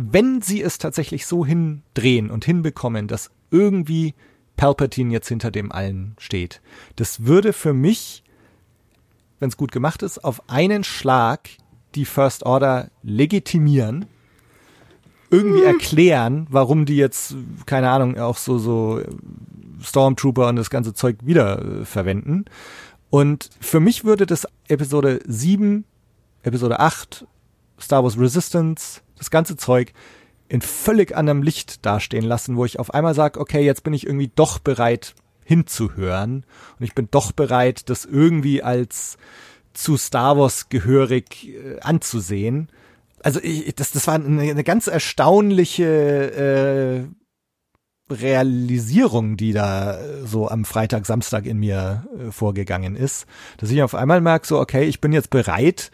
wenn sie es tatsächlich so hindrehen und hinbekommen, dass irgendwie Palpatine jetzt hinter dem allen steht, das würde für mich, wenn es gut gemacht ist, auf einen Schlag die First Order legitimieren, irgendwie hm. erklären, warum die jetzt, keine Ahnung, auch so, so Stormtrooper und das ganze Zeug wieder äh, verwenden. Und für mich würde das Episode 7, Episode 8, Star Wars Resistance, das ganze Zeug in völlig anderem Licht dastehen lassen, wo ich auf einmal sage, okay, jetzt bin ich irgendwie doch bereit hinzuhören und ich bin doch bereit, das irgendwie als zu Star Wars gehörig äh, anzusehen. Also ich, das, das war eine, eine ganz erstaunliche äh, Realisierung, die da so am Freitag, Samstag in mir äh, vorgegangen ist, dass ich auf einmal merke, so okay, ich bin jetzt bereit,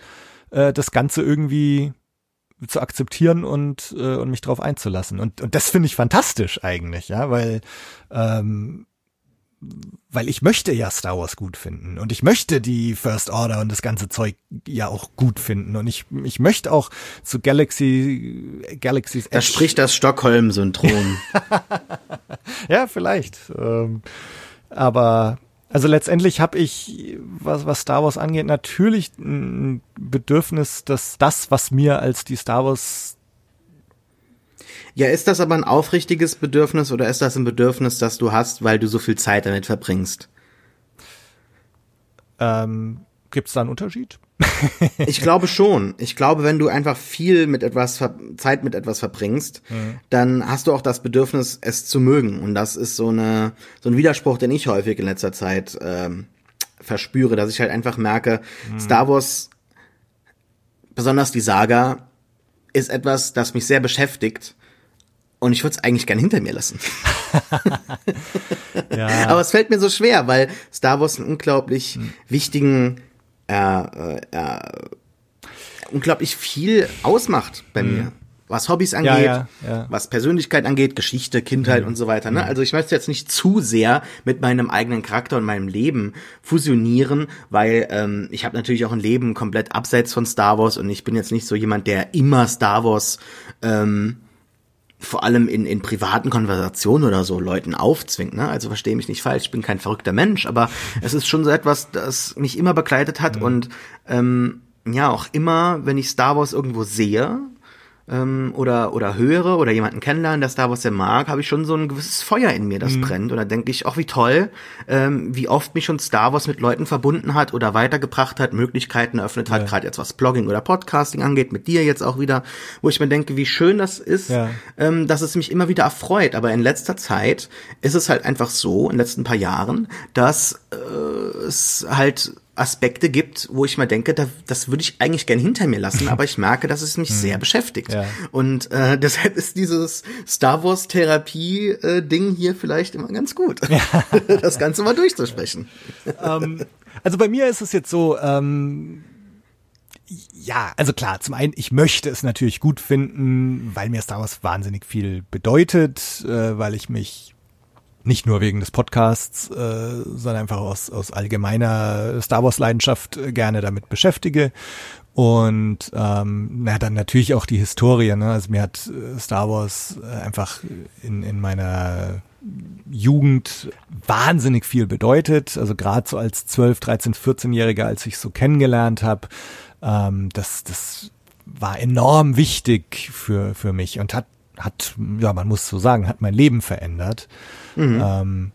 äh, das Ganze irgendwie zu akzeptieren und, äh, und mich darauf einzulassen. Und, und das finde ich fantastisch eigentlich, ja, weil ähm, weil ich möchte ja Star Wars gut finden und ich möchte die First Order und das ganze Zeug ja auch gut finden und ich ich möchte auch zu Galaxy Galaxy's Edge. Da spricht das Stockholm-Syndrom. ja, vielleicht. Ähm, aber also letztendlich habe ich, was, was Star Wars angeht, natürlich ein Bedürfnis, dass das, was mir als die Star Wars ja, ist das aber ein aufrichtiges Bedürfnis oder ist das ein Bedürfnis, das du hast, weil du so viel Zeit damit verbringst? Ähm, Gibt es da einen Unterschied? Ich glaube schon. Ich glaube, wenn du einfach viel mit etwas Zeit mit etwas verbringst, mhm. dann hast du auch das Bedürfnis, es zu mögen. Und das ist so eine so ein Widerspruch, den ich häufig in letzter Zeit ähm, verspüre, dass ich halt einfach merke, mhm. Star Wars, besonders die Saga, ist etwas, das mich sehr beschäftigt Und ich würde es eigentlich gern hinter mir lassen. ja. Aber es fällt mir so schwer, weil Star Wars einen unglaublich hm. wichtigen, äh, äh, äh, unglaublich viel ausmacht bei hm. mir was Hobbys angeht, ja, ja, ja. was Persönlichkeit angeht, Geschichte, Kindheit mhm. und so weiter. Ne? Mhm. Also ich möchte jetzt nicht zu sehr mit meinem eigenen Charakter und meinem Leben fusionieren, weil ähm, ich habe natürlich auch ein Leben komplett abseits von Star Wars und ich bin jetzt nicht so jemand, der immer Star Wars ähm, vor allem in, in privaten Konversationen oder so Leuten aufzwingt. Ne? Also verstehe mich nicht falsch, ich bin kein verrückter Mensch, aber es ist schon so etwas, das mich immer begleitet hat mhm. und ähm, ja, auch immer, wenn ich Star Wars irgendwo sehe, ähm, oder, oder höre oder jemanden kennenlernen, der Star Wars sehr mag, habe ich schon so ein gewisses Feuer in mir, das mhm. brennt. Und da denke ich, ach wie toll, ähm, wie oft mich schon Star Wars mit Leuten verbunden hat oder weitergebracht hat, Möglichkeiten eröffnet hat, ja. gerade jetzt was Blogging oder Podcasting angeht, mit dir jetzt auch wieder, wo ich mir denke, wie schön das ist, ja. ähm, dass es mich immer wieder erfreut. Aber in letzter Zeit ist es halt einfach so, in den letzten paar Jahren, dass äh, es halt Aspekte gibt, wo ich mal denke, da, das würde ich eigentlich gern hinter mir lassen, aber ich merke, dass es mich hm. sehr beschäftigt. Ja. Und äh, deshalb ist dieses Star Wars Therapie äh, Ding hier vielleicht immer ganz gut, ja. das Ganze mal durchzusprechen. Ähm, also bei mir ist es jetzt so. Ähm ja, also klar, zum einen, ich möchte es natürlich gut finden, weil mir Star Wars wahnsinnig viel bedeutet, äh, weil ich mich nicht nur wegen des Podcasts, äh, sondern einfach aus, aus allgemeiner Star Wars-Leidenschaft äh, gerne damit beschäftige. Und ähm, na, dann natürlich auch die Historie. Ne? Also mir hat äh, Star Wars äh, einfach in, in meiner Jugend wahnsinnig viel bedeutet. Also gerade so als 12, 13, 14-Jähriger, als ich so kennengelernt habe, ähm, das, das war enorm wichtig für, für mich und hat, hat, ja, man muss so sagen, hat mein Leben verändert. Mhm. Ähm,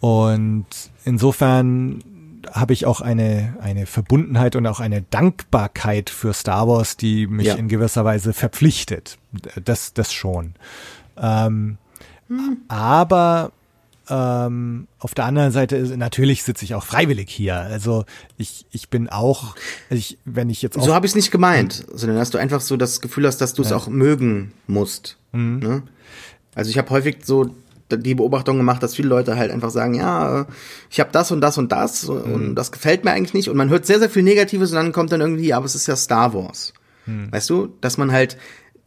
und insofern habe ich auch eine, eine Verbundenheit und auch eine Dankbarkeit für Star Wars, die mich ja. in gewisser Weise verpflichtet. Das, das schon. Ähm, mhm. Aber ähm, auf der anderen Seite ist natürlich sitze ich auch freiwillig hier. Also ich, ich bin auch, ich, wenn ich jetzt auch so habe ich es nicht gemeint, sondern dass du einfach so das Gefühl hast, dass du es ja. auch mögen musst. Mhm. Ne? Also ich habe häufig so die Beobachtung gemacht, dass viele Leute halt einfach sagen, ja, ich habe das und das und das mhm. und das gefällt mir eigentlich nicht und man hört sehr, sehr viel Negatives und dann kommt dann irgendwie, ja, aber es ist ja Star Wars. Mhm. Weißt du, dass man halt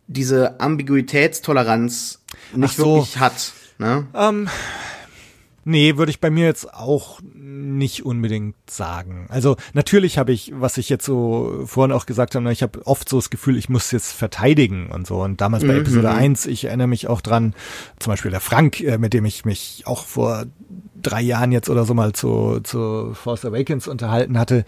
diese Ambiguitätstoleranz nicht so. wirklich hat. Ne? Ähm, Nee, würde ich bei mir jetzt auch nicht unbedingt sagen. Also natürlich habe ich, was ich jetzt so vorhin auch gesagt habe, ich habe oft so das Gefühl, ich muss jetzt verteidigen und so. Und damals bei mhm. Episode 1, ich erinnere mich auch dran, zum Beispiel der Frank, äh, mit dem ich mich auch vor drei Jahren jetzt oder so mal zu, zu Force Awakens unterhalten hatte,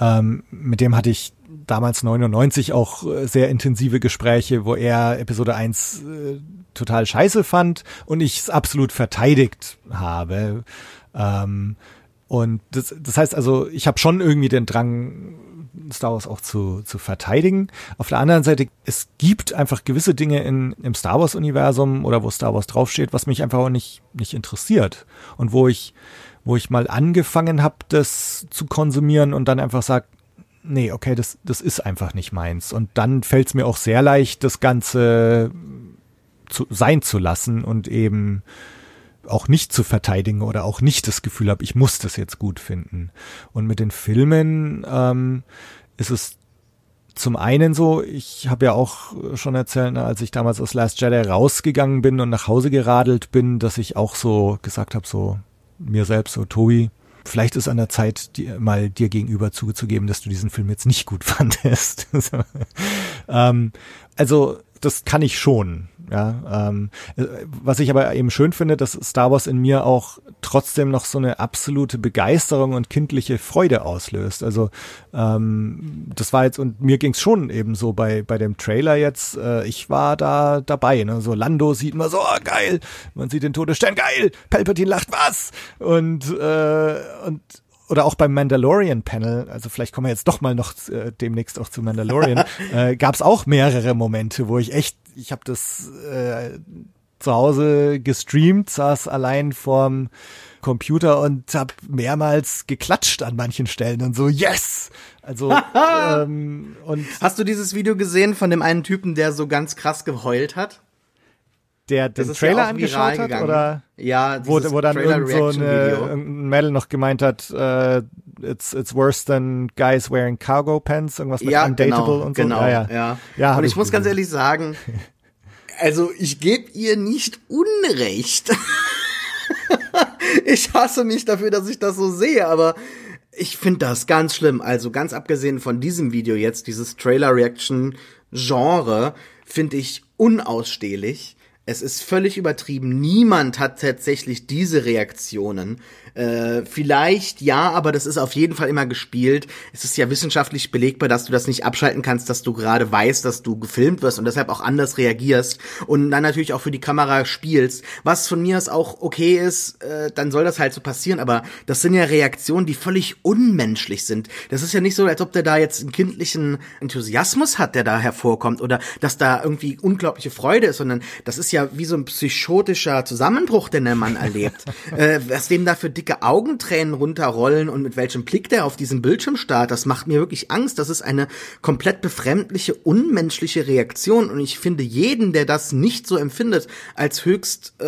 ähm, mit dem hatte ich damals 99 auch äh, sehr intensive Gespräche, wo er Episode 1 äh, total scheiße fand und ich es absolut verteidigt habe. Ähm, und das, das heißt also, ich habe schon irgendwie den Drang, Star Wars auch zu, zu verteidigen. Auf der anderen Seite, es gibt einfach gewisse Dinge in, im Star Wars-Universum oder wo Star Wars draufsteht, was mich einfach auch nicht, nicht interessiert. Und wo ich, wo ich mal angefangen habe, das zu konsumieren und dann einfach sage, nee, okay, das, das ist einfach nicht meins. Und dann fällt es mir auch sehr leicht, das Ganze zu, sein zu lassen und eben auch nicht zu verteidigen oder auch nicht das Gefühl habe, ich muss das jetzt gut finden. Und mit den Filmen ähm, ist es zum einen so, ich habe ja auch schon erzählt, ne, als ich damals aus Last Jedi rausgegangen bin und nach Hause geradelt bin, dass ich auch so gesagt habe, so mir selbst, so Tobi, vielleicht ist an der Zeit, dir, mal dir gegenüber zugezugeben, dass du diesen Film jetzt nicht gut fandest. ähm, also das kann ich schon. Ja, ähm, äh, was ich aber eben schön finde, dass Star Wars in mir auch trotzdem noch so eine absolute Begeisterung und kindliche Freude auslöst. Also ähm, das war jetzt und mir ging's schon eben so bei bei dem Trailer jetzt. Äh, ich war da dabei. Ne? So Lando sieht man so oh, geil, man sieht den Todesstern geil, Palpatine lacht was und äh, und oder auch beim Mandalorian Panel, also vielleicht kommen wir jetzt doch mal noch äh, demnächst auch zu Mandalorian, äh, gab es auch mehrere Momente, wo ich echt, ich habe das äh, zu Hause gestreamt, saß allein vorm Computer und habe mehrmals geklatscht an manchen Stellen und so yes. Also ähm, und hast du dieses Video gesehen von dem einen Typen, der so ganz krass geheult hat? Der den Trailer ja angeschaut hat oder Ja, wo, wo dann irgend so eine, irgendein Mädel noch gemeint hat, äh, it's it's worse than guys wearing cargo pants, irgendwas mit ja, undateable genau, und so. Genau, ja, ja. ja. Ja, und ich, ich muss ganz gesehen. ehrlich sagen, also ich gebe ihr nicht Unrecht. ich hasse mich dafür, dass ich das so sehe, aber ich finde das ganz schlimm. Also ganz abgesehen von diesem Video jetzt, dieses Trailer-Reaction-Genre, finde ich unausstehlich. Es ist völlig übertrieben. Niemand hat tatsächlich diese Reaktionen. Äh, vielleicht ja, aber das ist auf jeden Fall immer gespielt. Es ist ja wissenschaftlich belegbar, dass du das nicht abschalten kannst, dass du gerade weißt, dass du gefilmt wirst und deshalb auch anders reagierst und dann natürlich auch für die Kamera spielst. Was von mir aus auch okay ist, äh, dann soll das halt so passieren, aber das sind ja Reaktionen, die völlig unmenschlich sind. Das ist ja nicht so, als ob der da jetzt einen kindlichen Enthusiasmus hat, der da hervorkommt oder dass da irgendwie unglaubliche Freude ist, sondern das ist ja wie so ein psychotischer Zusammenbruch, den der Mann erlebt. äh, was dem da für dicke Augentränen runterrollen und mit welchem Blick der auf diesen Bildschirm starrt, das macht mir wirklich Angst. Das ist eine komplett befremdliche, unmenschliche Reaktion und ich finde jeden, der das nicht so empfindet, als höchst, äh,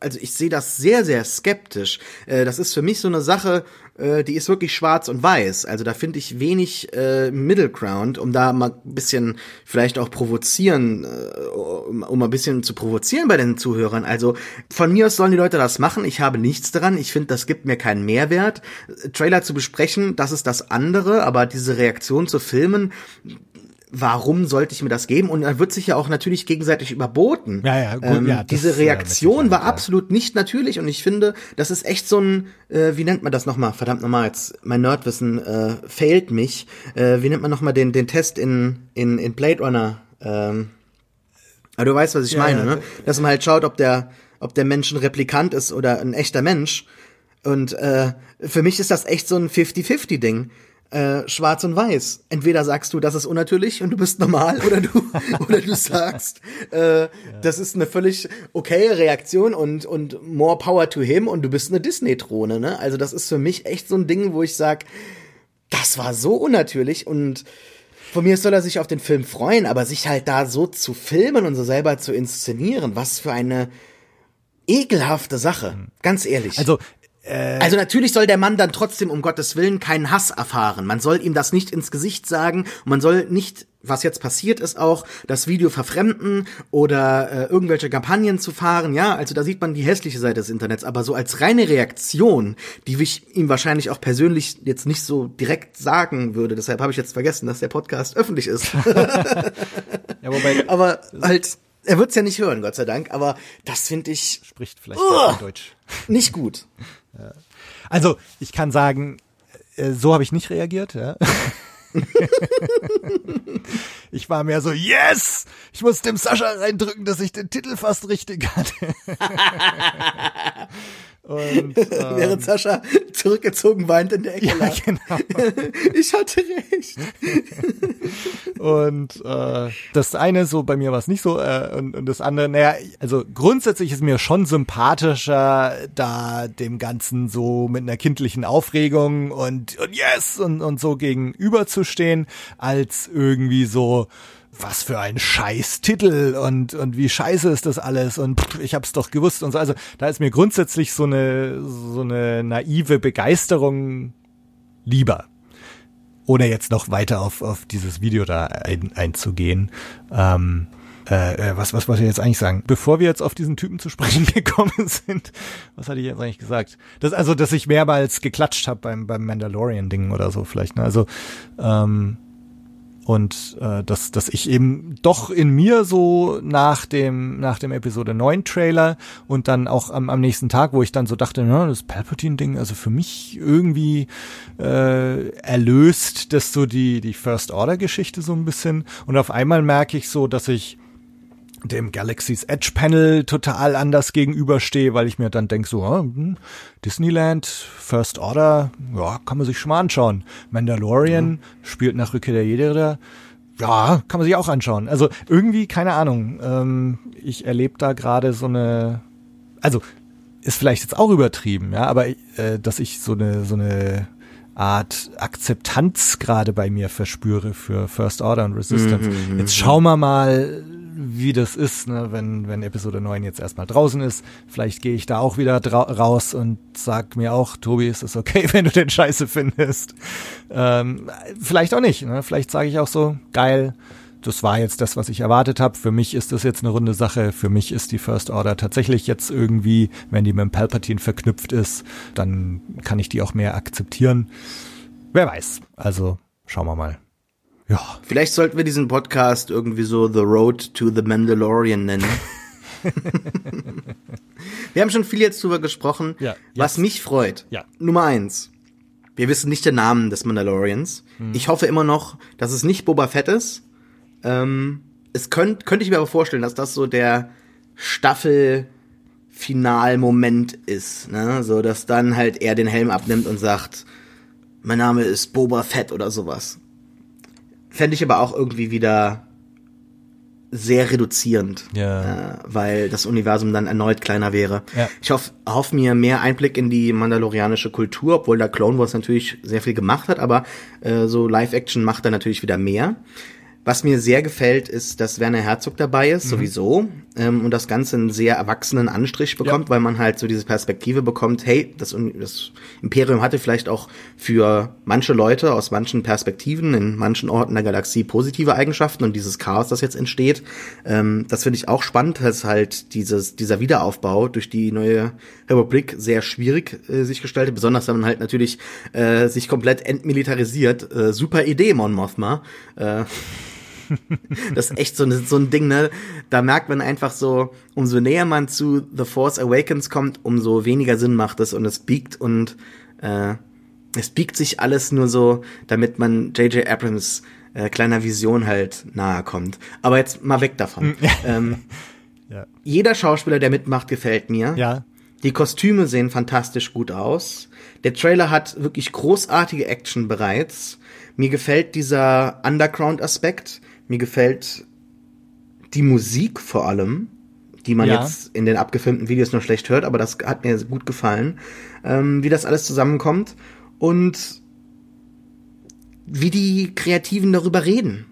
also ich sehe das sehr, sehr skeptisch. Äh, das ist für mich so eine Sache, äh, die ist wirklich schwarz und weiß. Also da finde ich wenig äh, Middle Ground, um da mal ein bisschen vielleicht auch provozieren, äh, um, um ein bisschen zu provozieren bei den Zuhörern. Also von mir aus sollen die Leute das machen. Ich habe nichts daran. Ich finde, das gibt mir keinen Mehrwert. Trailer zu besprechen, das ist das andere, aber diese Reaktion zu filmen, warum sollte ich mir das geben? Und dann wird sich ja auch natürlich gegenseitig überboten. Ja, ja, gut, ähm, ja, diese Reaktion war absolut nicht natürlich und ich finde, das ist echt so ein, äh, wie nennt man das nochmal? Verdammt nochmal, jetzt mein Nerdwissen äh, fehlt mich. Äh, wie nennt man nochmal den, den Test in, in, in Blade Runner? Ähm, aber du weißt, was ich Ja, meine, ne? Dass man halt schaut, ob der, ob der Mensch ein Replikant ist oder ein echter Mensch. Und äh, für mich ist das echt so ein 50-50-Ding. Äh, schwarz und weiß. Entweder sagst du, das ist unnatürlich und du bist normal, oder du, oder du sagst, äh, das ist eine völlig okaye Reaktion und, und more power to him und du bist eine Disney-Drohne, ne? Also das ist für mich echt so ein Ding, wo ich sag, das war so unnatürlich und von mir soll er sich auf den Film freuen, aber sich halt da so zu filmen und so selber zu inszenieren, was für eine ekelhafte Sache. Ganz ehrlich. Also Also natürlich soll der Mann dann trotzdem um Gottes Willen keinen Hass erfahren. Man soll ihm das nicht ins Gesicht sagen man soll nicht, was jetzt passiert ist, auch das Video verfremden oder äh, irgendwelche Kampagnen zu fahren. Ja, also da sieht man die hässliche Seite des Internets. Aber so als reine Reaktion, die ich ihm wahrscheinlich auch persönlich jetzt nicht so direkt sagen würde. Deshalb habe ich jetzt vergessen, dass der Podcast öffentlich ist. ja, wobei aber halt, er wird's ja nicht hören, Gott sei Dank. Aber das finde ich spricht vielleicht Uah. Deutsch. nicht gut. Also, ich kann sagen, äh, so habe ich nicht reagiert, ja. ich war mehr so, yes! Ich muss dem Sascha reindrücken, dass ich den Titel fast richtig hatte. Und, ähm, Während Sascha zurückgezogen weint in der Ecke ja, lag. genau. Ich hatte recht. Und äh, das eine so, bei mir war es nicht so, äh, und, und das andere, naja, also grundsätzlich ist mir schon sympathischer, da dem Ganzen so mit einer kindlichen Aufregung und, und yes und, und so gegenüberzustehen, als irgendwie so, was für ein Scheiß-Titel und, und wie scheiße ist das alles und pff, ich hab's doch gewusst und so. Also da ist mir grundsätzlich so eine, so eine naive Begeisterung lieber ohne jetzt noch weiter auf, auf dieses Video da ein, einzugehen. Ähm, äh, äh, was, was wollte ich jetzt eigentlich sagen? Bevor wir jetzt auf diesen Typen zu sprechen gekommen sind, was hatte ich jetzt eigentlich gesagt? Das, also, dass ich mehrmals geklatscht habe beim, beim Mandalorian-Ding oder so vielleicht. Ne? Also, ähm, und äh, dass, dass ich eben doch in mir so nach dem, nach dem Episode 9 Trailer und dann auch am, am nächsten Tag, wo ich dann so dachte, na, das Palpatine-Ding, also für mich irgendwie äh, erlöst das so die, die First Order-Geschichte so ein bisschen. Und auf einmal merke ich so, dass ich dem Galaxy's Edge Panel total anders gegenüberstehe, weil ich mir dann denke, so, hm, Disneyland, First Order, ja, kann man sich schon mal anschauen. Mandalorian mhm. spielt nach Rückkehr der Jedi, ja, kann man sich auch anschauen. Also irgendwie, keine Ahnung, ähm, ich erlebe da gerade so eine, also ist vielleicht jetzt auch übertrieben, ja, aber äh, dass ich so eine, so eine Art Akzeptanz gerade bei mir verspüre für First Order und Resistance. Mhm, Jetzt schauen wir mal, wie das ist, ne, wenn, wenn Episode 9 jetzt erstmal draußen ist. Vielleicht gehe ich da auch wieder raus und sag mir auch, Tobi, ist es okay, wenn du den Scheiße findest. Ähm, vielleicht auch nicht. Ne? Vielleicht sage ich auch so, geil, das war jetzt das, was ich erwartet habe. Für mich ist das jetzt eine runde Sache. Für mich ist die First Order tatsächlich jetzt irgendwie, wenn die mit dem Palpatine verknüpft ist, dann kann ich die auch mehr akzeptieren. Wer weiß. Also schauen wir mal. Ja. Vielleicht sollten wir diesen Podcast irgendwie so The Road to the Mandalorian nennen. wir haben schon viel jetzt drüber gesprochen. Ja, was mich freut. Ja. Nummer eins. Wir wissen nicht den Namen des Mandalorians. Hm. Ich hoffe immer noch, dass es nicht Boba Fett ist. Ähm, es könnte könnte ich mir aber vorstellen, dass das so der Staffel Finalmoment ist, ne? So, dass dann halt er den Helm abnimmt und sagt, mein Name ist Boba Fett oder sowas. Fände ich aber auch irgendwie wieder sehr reduzierend, ja. äh, weil das Universum dann erneut kleiner wäre. Ja. Ich hoffe hoff mir mehr Einblick in die mandalorianische Kultur, obwohl der Clone Wars natürlich sehr viel gemacht hat, aber äh, so Live-Action macht er natürlich wieder mehr. Was mir sehr gefällt, ist, dass Werner Herzog dabei ist, mhm. sowieso, ähm, und das Ganze einen sehr erwachsenen Anstrich bekommt, ja. weil man halt so diese Perspektive bekommt, hey, das, das, Imperium hatte vielleicht auch für manche Leute aus manchen Perspektiven in manchen Orten der Galaxie positive Eigenschaften und dieses Chaos, das jetzt entsteht, ähm, das finde ich auch spannend, dass halt dieses, dieser Wiederaufbau durch die neue Republik sehr schwierig äh, sich gestaltet, besonders wenn man halt natürlich äh, sich komplett entmilitarisiert. Äh, super Idee, Mon Mothma. Äh, das ist echt so, so ein Ding, ne? Da merkt man einfach so, umso näher man zu The Force Awakens kommt, umso weniger Sinn macht es und es biegt und äh, es biegt sich alles nur so, damit man J.J. Abrams äh, kleiner Vision halt nahe kommt. Aber jetzt mal weg davon. ähm, ja. Jeder Schauspieler, der mitmacht, gefällt mir. Ja. Die Kostüme sehen fantastisch gut aus. Der Trailer hat wirklich großartige Action bereits. Mir gefällt dieser Underground-Aspekt. Mir gefällt die Musik vor allem, die man ja. jetzt in den abgefilmten Videos nur schlecht hört, aber das hat mir gut gefallen, ähm, wie das alles zusammenkommt und wie die Kreativen darüber reden.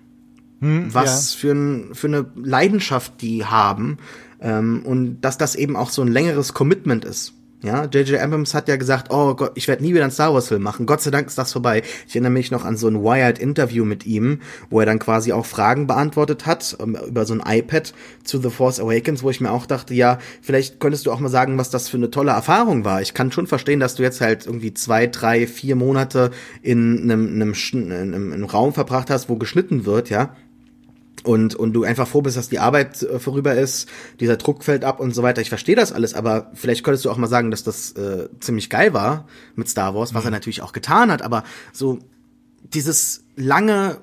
Hm, was ja. für, ein, für eine Leidenschaft die haben ähm, und dass das eben auch so ein längeres Commitment ist. Ja, J.J. Abrams hat ja gesagt, oh Gott, ich werde nie wieder einen Star Wars Film machen. Gott sei Dank ist das vorbei. Ich erinnere mich noch an so ein Wired Interview mit ihm, wo er dann quasi auch Fragen beantwortet hat ähm, über so ein iPad zu The Force Awakens, wo ich mir auch dachte, ja, vielleicht könntest du auch mal sagen, was das für eine tolle Erfahrung war. Ich kann schon verstehen, dass du jetzt halt irgendwie zwei, drei, vier Monate in einem, einem, einem, einem Raum verbracht hast, wo geschnitten wird, ja und, und du einfach froh bist, dass die Arbeit äh, vorüber ist, dieser Druck fällt ab und so weiter. Ich verstehe das alles, aber vielleicht könntest du auch mal sagen, dass das äh, ziemlich geil war mit Star Wars, was mhm. er natürlich auch getan hat, aber so dieses lange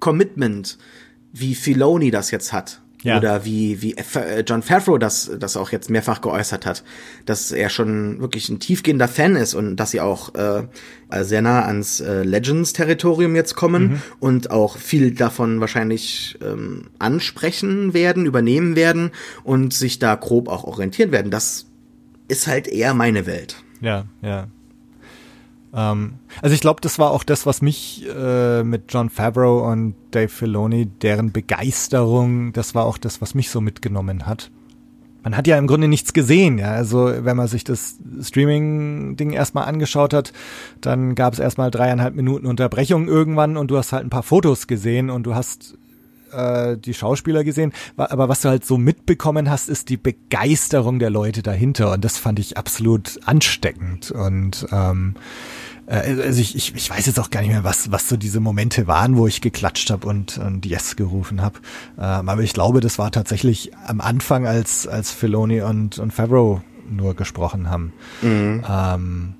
Commitment, wie Filoni das jetzt hat, ja. Oder wie, wie äh, John Favreau das, das auch jetzt mehrfach geäußert hat, dass er schon wirklich ein tiefgehender Fan ist und dass sie auch äh, sehr nah ans äh, Legends-Territorium jetzt kommen mhm. und auch viel davon wahrscheinlich ähm, ansprechen werden, übernehmen werden und sich da grob auch orientieren werden. Das ist halt eher meine Welt. Ja, ja. Ähm, also ich glaube, das war auch das, was mich äh, mit John Favreau und Dave Filoni, deren Begeisterung, das war auch das, was mich so mitgenommen hat. Man hat ja im Grunde nichts gesehen, ja. Also wenn man sich das Streaming-Ding erstmal angeschaut hat, dann gab es erstmal dreieinhalb Minuten Unterbrechung irgendwann und du hast halt ein paar Fotos gesehen und du hast äh, die Schauspieler gesehen, aber was du halt so mitbekommen hast, ist die Begeisterung der Leute dahinter und das fand ich absolut ansteckend und ähm, äh, also ich, ich, ich weiß jetzt auch gar nicht mehr, was, was so diese Momente waren, wo ich geklatscht habe und, und Yes gerufen habe. Ähm, aber ich glaube, das war tatsächlich am Anfang, als, als Filoni und, und Favreau nur gesprochen haben. Mhm. Ähm,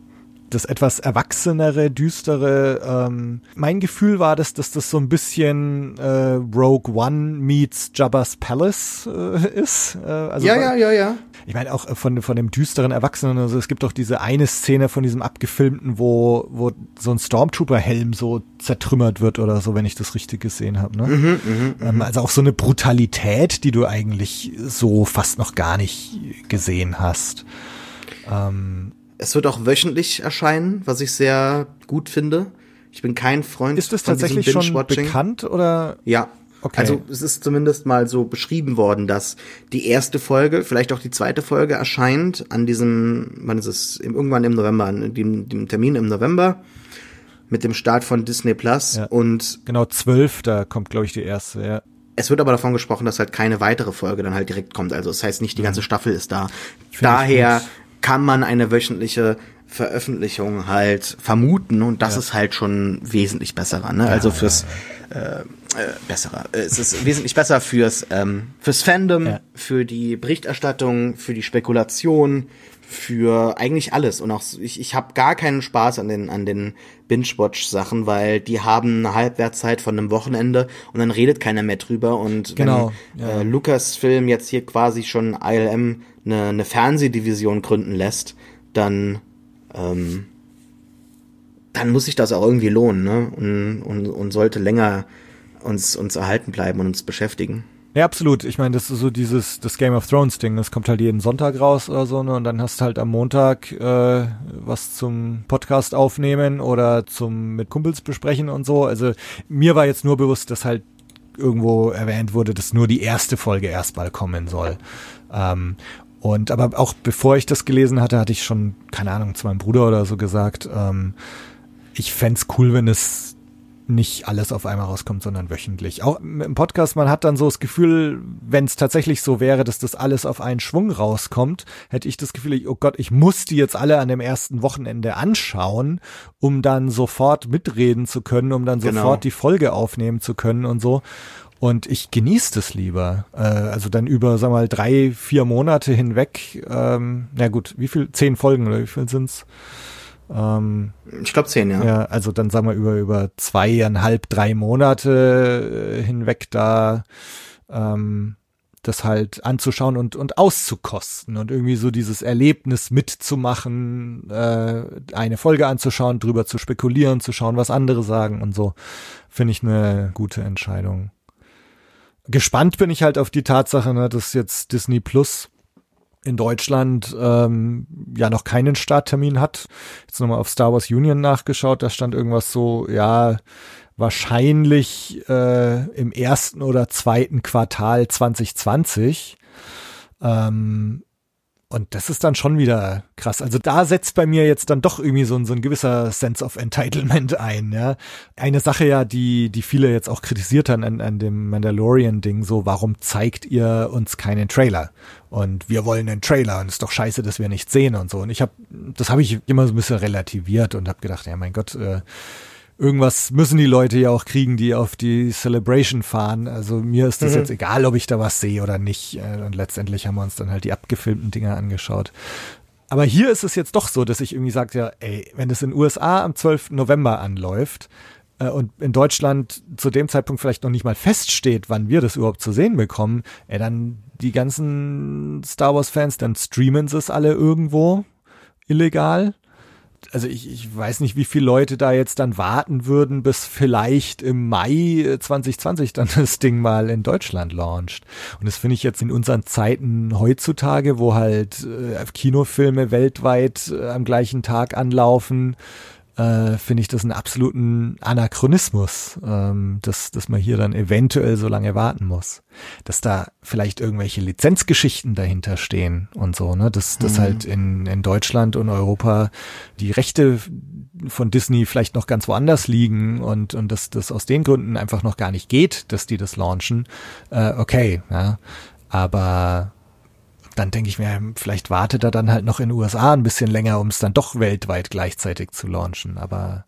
das etwas erwachsenere, düstere. Ähm, mein Gefühl war, dass, dass das so ein bisschen äh, Rogue One meets Jabba's Palace äh, ist. Äh, also ja, ja, ja, ja ich meine auch von, von dem düsteren Erwachsenen, also es gibt doch diese eine Szene von diesem abgefilmten, wo, wo so ein Stormtrooper-Helm so zertrümmert wird oder so, wenn ich das richtig gesehen habe. Ne? Mhm, mh, ähm, mhm. also auch so eine Brutalität, die du eigentlich so fast noch gar nicht gesehen hast. Ähm, es wird auch wöchentlich erscheinen, was ich sehr gut finde. Ich bin kein Freund Ist das tatsächlich schon bekannt oder? Ja, Okay. Also es ist zumindest mal so beschrieben worden, dass die erste Folge, vielleicht auch die zweite Folge erscheint an diesem, wann ist es, irgendwann im November, an dem, dem Termin im November mit dem Start von Disney Plus Ja. und Genau, zwölf, da kommt, glaube ich, die erste, ja. es wird aber davon gesprochen, dass halt keine weitere Folge dann halt direkt kommt. Also das heißt nicht, die ganze Staffel ist da. Mhm. ich Daher. Kann man eine wöchentliche Veröffentlichung halt vermuten und das Ja. ist halt schon wesentlich besserer. Ne? also fürs äh, äh, besserer. Es ist wesentlich besser fürs ähm, fürs Fandom, Ja. für die Berichterstattung, für die Spekulation, für eigentlich alles. Und auch ich, ich habe gar keinen Spaß an den an den Binge-Watch-Sachen, weil die haben eine Halbwertszeit von einem Wochenende und dann redet keiner mehr drüber. Und Genau, wenn ja. äh, Lucasfilm jetzt hier quasi schon ILM eine, eine Fernsehdivision gründen lässt, dann ähm, dann muss sich das auch irgendwie lohnen, ne? Und, und, und sollte länger uns, uns erhalten bleiben und uns beschäftigen. Ja, absolut. Ich meine, das ist so dieses das Game of Thrones Ding. Das kommt halt jeden Sonntag raus oder so, ne? Und dann hast du halt am Montag äh, was zum Podcast aufnehmen oder zum mit Kumpels besprechen und so. Also mir war jetzt nur bewusst, dass halt irgendwo erwähnt wurde, dass nur die erste Folge erstmal kommen soll. Ähm, und aber auch bevor ich das gelesen hatte, hatte ich schon, keine Ahnung, zu meinem Bruder oder so gesagt, ähm, ich fänd's cool, wenn es nicht alles auf einmal rauskommt, sondern wöchentlich. Auch im Podcast, man hat dann so das Gefühl, wenn es tatsächlich so wäre, dass das alles auf einen Schwung rauskommt, hätte ich das Gefühl, oh Gott, ich muss die jetzt alle an dem ersten Wochenende anschauen, um dann sofort mitreden zu können, um dann Genau. sofort die Folge aufnehmen zu können und so. Und ich genieße das lieber. Äh, also dann über, sag mal, drei, vier Monate hinweg. Ähm, na gut, wie viel? Zehn Folgen oder wie viel sind's? Ähm, Ich glaube zehn, ja. ja, also dann sagen wir über, über zweieinhalb, drei Monate äh, hinweg da ähm, das halt anzuschauen und, und auszukosten und irgendwie so dieses Erlebnis mitzumachen, äh, eine Folge anzuschauen, drüber zu spekulieren, zu schauen, was andere sagen und so, finde ich eine gute Entscheidung. Gespannt bin ich halt auf die Tatsache, ne, dass jetzt Disney Plus in Deutschland ähm, ja noch keinen Starttermin hat. Jetzt nochmal auf Star Wars Union nachgeschaut, da stand irgendwas so, ja, wahrscheinlich äh, im ersten oder zweiten Quartal 2020. Ähm, und das ist dann schon wieder krass. Also da setzt bei mir jetzt dann doch irgendwie so ein, so ein gewisser Sense of Entitlement ein. Ja? Eine Sache ja, die, die viele jetzt auch kritisiert haben an, an dem Mandalorian-Ding, so warum zeigt ihr uns keinen Trailer? Und wir wollen einen Trailer und ist doch scheiße, dass wir nichts sehen und so. Und ich habe, das habe ich immer so ein bisschen relativiert und habe gedacht, ja mein Gott, äh, irgendwas müssen die Leute ja auch kriegen, die auf die Celebration fahren. Also mir ist das Mhm. jetzt egal, ob ich da was sehe oder nicht. Äh, Und letztendlich haben wir uns dann halt die abgefilmten Dinger angeschaut. Aber hier ist es jetzt doch so, dass ich irgendwie sage, ja, ey, wenn es in den USA am 12. November anläuft äh, und in Deutschland zu dem Zeitpunkt vielleicht noch nicht mal feststeht, wann wir das überhaupt zu sehen bekommen, ey, dann die ganzen Star Wars-Fans, dann streamen sie es alle irgendwo illegal also ich, ich weiß nicht, wie viele Leute da jetzt dann warten würden, bis vielleicht im Mai äh, 2020 dann das Ding mal in Deutschland launcht. Und das finde ich jetzt in unseren Zeiten heutzutage, wo halt äh, Kinofilme weltweit äh, am gleichen Tag anlaufen, äh, finde ich das einen absoluten Anachronismus, ähm, dass, dass man hier dann eventuell so lange warten muss. Dass da vielleicht irgendwelche Lizenzgeschichten dahinter stehen und so, ne? Dass, dass halt in, in Deutschland und Europa die Rechte von Disney vielleicht noch ganz woanders liegen und, und dass das aus den Gründen einfach noch gar nicht geht, dass die das launchen. Äh, okay, ja. Aber dann denke ich mir, vielleicht wartet er dann halt noch in den USA ein bisschen länger, um es dann doch weltweit gleichzeitig zu launchen. Aber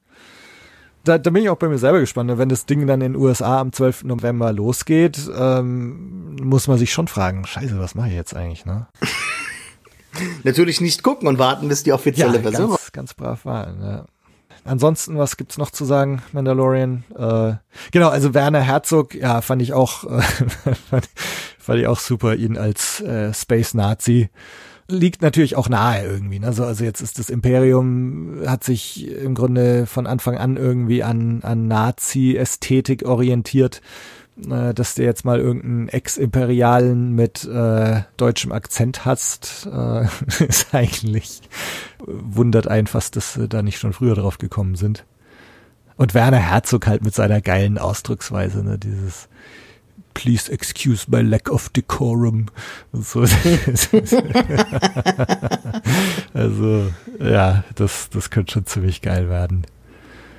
da, da bin ich auch bei mir selber gespannt. ne? Wenn das Ding dann in den USA am 12. November losgeht, ähm, muss man sich schon fragen, scheiße, was mache ich jetzt eigentlich, ne? Natürlich nicht gucken und warten, bis die offizielle Version ganz, ganz brav war. Ne? Ansonsten, was gibt's noch zu sagen, Mandalorian? Äh, genau, also Werner Herzog, ja, fand ich auch, äh, fand, fand ich auch super, ihn als äh, Space Nazi. Liegt natürlich auch nahe irgendwie. Ne? Also, also jetzt ist das Imperium, hat sich im Grunde von Anfang an irgendwie an, an Nazi-Ästhetik orientiert. Äh, dass du jetzt mal irgendeinen Ex-Imperialen mit äh, deutschem Akzent hast, äh, ist eigentlich wundert einen fast, dass sie da nicht schon früher drauf gekommen sind. Und Werner Herzog halt mit seiner geilen Ausdrucksweise, ne, dieses please excuse my lack of decorum. So. also, ja, das, das könnte schon ziemlich geil werden.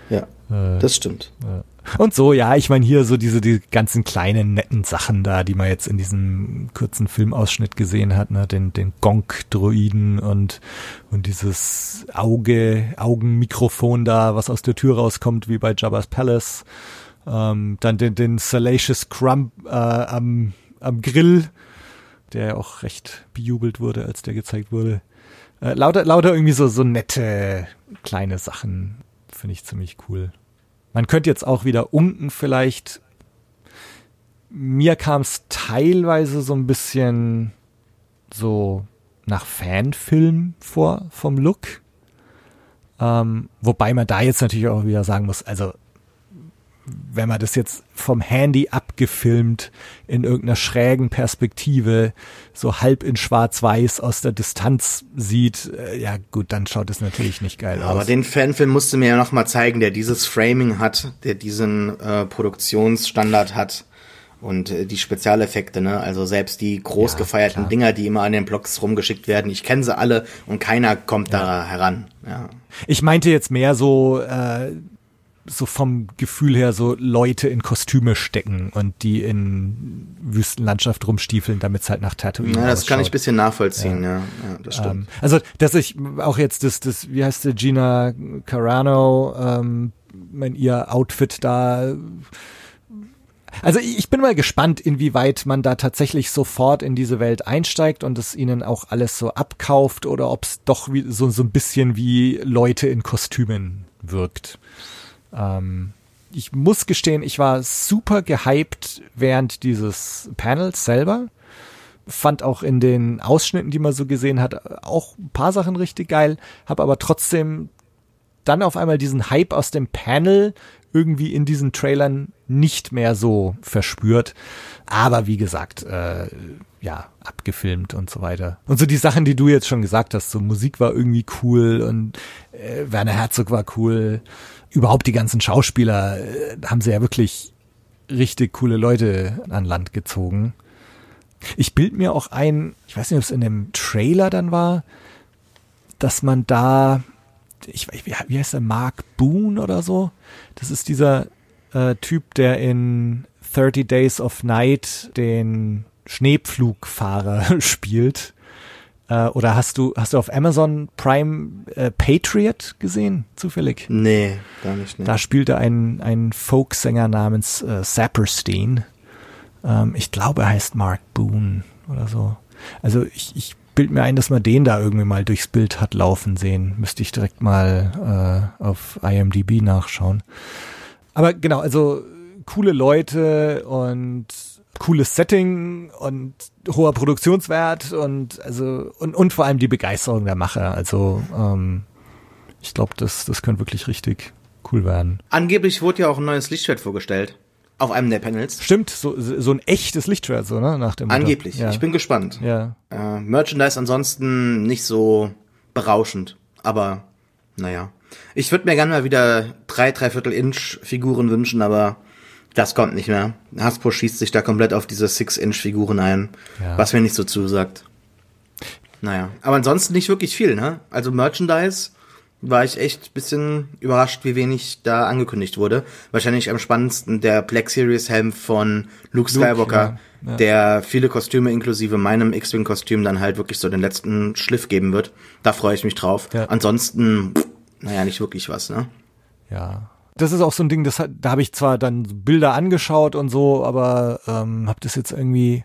Ja, äh, das stimmt. Ja. Und so, ja, ich meine hier so diese die ganzen kleinen netten Sachen da, die man jetzt in diesem kurzen Filmausschnitt gesehen hat, ne, den den Gonk-Droiden und und dieses Auge Augenmikrofon da, was aus der Tür rauskommt, wie bei Jabba's Palace. Ähm, dann den den Salacious Crumb äh, am am Grill, der ja auch recht bejubelt wurde, als der gezeigt wurde. Äh, lauter lauter irgendwie so so nette kleine Sachen finde ich ziemlich cool. Man könnte jetzt auch wieder unken vielleicht. Mir kam es teilweise so ein bisschen so nach Fanfilm vor vom Look. Ähm, wobei man da jetzt natürlich auch wieder sagen muss, also wenn man das jetzt vom Handy abgefilmt in irgendeiner schrägen Perspektive so halb in schwarz-weiß aus der Distanz sieht, äh, ja gut, dann schaut es natürlich nicht geil ja, aus. Aber den Fanfilm musste mir ja noch mal zeigen, der dieses Framing hat, der diesen äh, Produktionsstandard hat und äh, die Spezialeffekte, ne? Also selbst die groß gefeierten ja, Dinger, die immer an den Blogs rumgeschickt werden, ich kenne sie alle und keiner kommt ja. da heran. Ja. Ich meinte jetzt mehr so äh, so vom Gefühl her so Leute in Kostüme stecken und die in Wüstenlandschaft rumstiefeln, damit es halt nach Tatooine Ja, das ausschaut. kann ich bisschen nachvollziehen, ja, ja, ja das stimmt. Ähm, also, dass ich auch jetzt das, das, wie heißt der, Gina Carano, ähm, mein ihr Outfit da also ich bin mal gespannt, inwieweit man da tatsächlich sofort in diese Welt einsteigt und es ihnen auch alles so abkauft oder ob es doch wie, so, so ein bisschen wie Leute in Kostümen wirkt. Ähm, ich muss gestehen, ich war super gehypt während dieses Panels selber. Fand auch in den Ausschnitten, die man so gesehen hat, auch ein paar Sachen richtig geil. Habe aber trotzdem dann auf einmal diesen Hype aus dem Panel irgendwie in diesen Trailern nicht mehr so verspürt. Aber wie gesagt, äh, ja, abgefilmt und so weiter. Und so die Sachen, die du jetzt schon gesagt hast, so Musik war irgendwie cool und äh, Werner Herzog war cool überhaupt die ganzen Schauspieler äh, haben sie ja wirklich richtig coole Leute an Land gezogen. Ich bild mir auch ein, ich weiß nicht, ob es in dem Trailer dann war, dass man da, ich, wie, wie heißt der, Mark Boone oder so? Das ist dieser äh, Typ, der in 30 Days of Night den Schneepflugfahrer spielt. Äh, oder hast du, hast du auf Amazon Prime äh, Patriot gesehen, zufällig? Nee, gar nicht. Nee. Da spielte ein, ein Folksänger namens äh, Sapperstein. Ähm, ich glaube, er heißt Mark Boone oder so. Also ich, ich bild mir ein, dass man den da irgendwie mal durchs Bild hat laufen sehen. Müsste ich direkt mal äh, auf IMDb nachschauen. Aber genau, also coole Leute und cooles Setting und hoher Produktionswert und also und, und vor allem die Begeisterung der Macher. Also ähm, ich glaube, das, das könnte wirklich richtig cool werden. Angeblich wurde ja auch ein neues Lichtschwert vorgestellt. Auf einem der Panels. Stimmt, so, so ein echtes Lichtschwert, so, ne? Nach dem Motto. Angeblich. Ja. Ich bin gespannt. Ja. Äh, Merchandise ansonsten nicht so berauschend. Aber, naja. Ich würde mir gerne mal wieder drei, dreiviertel Inch Figuren wünschen, aber das kommt nicht mehr. Hasbro schießt sich da komplett auf diese Six-Inch-Figuren ein, ja. was mir nicht so zusagt. Naja, aber ansonsten nicht wirklich viel, ne? Also Merchandise war ich echt bisschen überrascht, wie wenig da angekündigt wurde. Wahrscheinlich am spannendsten der Black Series Helm von Luke Skywalker, Luke, ja, ja. der viele Kostüme inklusive meinem X-Wing-Kostüm dann halt wirklich so den letzten Schliff geben wird. Da freue ich mich drauf. Ansonsten, pff, naja, nicht wirklich was, ne? Ja, das ist auch so ein Ding, das da habe ich zwar dann Bilder angeschaut und so, aber ähm, habe das jetzt irgendwie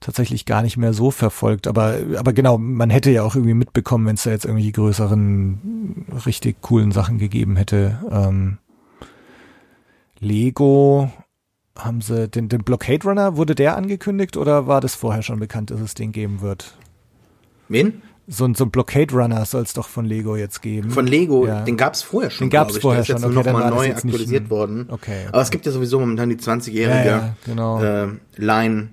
tatsächlich gar nicht mehr so verfolgt. Aber, aber genau, man hätte ja auch irgendwie mitbekommen, wenn es da jetzt irgendwie größeren, richtig coolen Sachen gegeben hätte. Ähm, Lego haben sie den, den Blockade Runner, wurde der angekündigt oder war das vorher schon bekannt, dass es den geben wird? Wen? So ein, so ein Blockade Runner soll es doch von Lego jetzt geben. Von Lego, ja. den gab es vorher schon. Den gab es vorher schon. Der ist jetzt okay, nur noch mal neu aktualisiert ein... worden. Okay, okay, Aber es gibt ja sowieso momentan die 20-jährige ja, ja, genau. äh, Line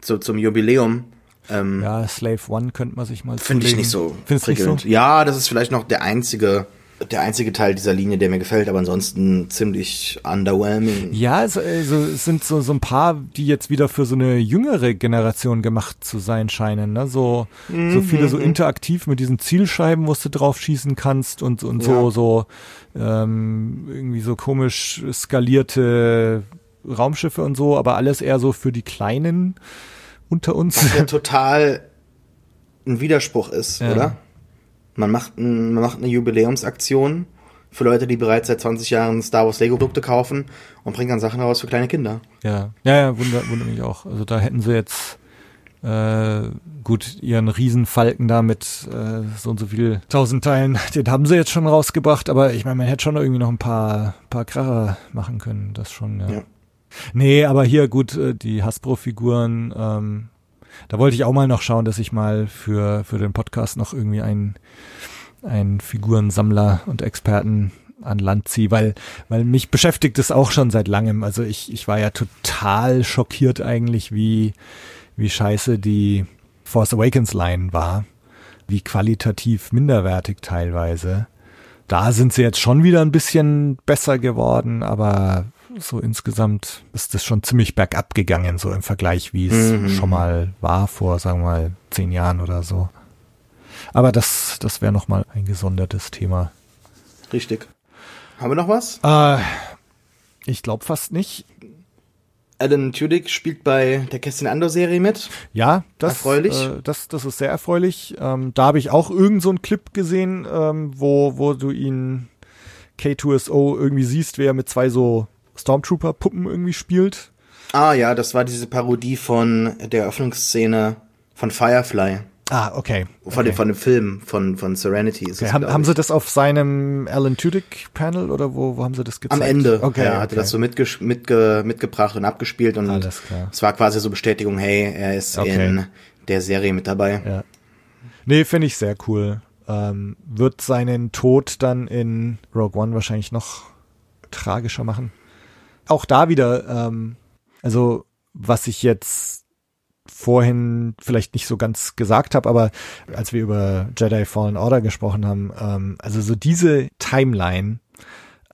zu, zum Jubiläum. Ähm, ja, Slave One könnte man sich mal Finde ich nicht so. Findest nicht so? Ja, das ist vielleicht noch der einzige der einzige Teil dieser Linie, der mir gefällt, aber ansonsten ziemlich underwhelming. Ja, also, also es sind so, so ein paar, die jetzt wieder für so eine jüngere Generation gemacht zu sein scheinen. Ne? So, mhm. so viele so interaktiv mit diesen Zielscheiben, wo du drauf schießen kannst und, und so, ja. so ähm, irgendwie so komisch skalierte Raumschiffe und so, aber alles eher so für die Kleinen unter uns. Was ja total ein Widerspruch ist, ja. oder? Man macht, ein, man macht eine Jubiläumsaktion für Leute, die bereits seit 20 Jahren Star Wars Lego Produkte kaufen und bringt dann Sachen raus für kleine Kinder. Ja, ja, ja, wundert, wundert mich auch. Also da hätten sie jetzt äh, gut ihren Riesenfalken da mit äh, so und so viel tausend Teilen, den haben sie jetzt schon rausgebracht, aber ich meine, man hätte schon irgendwie noch ein paar, paar Kracher machen können, das schon, ja. ja. Nee, aber hier gut, äh, die Hasbro-Figuren, ähm, da wollte ich auch mal noch schauen, dass ich mal für, für den Podcast noch irgendwie einen, einen Figurensammler und Experten an Land ziehe, weil, weil mich beschäftigt es auch schon seit langem. Also ich, ich war ja total schockiert eigentlich, wie, wie scheiße die Force Awakens Line war. Wie qualitativ minderwertig teilweise. Da sind sie jetzt schon wieder ein bisschen besser geworden, aber so insgesamt ist das schon ziemlich bergab gegangen, so im Vergleich, wie es mhm. schon mal war vor, sagen wir mal, zehn Jahren oder so. Aber das, das wäre nochmal ein gesondertes Thema. Richtig. Haben wir noch was? Äh, ich glaube fast nicht. Alan Tudyk spielt bei der Kästchen Andor Serie mit. Ja, das, erfreulich. Äh, das, das ist sehr erfreulich. Ähm, da habe ich auch irgend so einen Clip gesehen, ähm, wo, wo du ihn K2SO irgendwie siehst, wer mit zwei so Stormtrooper-Puppen irgendwie spielt. Ah ja, das war diese Parodie von der Eröffnungsszene von Firefly. Ah, okay. Von, okay. Dem, von dem Film von, von Serenity. Ist okay. es, haben, haben sie das auf seinem Alan Tudyk-Panel oder wo, wo haben sie das gezeigt? Am Ende. Okay, er hatte okay. das so mitge mitge mitgebracht und abgespielt und Alles klar. es war quasi so Bestätigung, hey, er ist okay. in der Serie mit dabei. Ja. Nee, finde ich sehr cool. Ähm, wird seinen Tod dann in Rogue One wahrscheinlich noch tragischer machen? Auch da wieder, ähm, also was ich jetzt vorhin vielleicht nicht so ganz gesagt habe, aber als wir über Jedi Fallen Order gesprochen haben, ähm, also so diese Timeline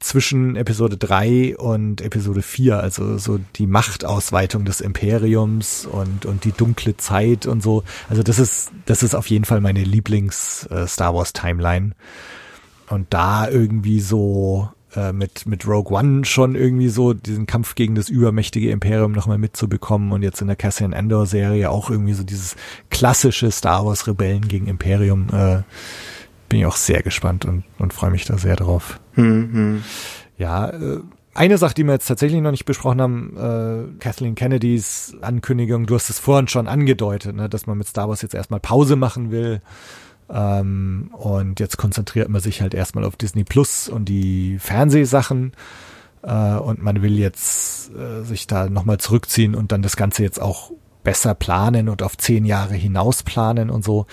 zwischen Episode 3 und Episode 4, also so die Machtausweitung des Imperiums und, und die dunkle Zeit und so. Also das ist, das ist auf jeden Fall meine Lieblings äh, Wars Timeline. Und da irgendwie so äh, mit, mit Rogue One schon irgendwie so diesen Kampf gegen das übermächtige Imperium nochmal mitzubekommen und jetzt in der Cassian Andor Serie auch irgendwie so dieses klassische Star Wars Rebellen gegen Imperium, äh, bin ich auch sehr gespannt und, und freue mich da sehr drauf. Mhm. Ja, äh, eine Sache, die wir jetzt tatsächlich noch nicht besprochen haben, äh, Kathleen Kennedys Ankündigung, du hast es vorhin schon angedeutet, ne, dass man mit Star Wars jetzt erstmal Pause machen will. Ähm, und jetzt konzentriert man sich halt erstmal auf Disney Plus und die Fernsehsachen. Äh, und man will jetzt äh, sich da nochmal zurückziehen und dann das Ganze jetzt auch besser planen und auf zehn Jahre hinaus planen und so.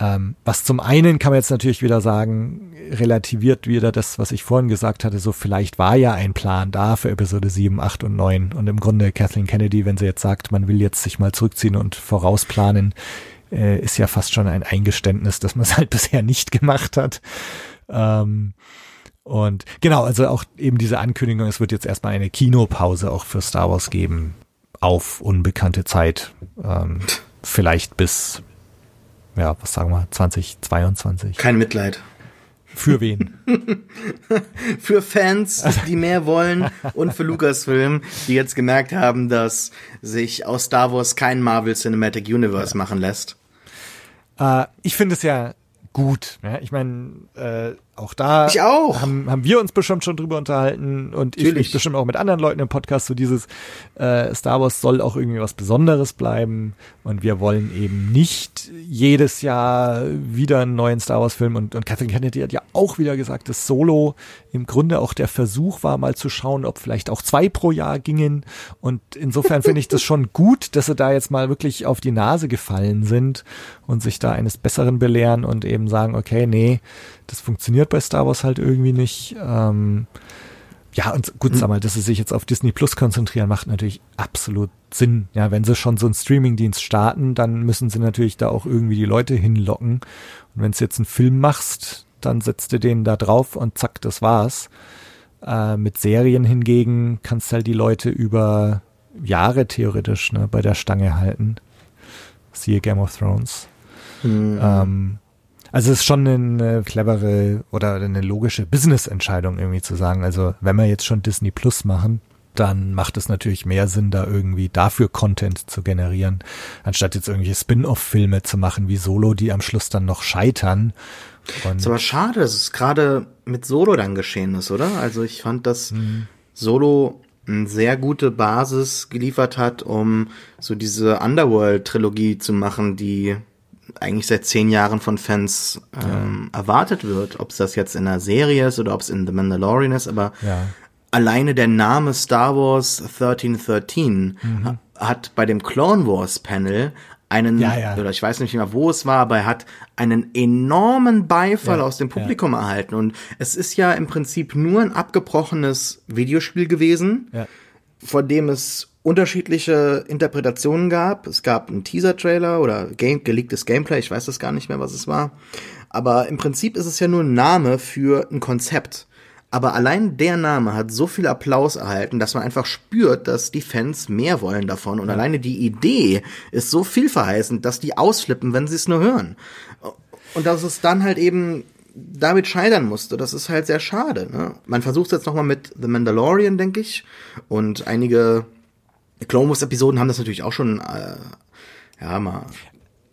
Ähm, was zum einen kann man jetzt natürlich wieder sagen, relativiert wieder das, was ich vorhin gesagt hatte, so vielleicht war ja ein Plan da für Episode 7, 8 und 9 und im Grunde Kathleen Kennedy, wenn sie jetzt sagt, man will jetzt sich mal zurückziehen und vorausplanen, äh, ist ja fast schon ein Eingeständnis, dass man es halt bisher nicht gemacht hat. Ähm, und genau, also auch eben diese Ankündigung, es wird jetzt erstmal eine Kinopause auch für Star Wars geben auf unbekannte Zeit. Ähm, vielleicht bis, ja, was sagen wir, 2022. Kein Mitleid. Für wen? für Fans, die mehr wollen und für Lucasfilm, die jetzt gemerkt haben, dass sich aus Star Wars kein Marvel Cinematic Universe ja. machen lässt. Äh, ich finde es ja gut. Ja? Ich meine, äh, auch da ich auch. Haben, haben wir uns bestimmt schon drüber unterhalten und Natürlich. ich mich bestimmt auch mit anderen Leuten im Podcast, so dieses äh, Star Wars soll auch irgendwie was Besonderes bleiben und wir wollen eben nicht jedes Jahr wieder einen neuen Star Wars Film und, und Catherine Kennedy hat ja auch wieder gesagt, dass Solo im Grunde auch der Versuch war, mal zu schauen, ob vielleicht auch zwei pro Jahr gingen und insofern finde ich das schon gut, dass sie da jetzt mal wirklich auf die Nase gefallen sind und sich da eines Besseren belehren und eben sagen, okay, nee, das funktioniert bei Star Wars halt irgendwie nicht. Ähm, ja, und gut, sag mal, dass sie sich jetzt auf Disney Plus konzentrieren, macht natürlich absolut Sinn. Ja, wenn sie schon so einen Streamingdienst starten, dann müssen sie natürlich da auch irgendwie die Leute hinlocken. Und wenn du jetzt einen Film machst, dann setzt du den da drauf und zack, das war's. Äh, mit Serien hingegen kannst halt die Leute über Jahre theoretisch ne, bei der Stange halten. Siehe Game of Thrones. Mhm. Ähm, also es ist schon eine clevere oder eine logische Business-Entscheidung irgendwie zu sagen, also wenn wir jetzt schon Disney Plus machen, dann macht es natürlich mehr Sinn, da irgendwie dafür Content zu generieren, anstatt jetzt irgendwelche Spin-off-Filme zu machen wie Solo, die am Schluss dann noch scheitern. Und ist aber schade, dass es gerade mit Solo dann geschehen ist, oder? Also ich fand, dass mhm. Solo eine sehr gute Basis geliefert hat, um so diese Underworld-Trilogie zu machen, die eigentlich seit zehn Jahren von Fans ähm, ja. erwartet wird. Ob es das jetzt in einer Serie ist oder ob es in The Mandalorian ist, aber ja. alleine der Name Star Wars 1313 mhm. hat bei dem Clone Wars Panel einen, ja, oder ich weiß nicht mehr, wo es war, aber er hat einen enormen Beifall aus dem Publikum erhalten. Und es ist ja im Prinzip nur ein abgebrochenes Videospiel gewesen, vor dem es unterschiedliche Interpretationen gab. Es gab einen Teaser-Trailer oder Game, geleaktes Gameplay, ich weiß das gar nicht mehr, was es war. Aber im Prinzip ist es ja nur ein Name für ein Konzept. Aber allein der Name hat so viel Applaus erhalten, dass man einfach spürt, dass die Fans mehr wollen davon. Und ja. alleine die Idee ist so vielverheißend, dass die ausflippen, wenn sie es nur hören. Und dass es dann halt eben damit scheitern musste, das ist halt sehr schade. Ne? Man versucht es jetzt nochmal mit The Mandalorian, denke ich. Und einige Clone Wars Episoden haben das natürlich auch schon, äh, ja, mal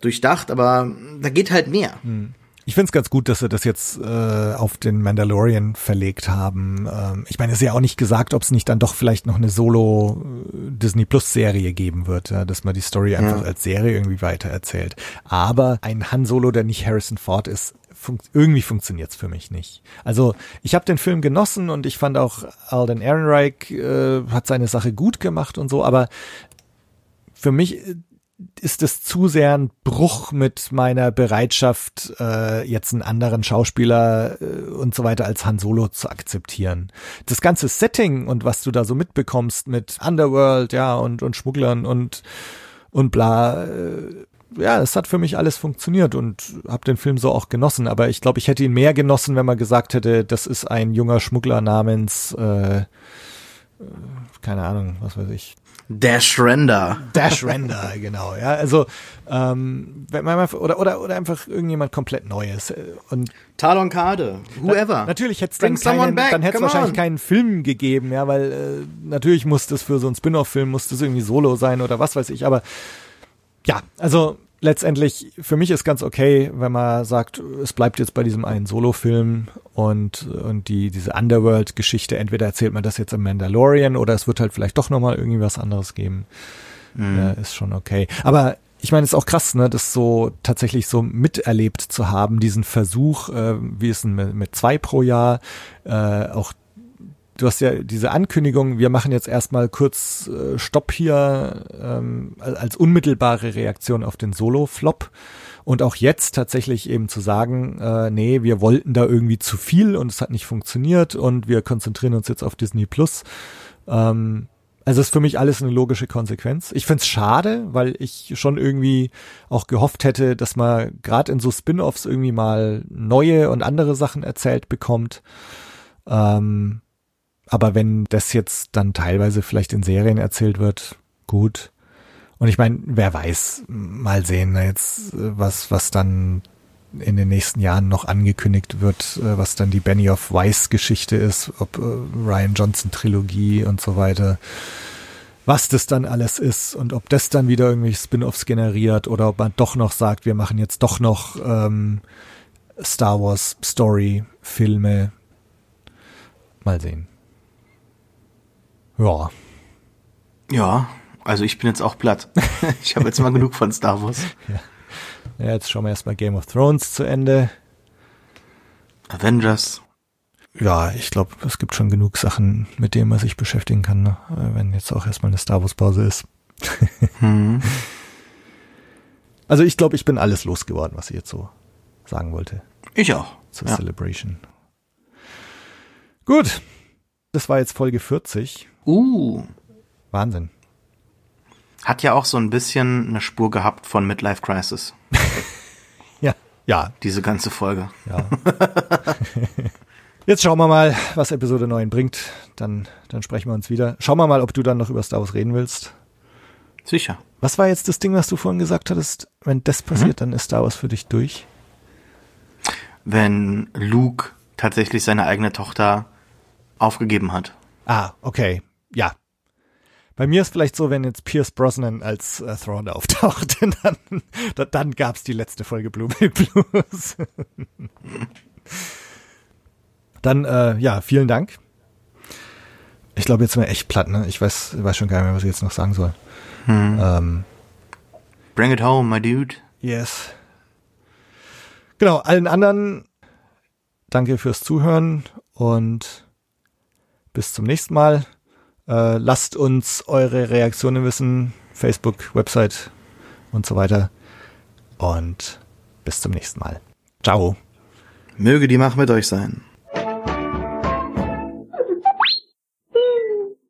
durchdacht, aber da geht halt mehr. Hm. Ich finde es ganz gut, dass sie das jetzt äh, auf den Mandalorian verlegt haben. Ähm, ich meine, es ist ja auch nicht gesagt, ob es nicht dann doch vielleicht noch eine Solo äh, Disney Plus Serie geben wird, ja, dass man die Story einfach ja. als Serie irgendwie weitererzählt. Aber ein Han Solo, der nicht Harrison Ford ist, fun irgendwie funktioniert's für mich nicht. Also ich habe den Film genossen und ich fand auch Alden Ehrenreich äh, hat seine Sache gut gemacht und so, aber für mich ist es zu sehr ein Bruch mit meiner Bereitschaft, äh, jetzt einen anderen Schauspieler äh, und so weiter als Han Solo zu akzeptieren. Das ganze Setting und was du da so mitbekommst mit Underworld, ja, und, und Schmugglern und, und bla, äh, ja, es hat für mich alles funktioniert und habe den Film so auch genossen. Aber ich glaube, ich hätte ihn mehr genossen, wenn man gesagt hätte, das ist ein junger Schmuggler namens, äh, äh keine Ahnung, was weiß ich, Dash Render. Dash Render, genau. Ja, also ähm, wenn man oder oder oder einfach irgendjemand komplett Neues und Talon Kade, whoever. Na, natürlich hätte es dann keinen, dann hätte es wahrscheinlich on. keinen Film gegeben, ja, weil äh, natürlich muss das für so einen Spin-off-Film muss das irgendwie Solo sein oder was weiß ich. Aber ja, also letztendlich, für mich ist ganz okay, wenn man sagt, es bleibt jetzt bei diesem einen Solo-Film und, und die, diese Underworld-Geschichte, entweder erzählt man das jetzt im Mandalorian oder es wird halt vielleicht doch nochmal irgendwie was anderes geben. Mhm. Ja, ist schon okay. Aber ich meine, es ist auch krass, ne, das so tatsächlich so miterlebt zu haben, diesen Versuch, äh, wie ist denn mit, mit zwei pro Jahr, äh, auch du hast ja diese Ankündigung, wir machen jetzt erstmal kurz äh, Stopp hier ähm, als unmittelbare Reaktion auf den Solo-Flop. Und auch jetzt tatsächlich eben zu sagen, äh, nee, wir wollten da irgendwie zu viel und es hat nicht funktioniert und wir konzentrieren uns jetzt auf Disney Plus. Ähm, also ist für mich alles eine logische Konsequenz. Ich find's schade, weil ich schon irgendwie auch gehofft hätte, dass man gerade in so Spin-offs irgendwie mal neue und andere Sachen erzählt bekommt. Ähm, aber wenn das jetzt dann teilweise vielleicht in Serien erzählt wird, gut. Und ich meine, wer weiß, mal sehen ne, jetzt, was, was dann in den nächsten Jahren noch angekündigt wird, äh, was dann die Benny of Weiss Geschichte ist, ob äh, Ryan Johnson Trilogie und so weiter, was das dann alles ist und ob das dann wieder irgendwelche Spin-offs generiert oder ob man doch noch sagt, wir machen jetzt doch noch ähm, Star Wars Story Filme. Mal sehen. Ja. Ja, also ich bin jetzt auch platt. ich habe jetzt mal genug von Star Wars. Ja. ja, jetzt schauen wir erstmal Game of Thrones zu Ende. Avengers. Ja, ich glaube, es gibt schon genug Sachen, mit denen man sich beschäftigen kann, ne? wenn jetzt auch erstmal eine Star Wars Pause ist. hm. Also ich glaube, ich bin alles losgeworden, was ich jetzt so sagen wollte. Ich auch. Zur ja. Celebration. Gut. Das war jetzt Folge 40. Uh. Wahnsinn. Hat ja auch so ein bisschen eine Spur gehabt von Midlife Crisis. ja. Ja. Diese ganze Folge. Ja. Jetzt schauen wir mal, was Episode 9 bringt. Dann, dann sprechen wir uns wieder. Schauen wir mal, ob du dann noch über Star Wars reden willst. Sicher. Was war jetzt das Ding, was du vorhin gesagt hattest? Wenn das passiert, mhm. dann ist Star Wars für dich durch? Wenn Luke tatsächlich seine eigene Tochter aufgegeben hat. Ah, okay. Ja. Bei mir ist vielleicht so, wenn jetzt Pierce Brosnan als äh, Thrawn auftaucht, dann, dann, dann gab's die letzte Folge Blue Milk Blues. dann, äh, ja, vielen Dank. Ich glaube, jetzt sind wir echt platt, ne? Ich weiß, weiß schon gar nicht mehr, was ich jetzt noch sagen soll. Hm. Ähm, Bring it home, my dude. Yes. Genau, allen anderen danke fürs Zuhören und bis zum nächsten Mal. Äh, lasst uns eure Reaktionen wissen, Facebook, Website und so weiter. Und bis zum nächsten Mal. Ciao. Möge die Macht mit euch sein.